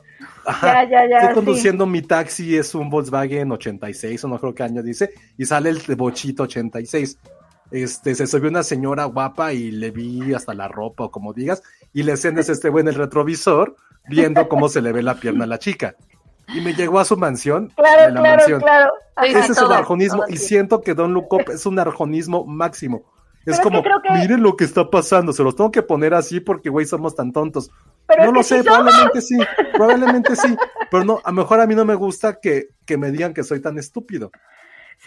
Ajá, ya, ya, ya, estoy conduciendo mi taxi, es un Volkswagen 86, o no creo qué año dice, y sale el bochito 86. Este, se subió una señora guapa y le vi hasta la ropa, o como digas, y le enciendes este güey en el retrovisor, viendo cómo se le ve la pierna a la chica y me llegó a su mansión. Claro, claro, claro. Ese es el arjonismo y siento que Don Look es un arjonismo máximo. Es como, miren lo que está pasando, se los tengo que poner así porque, güey, somos tan tontos. no lo sé, probablemente sí, probablemente sí, pero no, a lo mejor a mí no me gusta que, que me digan que soy tan estúpido.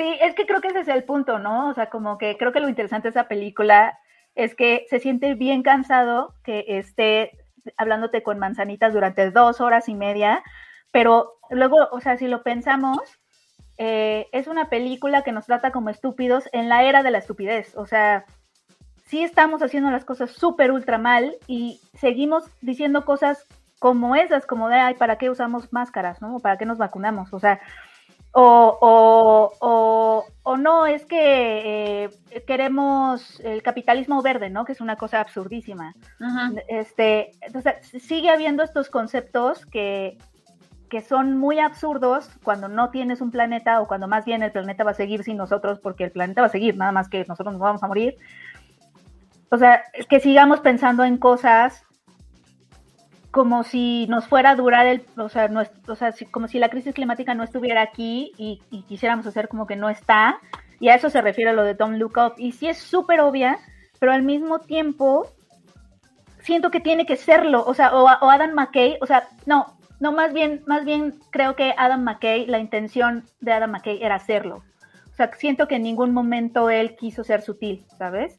Sí, es que creo que ese es el punto, ¿no? O sea, como que creo que lo interesante de esa película es que se siente bien cansado que esté hablándote con manzanitas durante dos horas y media, pero luego, o sea, si lo pensamos, eh, es una película que nos trata como estúpidos en la era de la estupidez. O sea, sí estamos haciendo las cosas súper ultra mal y seguimos diciendo cosas como esas, como de, ay, ¿para qué usamos máscaras? ¿No? ¿Para qué nos vacunamos? O sea, o, o, o, o no, es que eh, queremos el capitalismo verde, ¿no? Que es una cosa absurdísima. Este, entonces, sigue habiendo estos conceptos que, que son muy absurdos cuando no tienes un planeta o cuando más bien el planeta va a seguir sin nosotros porque el planeta va a seguir, nada más que nosotros nos vamos a morir. O sea, que sigamos pensando en cosas como si nos fuera a durar el, o sea, no, o sea como si la crisis climática no estuviera aquí y, quisiéramos hacer como que no está. Y a eso se refiere lo de Don't Look Up. Y sí es súper obvia, pero al mismo tiempo siento que tiene que serlo. O sea, o, o Adam McKay, o sea, no, no, más bien, más bien creo que Adam McKay, la intención de Adam McKay era hacerlo. O sea, siento que en ningún momento él quiso ser sutil, ¿sabes?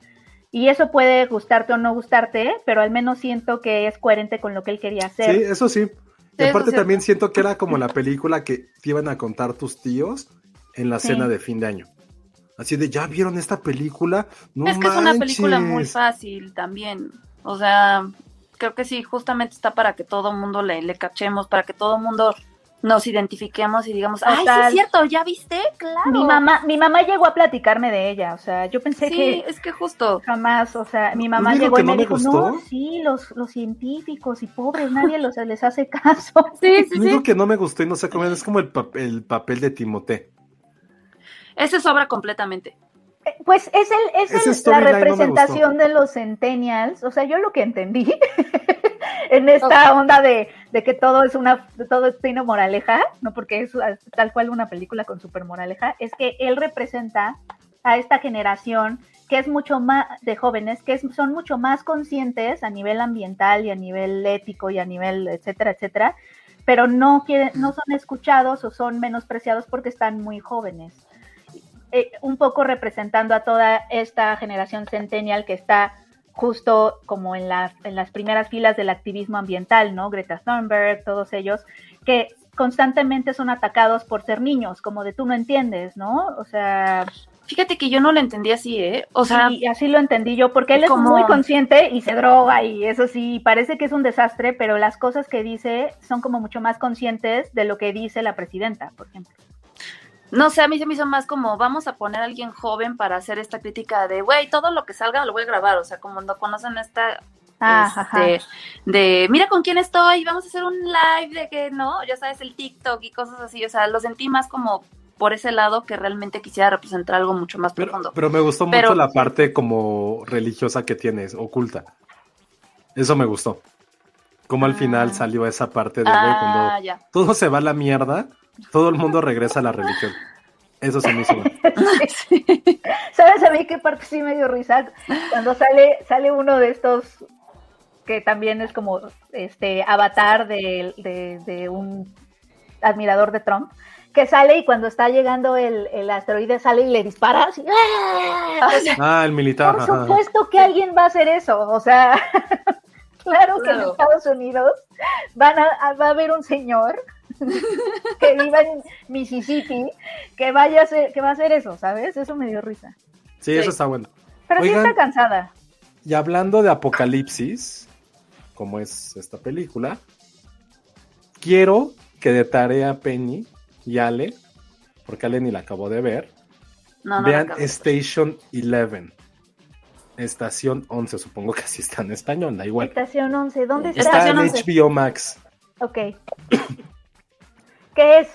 Y eso puede gustarte o no gustarte, pero al menos siento que es coherente con lo que él quería hacer. Sí, eso sí. Y aparte también siento que era como la película que te iban a contar tus tíos en la cena de fin de año. Así de, ¿ya vieron esta película? No es que es una película muy fácil también. O sea, creo que sí, justamente está para que todo el mundo le, le cachemos, para que todo el mundo nos identifiquemos y digamos, ay, sí es cierto, ¿ya viste? Claro. Mi mamá, mi mamá llegó a platicarme de ella, o sea, yo pensé sí, que... es que justo. Jamás, o sea, mi mamá llegó y me, dijo, no, sí, los, los científicos y pobres, nadie los, les hace caso. Sí, sí, sí. que no me gustó y no sé cómo es como el, el papel de Timote. Ese sobra completamente. Pues es, el, es la representación de los centennials, o sea, yo lo que entendí en esta onda de, que todo es una, todo tiene moraleja, no porque es tal cual una película con super moraleja, es que él representa a esta generación que es mucho más de jóvenes, que son mucho más conscientes a nivel ambiental y a nivel ético y a nivel etcétera, etcétera, pero no quieren, no son escuchados o son menospreciados porque están muy jóvenes. Eh, un poco representando a toda esta generación centennial que está justo como en, en las primeras filas del activismo ambiental, ¿no? Greta Thunberg, todos ellos, que constantemente son atacados por ser niños, como de tú no entiendes, ¿no? O sea... Fíjate que yo no lo entendí así, ¿eh? O sea... Y así lo entendí yo, porque él es muy consciente y se droga y eso sí, parece que es un desastre, pero las cosas que dice son como mucho más conscientes de lo que dice la presidenta, por ejemplo no sé, a mí se me hizo más como vamos a poner a alguien joven para hacer esta crítica de, güey, todo lo que salga lo voy a grabar, o sea, como no conocen esta ah, este, de mira con quién estoy, vamos a hacer un live de que no, ya sabes, el TikTok y cosas así, o sea, lo sentí más como por ese lado que realmente quisiera representar algo mucho más profundo. Pero me gustó mucho la parte como religiosa que tienes, oculta. Eso me gustó. Como al final ah. salió esa parte de, güey, ah, cuando todo se va a la mierda, todo el mundo regresa a la religión. Eso se me hizo. ¿Sabes a mí qué parte sí me dio risa? Cuando sale, sale uno de estos que también es como este avatar de, un admirador de Trump que sale y cuando está llegando el, el asteroide sale y le dispara así. ¡ah! ah, el militar. Por supuesto que alguien va a hacer eso, o sea, claro, que en Estados Unidos van a, va a haber un señor que viva en Mississippi que vaya a que va a hacer eso, ¿sabes? Eso me dio risa. Sí, eso está bueno. Pero sí está cansada. Y hablando de apocalipsis, como es esta película, quiero que de tarea Penny y Ale, porque Ale ni la acabo de ver, vean Station 11. Estación 11, supongo que así está en español, da igual. Estación 11, ¿dónde está? Está en HBO Max. Ok. ¿Qué es?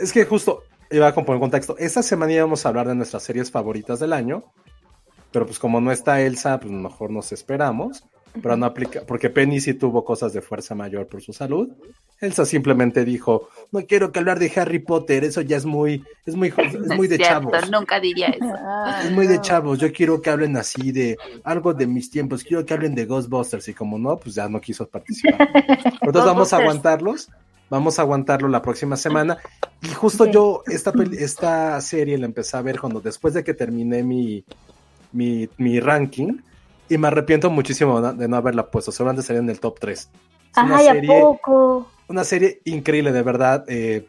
es que justo iba a componer contexto. Esta semana íbamos a hablar de nuestras series favoritas del año, pero pues como no está Elsa, pues mejor nos esperamos pero no aplica, porque Penny sí tuvo cosas de fuerza mayor por su salud. Elsa simplemente dijo, no quiero que hablar de Harry Potter, eso ya es muy, es muy, es muy de chavos. Nunca diría eso. es muy de chavos, yo quiero que hablen así de algo de mis tiempos, quiero que hablen de Ghostbusters y como no, pues ya no quiso participar. Entonces vamos a aguantarlos, vamos a aguantarlo la próxima semana. Y justo yo esta, esta serie la empecé a ver cuando después de que terminé mi, mi, mi ranking y me arrepiento muchísimo de no haberla puesto. Seguramente sería en el top 3. Es una serie, poco? Una serie increíble, de verdad. Eh,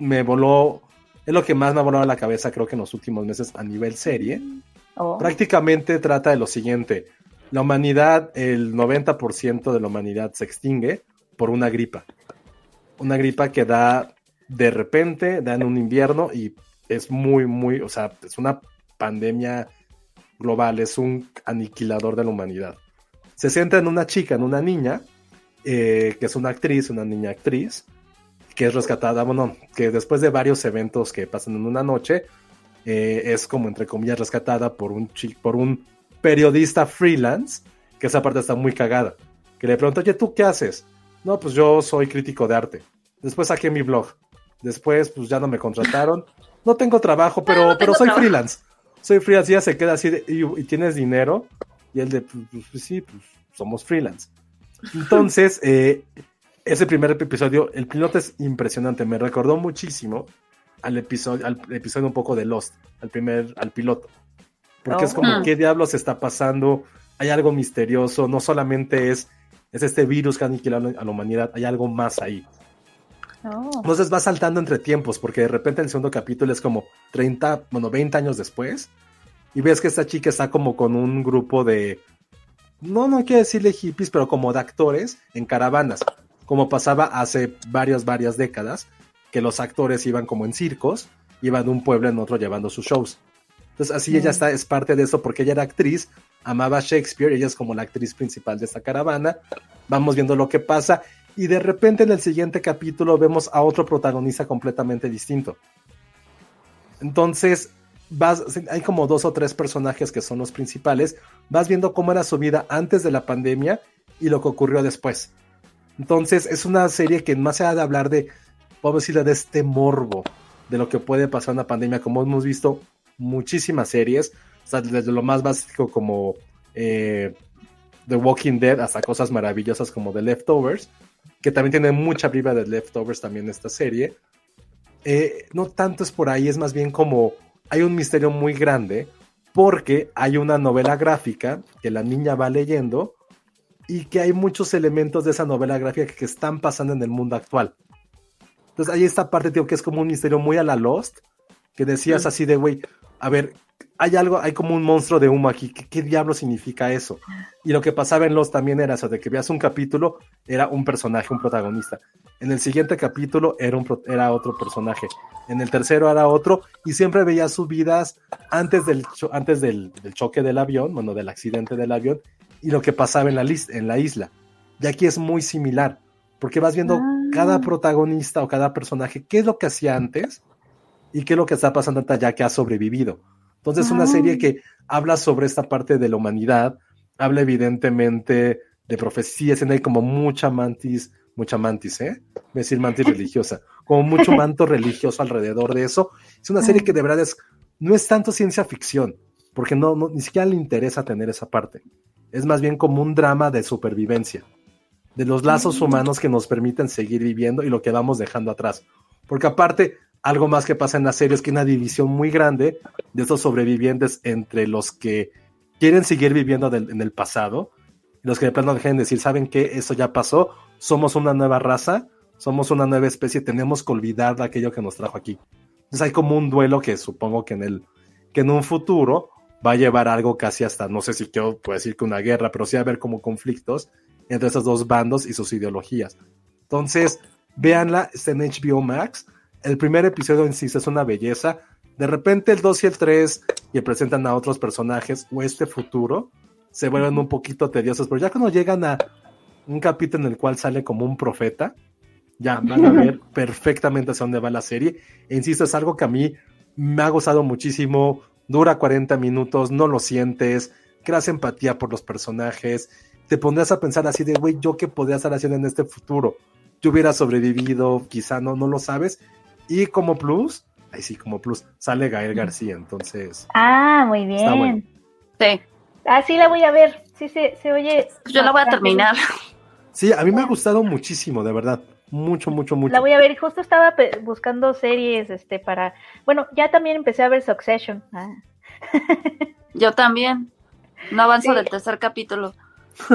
me voló. Es lo que más me ha volado a la cabeza, creo que en los últimos meses a nivel serie. Oh. Prácticamente trata de lo siguiente: la humanidad, el 90% de la humanidad se extingue por una gripa. Una gripa que da de repente, da en un invierno y es muy, muy, o sea, es una pandemia global, es un aniquilador de la humanidad. Se centra en una chica, en una niña, eh, que es una actriz, una niña actriz, que es rescatada, bueno, que después de varios eventos que pasan en una noche, eh, es como entre comillas rescatada por un, por un periodista freelance, que esa parte está muy cagada, que le pregunta, oye, ¿tú qué haces? No, pues yo soy crítico de arte. Después saqué mi blog. Después, pues ya no me contrataron. No tengo trabajo, pero, pero soy freelance soy freelance, y ya se queda así y, tienes dinero, y él de, pues, pues, pues, sí, pues somos freelance. Entonces, eh, ese primer episodio, el piloto es impresionante, me recordó muchísimo al episodio, al episodio un poco de Lost, al primer, al piloto. Porque es como, oh. ¿qué diablos está pasando? Hay algo misterioso, no solamente es, es este virus que ha aniquilado a la humanidad, hay algo más ahí. Oh. Entonces va saltando entre tiempos, porque de repente el segundo capítulo es como 30, bueno, 20 años después, y ves que esta chica está como con un grupo de, no, no quiero decirle hippies, pero como de actores en caravanas, como pasaba hace varias, varias décadas, que los actores iban como en circos, iban de un pueblo en otro llevando sus shows. Entonces así ella está, es parte de eso, porque ella era actriz, amaba Shakespeare, ella es como la actriz principal de esta caravana, vamos viendo lo que pasa, y de repente en el siguiente capítulo vemos a otro protagonista completamente distinto. Entonces, vas, hay como dos o tres personajes que son los principales, vas viendo cómo era su vida antes de la pandemia y lo que ocurrió después. Entonces, es una serie que más allá de hablar de, podemos decirle, de este morbo, de lo que puede pasar en una pandemia, como hemos visto muchísimas series, desde lo más básico como eh, The Walking Dead hasta cosas maravillosas como The Leftovers, que también tiene mucha vibra de Leftovers también esta serie. Eh, no tanto es por ahí, es más bien como hay un misterio muy grande porque hay una novela gráfica que la niña va leyendo y que hay muchos elementos de esa novela gráfica que están pasando en el mundo actual. Entonces hay esta parte, tío, que es como un misterio muy a la Lost, que decías así de, güey, a ver, hay algo, hay como un monstruo de humo aquí. ¿Qué, diablo significa eso? Y lo que pasaba en Los también era eso, de que veas un capítulo, era un personaje, un protagonista. En el siguiente capítulo era, un, era otro personaje. En el tercero era otro, y siempre veías sus vidas antes, del, antes del, choque del avión, bueno, del accidente del avión, y lo que pasaba en la, en la isla. Y aquí es muy similar, porque vas viendo cada ah. protagonista o cada personaje, qué es lo que hacía antes y qué es lo que está pasando hasta ya que ha sobrevivido. Entonces, es una serie ah. que habla sobre esta parte de la humanidad, habla evidentemente de profecías, hay como mucha mantis, mucha mantis, ¿eh? Voy a decir mantis religiosa, como mucho manto religioso alrededor de eso. Es una serie que de verdad es, no es tanto ciencia ficción, porque no, ni siquiera le interesa tener esa parte. Es más bien como un drama de supervivencia, de los lazos humanos que nos permiten seguir viviendo y lo que vamos dejando atrás. Porque aparte, algo más que pasa en la serie es que hay una división muy grande de esos sobrevivientes entre los que quieren seguir viviendo en el pasado los que de plano dejen de decir, ¿saben qué? Eso ya pasó, somos una nueva raza, somos una nueva especie, tenemos que olvidar aquello que nos trajo aquí. Entonces hay como un duelo que supongo que en, el, que en un futuro va a llevar algo casi hasta, no sé si quiero puedo decir que una guerra, pero sí a haber como conflictos entre esos dos bandos y sus ideologías. Entonces, véanla, está en HBO Max. El primer episodio sí es una belleza. De repente el 2 y el 3 y presentan a otros personajes o este futuro se vuelven un poquito tediosos, pero ya cuando llegan a un capítulo en el cual sale como un profeta, ya van a ver perfectamente hacia dónde va la serie. E insisto, es algo que a mí me ha gustado muchísimo. Dura 40 minutos, no lo sientes, creas empatía por los personajes. Te pondrás a pensar así de, güey, ¿yo qué podría estar haciendo en este futuro? Yo hubiera sobrevivido, quizá no, no lo sabes. Y como plus, ahí sí, como plus, sale Gael García, entonces. Ah, muy bien. Sí. Ah, sí, la voy a ver. Sí, se, se oye. Yo la voy a terminar. Sí, a mí me ha gustado muchísimo, de verdad. Mucho, mucho, mucho. La voy a ver. Justo estaba buscando series este para. Bueno, ya también empecé a ver Succession. Ah. Yo también. No avanzo del tercer capítulo.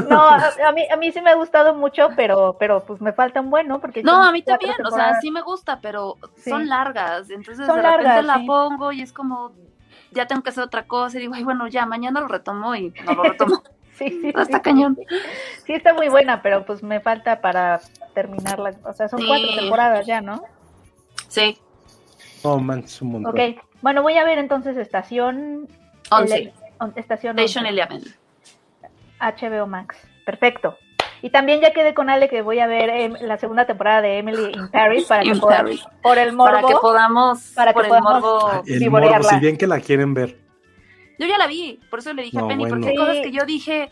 No, a, mí, a mí sí me ha gustado mucho, pero, pero pues me falta un bueno. Porque no, a mí también, o sea, sí me gusta, pero son largas. Entonces de repente la pongo y es como, ya tengo que hacer otra cosa y digo, ay, bueno, ya, mañana lo retomo y no lo retomo. sí, sí, está cañón. Sí, está muy buena, pero pues me falta para terminarla. O sea, son cuatro temporadas ya, ¿no? Sí. Oh, man, es un montón. Ok, bueno, voy a ver entonces Estación... 11. estación Station Eleven. HBO Max. Perfecto. Y también ya quedé con Ale que voy a ver em, la segunda temporada de Emily in Paris para que podamos, por el morbo, para que podamos para que por podamos el morbo, Ah, el morbo, si bien que la quieren ver. Yo ya la vi, por eso le dije No, a Penny, bueno. porque hay cosas que yo dije,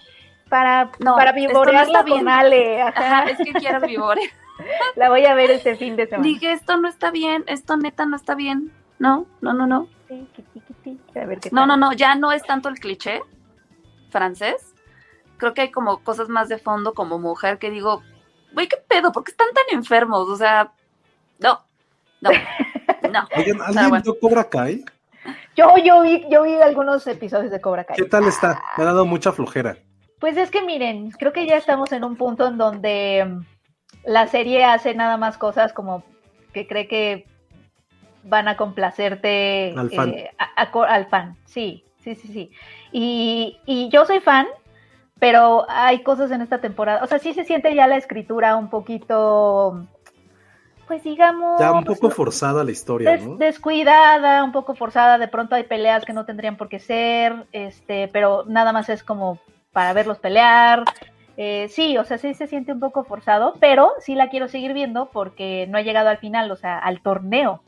para, No, para no vivorearla bien. con Ale. ajá. ajá, es que quiero vivorear. La voy a ver este fin de semana. Dije, esto no está bien, esto neta no está bien. No, no, no, no. A ver qué No, no, no, ya no es tanto el cliché francés. Creo que hay como cosas más de fondo como mujer que digo, güey, ¿qué pedo? ¿Por qué están tan enfermos? O sea, no, no, no. ¿alguien bueno. vio Cobra Kai? Yo, yo vi, yo vi algunos episodios de Cobra Kai. ¿Qué tal está? Me ha dado mucha flojera. Pues es que miren, creo que ya estamos en un punto en donde mm, la serie hace nada más cosas como que cree que van a complacerte Al fan. eh, a- a co- al fan. Sí, sí, sí, sí. Y, y yo soy fan, pero hay cosas en esta temporada. O sea, sí se siente ya la escritura un poquito, pues digamos. Ya un poco forzada la historia, des- ¿no? descuidada, un poco forzada, de pronto hay peleas que no tendrían por qué ser, este, pero nada más es como para verlos pelear. Eh, sí, o sea, sí se siente un poco forzado, pero sí la quiero seguir viendo porque no ha llegado al final, o sea, al torneo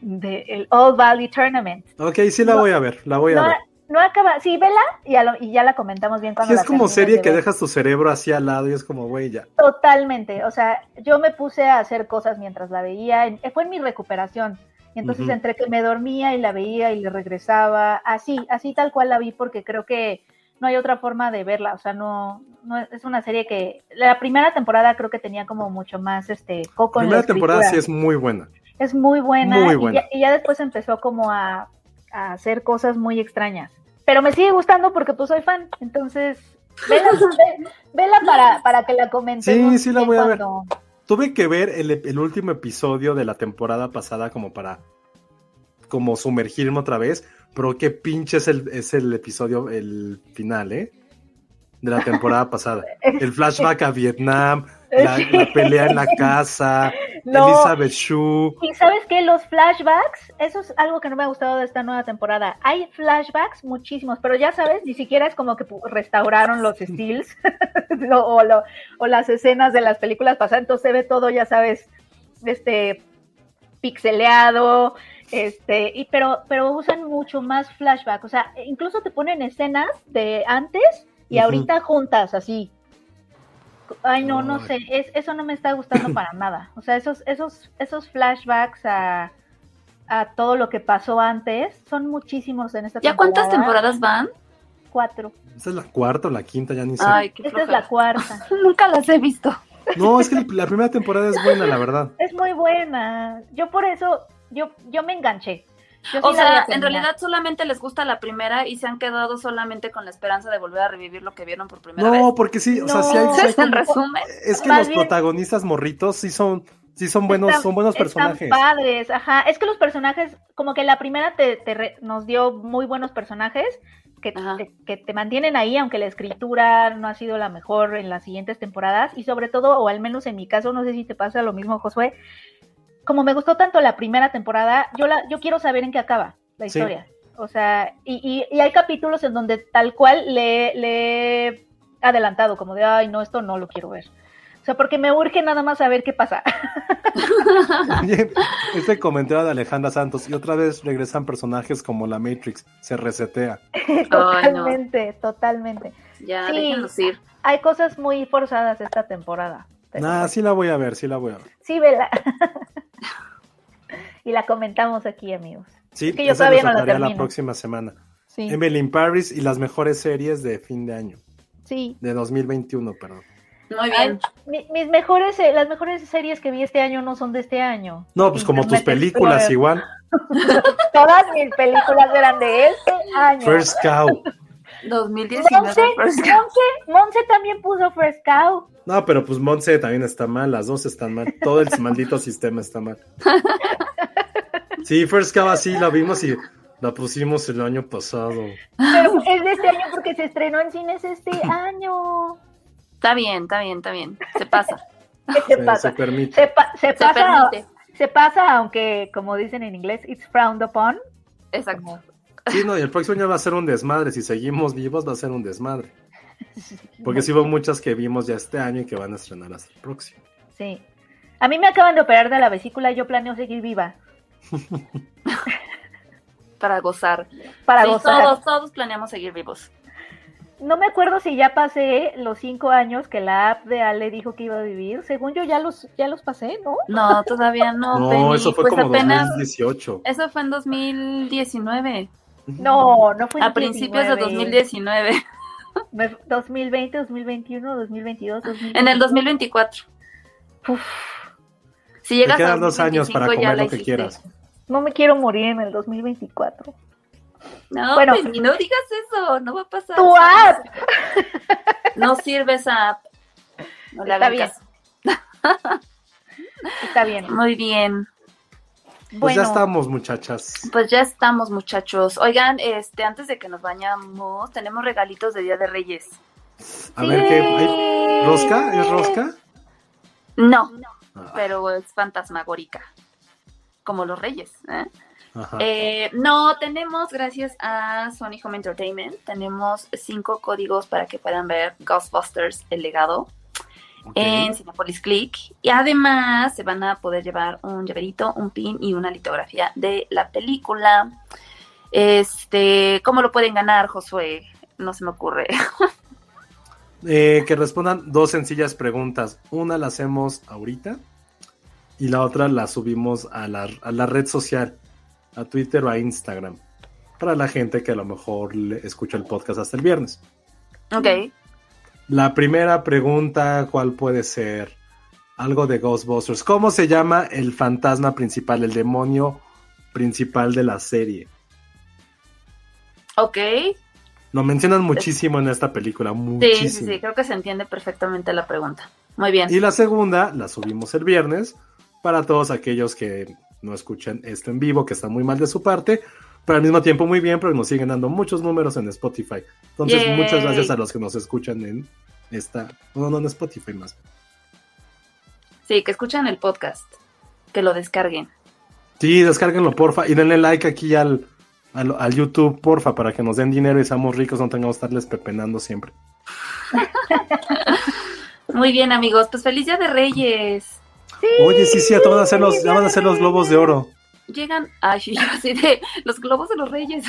del All Valley Tournament. Ok, sí la voy a ver, la voy a No, ver. No acaba, sí, vela y, ya lo- y ya la comentamos bien cuando Sí, es la como termines serie de que dejas tu cerebro así al lado y es como, güey, ya. Totalmente, o sea, yo me puse a hacer cosas mientras la veía, en- fue en mi recuperación, y entonces entre que me dormía y la veía y le regresaba, así, así tal cual la vi porque creo que no hay otra forma de verla, o sea, no, no es es una serie que, la primera temporada creo que tenía como mucho más este coco La en la primera temporada sí es muy buena. es muy buena, muy y buena. ya- Y, ya, después empezó como a, a hacer cosas muy extrañas, pero me sigue gustando porque pues soy fan, entonces... Vela, ve- vela para, para que la comentemos. Sí, sí la voy a ver. Tuve que ver el, el último episodio de la temporada pasada como para como sumergirme otra vez, pero qué pinche es el, es el episodio, el final, ¿eh? De la temporada pasada. El flashback a Vietnam, la pelea en la casa, No. Elizabeth Shue. Y sabes qué, los flashbacks, eso es algo que no me ha gustado de esta nueva temporada. Hay flashbacks muchísimos, pero ya sabes, ni siquiera es como que restauraron los stills lo- o, lo- o las escenas de las películas pasadas, entonces se ve todo, ya sabes, este pixeleado, este, y pero, pero usan mucho más flashback, o sea, incluso te ponen escenas de antes y ahorita juntas, así. Ay, no, no sé, es, eso no me está gustando para nada. O sea, esos, esos, esos flashbacks a, a todo lo que pasó antes son muchísimos en esta ¿Ya temporada. cuántas temporadas van? Cuatro. Esta es la cuarta o la quinta, ya ni sé. Ay, qué Esta es la cuarta. Nunca las he visto. No, es que la primera temporada es buena, la verdad. Es muy buena. Yo por eso, yo, yo me enganché. O sea, en realidad solamente les gusta la primera y se han quedado solamente con la esperanza de volver a revivir lo que vieron por primera vez. No, porque sí, o sea, sí hay, en resumen. Es que los protagonistas morritos sí son sí son buenos, son buenos personajes. padres, ajá. Es que los personajes, como que la primera te, nos dio muy buenos personajes que te, que te, mantienen ahí, aunque la escritura no ha sido la mejor en las siguientes temporadas. Y sobre todo, o al menos en mi caso, no sé si te pasa lo mismo, Josué, como me gustó tanto la primera temporada, yo, la, yo quiero saber en qué acaba la historia. O sea, y, y, hay capítulos en donde tal cual le, le he adelantado, como de, ay, no, esto no lo quiero ver. O sea, porque me urge nada más saber qué pasa. este comentario de Alejandra Santos, y otra vez regresan personajes como la Matrix, se resetea. totalmente, totalmente. Ya, sí, ir. Hay cosas muy forzadas esta temporada. Nah, sí la voy a ver, sí la voy a ver. Sí, vela. y la comentamos aquí, amigos. Sí, que yo todavía no la termino. la próxima semana. Sí. Emily in Paris y las mejores series de fin de año. Sí. De 2021, perdón. Muy bien. mis mejores, eh, las mejores series que vi este año no son de este año. No, pues como tus películas igual. Todas mis películas eran de este año. First Cow. 2019. Monse, también puso First Cow. No, pero pues Monse también está mal, las dos están mal. Todo el maldito sistema está mal. Sí, First Cow así la vimos y la pusimos el año pasado. Pero es de este año porque se estrenó en cines este año. Está bien, está bien, está bien. Se pasa. se, pasa? Se, permite. Se, pasa, permite. se pasa, aunque como dicen en inglés, it's frowned upon. Exacto. Sí, no, y el próximo año va a ser un desmadre. Si seguimos vivos, va a ser un desmadre. Porque sí hubo muchas que vimos ya este año y que van a estrenar hasta el próximo. Sí. A mí me acaban de operar de la vesícula y yo planeo seguir viva. Para gozar. Para gozar. Todos, todos planeamos seguir vivos no me acuerdo si ya pasé los cinco años que la app de Ale dijo que iba a vivir. Según yo ya los ya los pasé, ¿no? No, todavía no. no, eso fue pues como apenas, 2018. Eso fue en 2019. No, no fue en A principios de 2019. 2020, 2021, 2022, 2023. En el 2024. Uf. Si llegas Te quedan dos años para comer lo que quieras. No me quiero morir en el 2024. No, bueno, pues, no digas eso, no va a pasar. Tu app. No sirve esa app. No le Está bien. Está bien. Muy bien. Pues ya estamos, muchachas. Pues ya estamos, muchachos. Oigan, este, antes de que nos bañamos, tenemos regalitos de Día de Reyes. A ver, ¿qué? ¿Rosca? ¿Es rosca? No, ah. pero es fantasmagórica. Como los reyes, ¿eh? Eh, no, tenemos, gracias a Sony Home Entertainment, tenemos cinco códigos para que puedan ver Ghostbusters, el legado, en Cinepolis Click. Y además se van a poder llevar un llaverito, un pin y una litografía de la película. Este, ¿cómo lo pueden ganar, Josué? No se me ocurre. Eh, que respondan dos sencillas preguntas. Una la hacemos ahorita y la otra la subimos a la, a la red social a Twitter o a Instagram. Para la gente que a lo mejor escucha el podcast hasta el viernes. Ok. La primera pregunta, ¿cuál puede ser? Algo de Ghostbusters. ¿Cómo se llama el fantasma principal, el demonio principal de la serie? Ok. Lo mencionan muchísimo en esta película, muchísimo. Sí, sí, sí, creo que se entiende perfectamente la pregunta. Muy bien. Y la segunda la subimos el viernes para todos aquellos que no escuchan esto en vivo, que está muy mal de su parte, pero al mismo tiempo muy bien, porque nos siguen dando muchos números en Spotify. Entonces, muchas gracias a los que nos escuchan en esta, no, no en Spotify más. Sí, que escuchan el podcast, que lo descarguen. Sí, descárguenlo, porfa, y denle like aquí al, al, al YouTube, porfa, para que nos den dinero y seamos ricos, no tengamos que estarles pepenando siempre. Muy bien, amigos, pues feliz día de Reyes. Oye, sí, sí, ya van a hacer los, van a hacer los globos de oro. Llegan, ay, así de los globos de los reyes.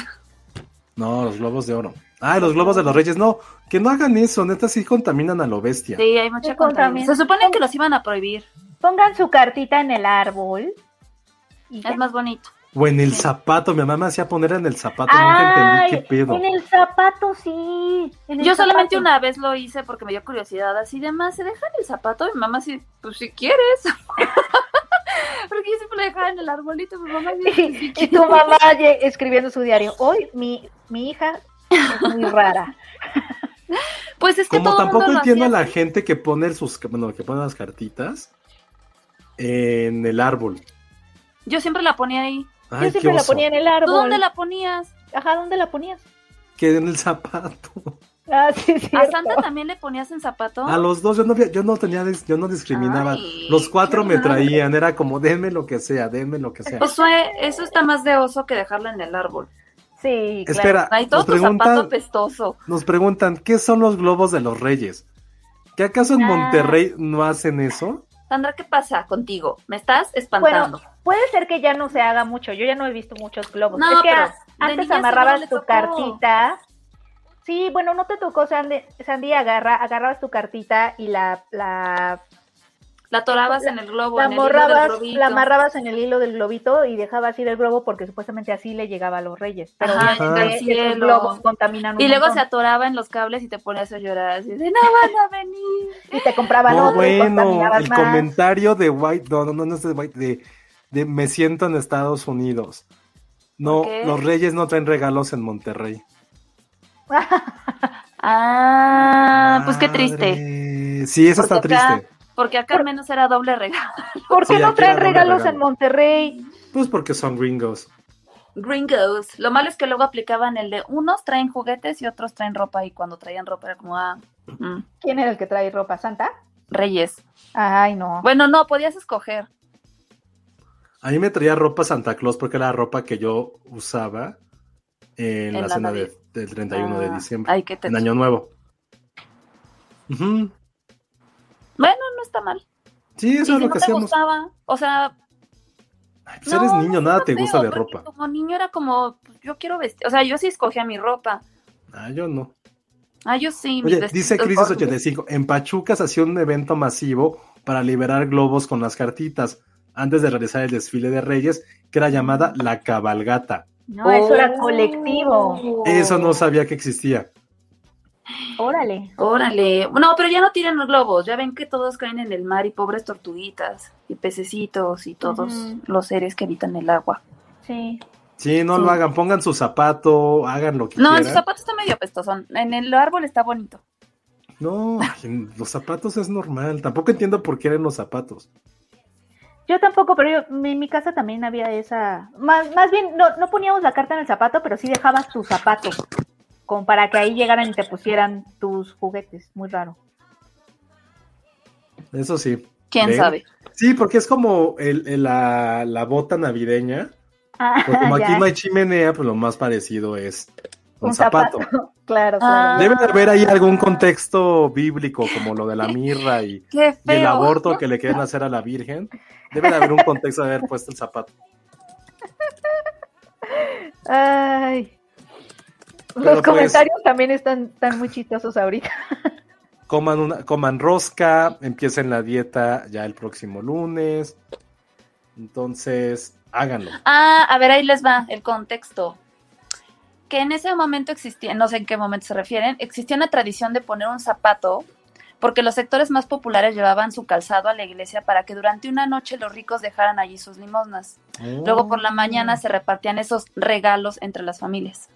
No, los globos de oro. Ah, los globos de los reyes, no, que no hagan eso, neta sí contaminan a lo bestia. Sí, hay mucha contaminación. Se supone que los iban a prohibir. Pongan su cartita en el árbol. es más bonito. O en el zapato, mi mamá me hacía poner en el zapato, nunca entendí qué pedo. En el zapato, sí. Yo solamente una vez lo hice porque me dio curiosidad, así de más, ¿se deja en el zapato? Mi mamá sí, pues si quieres. porque yo siempre lo dejaba en el arbolito, mi mamá Y tu mamá escribiendo su diario, hoy mi, mi hija es muy rara. Pues es que Como tampoco entiendo a la gente que pone sus, bueno, que pone las cartitas en el árbol. Yo siempre la ponía ahí. Yo siempre la ponía en el árbol. dónde la ponías? Ajá, ¿dónde la ponías? Que en el zapato. Ah, sí, sí. ¿A Santa también le ponías en zapato? A los dos, yo no, yo no tenía, yo no discriminaba. los cuatro me traían, era como, denme lo que sea, denme lo que sea. Eso, eso está más de oso que dejarla en el árbol. Sí, claro. Espera, Hay todo tu zapato pestoso. Nos preguntan, ¿qué son los globos de los reyes? ¿Que acaso en ah. Monterrey no hacen eso? Sandra, ¿qué pasa contigo? ¿Me estás espantando? Bueno, puede ser que ya no se haga mucho. Yo ya no he visto muchos globos. No, es que antes amarrabas tu cartita. Sí, bueno, no te tocó, Sandy, Sandy agarra, agarrabas tu cartita y la, la la atorabas en el globo, la, en el la amarrabas en el hilo del globito y dejabas ir el globo porque supuestamente así le llegaba a los reyes. Pero los globos contaminan Y luego se atoraba en los cables y te ponías a llorar así de no van a venir. Y te compraban no, Bueno, el comentario de White, no, no, no es de White, de, de me siento en Estados Unidos. No, los reyes no traen regalos en Monterrey. ah, pues qué triste. Sí, eso está triste. Porque acá al menos era doble regalo. ¿Por qué no traen regalos en Monterrey? Pues porque son gringos. Gringos. Lo malo es que luego aplicaban el de unos traen juguetes y otros traen ropa. Y cuando traían ropa era como, ah. Mm. ¿Quién era el que trae ropa? ¿Santa? Reyes. Ay, no. Bueno, no, podías escoger. A mí me traía ropa Santa Claus porque era la ropa que yo usaba en, la, cena del 31 de ah, diciembre. Ay, qué en Año Nuevo. Bueno, no está mal. Sí, eso es lo que hacíamos. Gustaba, o sea. pues eres niño, nada te gusta de ropa. Como niño era como, pues, yo quiero vestir. O sea, yo sí escogía mi ropa. Ah, yo no. Ah, yo sí. Oye, dice Crisis85, en Pachuca se hacía un evento masivo para liberar globos con las cartitas antes de realizar el desfile de Reyes, que era llamada la cabalgata. No, eso era colectivo. Eso no sabía que existía. Órale. Órale. No, pero ya no tiran los globos. Ya ven que todos caen en el mar y pobres tortuguitas y pececitos y todos los seres que habitan el agua. Sí. Sí, no lo hagan. Pongan su zapato, hagan lo que no, quieran. No, su zapato está medio pestoso. En el árbol está bonito. No, los zapatos es normal. Tampoco entiendo por qué eran los zapatos. Yo tampoco, pero yo, en mi casa también había esa. Más, más bien, no, no poníamos la carta en el zapato, pero sí dejabas tu zapato como para que ahí llegaran y te pusieran tus juguetes, muy raro. Eso sí. ¿Quién sabe? Sí, porque es como el, la, bota navideña. Ah, como aquí no hay chimenea, pues lo más parecido es un, zapato. claro, claro. Debe de haber ahí algún contexto bíblico, como lo de la mirra y, el aborto que le quieren hacer a la Virgen. Debe de haber un contexto de haber puesto el zapato. Ay. Los pues, comentarios también están, tan muy chistosos ahorita. Coman, una, coman rosca, empiecen la dieta ya el próximo lunes. Entonces, háganlo. Ah, a ver, ahí les va el contexto. Que en ese momento existía, no sé en qué momento se refieren, existía una tradición de poner un zapato porque los sectores más populares llevaban su calzado a la iglesia para que durante una noche los ricos dejaran allí sus limosnas. Luego por la mañana oh. se repartían esos regalos entre las familias.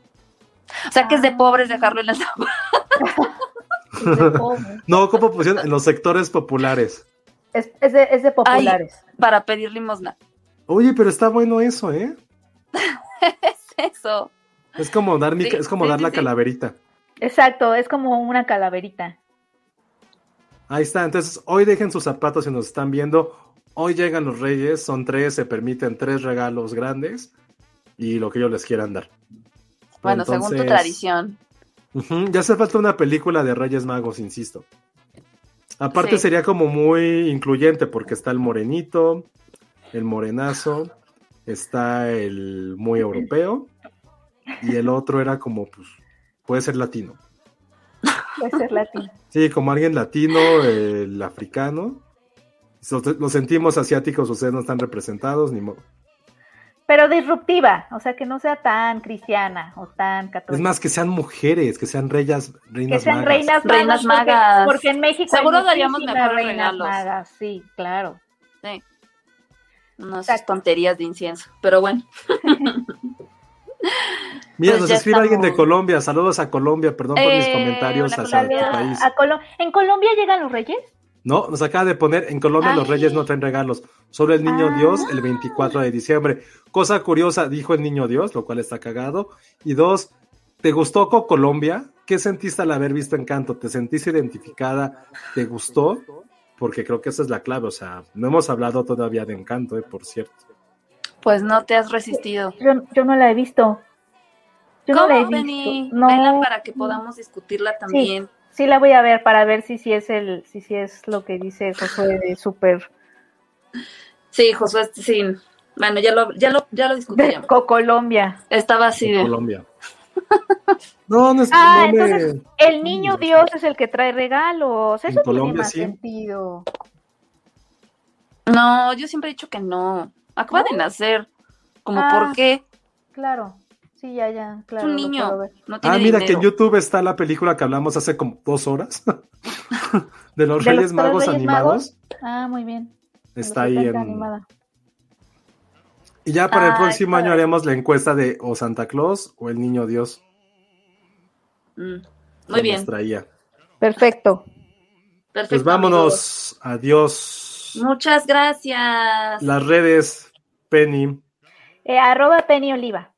O sea que es de pobres dejarlo en la no, como pusieron en los sectores populares. Es, de, populares. para pedir limosna. Oye, pero está bueno eso, ¿eh? es eso. Es como dar, es como dar la calaverita. Exacto, es como una calaverita. Ahí está, entonces hoy dejen sus zapatos si nos están viendo. Hoy llegan los reyes, son tres, se permiten tres regalos grandes y lo que ellos les quieran dar. Bueno, según tu tradición. ya hace falta una película de Reyes Magos, insisto. Aparte sería como muy incluyente porque está el morenito, el morenazo, está el muy europeo y el otro era como, pues, puede ser latino. Puede ser latino. Sí, como alguien latino, el africano. Lo sentimos asiáticos, ustedes no están representados, ni modo. pero disruptiva, o sea, que no sea tan cristiana o tan católica. Es más, que sean mujeres, que sean reinas, reinas que sean magas. reinas magas. Reinas porque- magas. Porque, en México Seguro hay daríamos mejores reinas regalos. magas, sí, claro. Sí. Unas Exacto. tonterías de incienso. Pero bueno. Mira, Pues nos escribe alguien de. Colombia. Saludos a Colombia. Perdón por mis Eh, comentarios hacia Colombia. tu país. A Colo- ¿En Colombia llegan los reyes? No, nos acaba de poner en Colombia los reyes no traen regalos. Solo el niño Ah. Dios el 24 de diciembre. Cosa curiosa, dijo el niño Dios, lo cual está cagado. Y dos, ¿te gustó Co Colombia? ¿Qué sentiste al haber visto Encanto? ¿Te sentiste identificada? ¿Te gustó? Porque creo que esa es la clave. O sea, no hemos hablado todavía de Encanto, eh, por cierto. Pues no te has resistido. Yo, yo no la he visto. Yo no ¿Cómo, la he visto. Penny? No, Vela para que podamos discutirla también. sí la voy a ver para ver si sí es el, si sí es lo que dice Josué de súper Sí, Josué, sí. Bueno, ya lo, ya lo, ya lo. Co- Colombia. Estaba así de. Colombia. No, no es Ah, no me- entonces el niño Dios es el que trae regalos. En Eso tiene Colombia, más sí. sentido. No, yo siempre he dicho que no. Acaba de nacer. Como, Ah. ¿por qué? Claro. Sí, ya, ya, Es claro. un lo niño. No tiene Ah, mira que en. YouTube está la película que hablamos hace como dos horas de los ¿De Reyes los Magos Reyes animados. Ah, muy bien. Está ahí 70 en. animada. Y ya para el Ay, próximo año haremos la encuesta de o Santa Claus o el Niño Dios. Mm, Muy bien. traía. Perfecto. Perfecto. Pues vámonos. Adiós. Muchas gracias. Las redes, Penny. Eh, arroba Penny Oliva.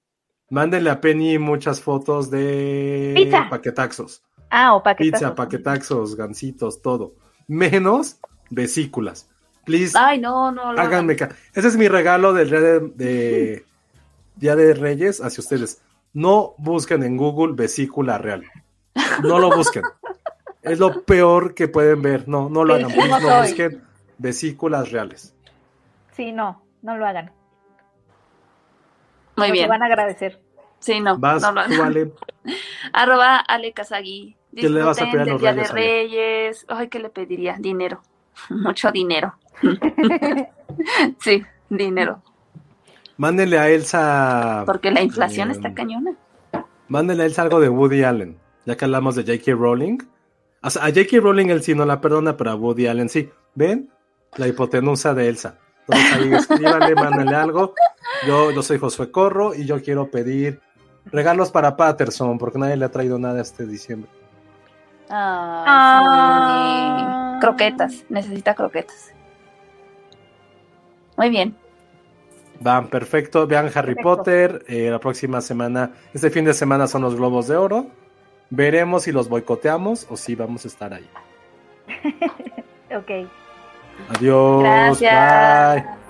Mándenle a Penny muchas fotos de Pizza. paquetaxos. Ah, o paquetazo. Pizza, paquetaxos, gansitos, todo. Menos vesículas. Please, Ay, no, no. háganme ca- Ese es mi regalo del día de, de- Día de Reyes hacia ustedes. No busquen en Google vesícula real. No lo busquen. Es lo peor que pueden ver. No, no lo hagan. Please, no busquen vesículas reales. Sí, no, no lo hagan. Muy Nos bien. van a agradecer. Sí, no. Vas, no tú, Ale. Arroba Ale Kazagi. ¿Qué le vas a pedir a los Día Reyes, de? Reyes. Ay, ¿qué le pediría? Dinero. Mucho dinero. sí, dinero. Mándenle a Elsa. Porque la inflación eh, está cañona. Mándenle a Elsa algo de Woody Allen. Ya que hablamos de J.K. Rowling. O sea, a J.K. Rowling él sí no la perdona, pero a Woody Allen sí. ¿Ven? La hipotenusa de Elsa. Entonces ahí escríbanle, mándenle algo. Yo, yo soy Josué Corro y yo quiero pedir regalos para Patterson, porque nadie le ha traído nada este diciembre. Ay, Ah. sí. Croquetas. Necesita croquetas. Muy bien. Van, perfecto. Vean Harry Perfecto. Potter. eh, la próxima semana, este fin de semana son los Globos de Oro. Veremos si los boicoteamos o si vamos a estar ahí. Ok. Adiós. Gracias. Bye.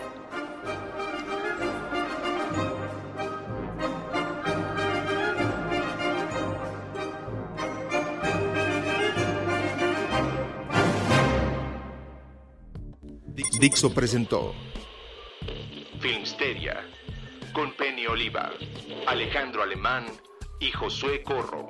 Dixo presentó Filmsteria con Penny Oliva, Alejandro Alemán y Josué Corro.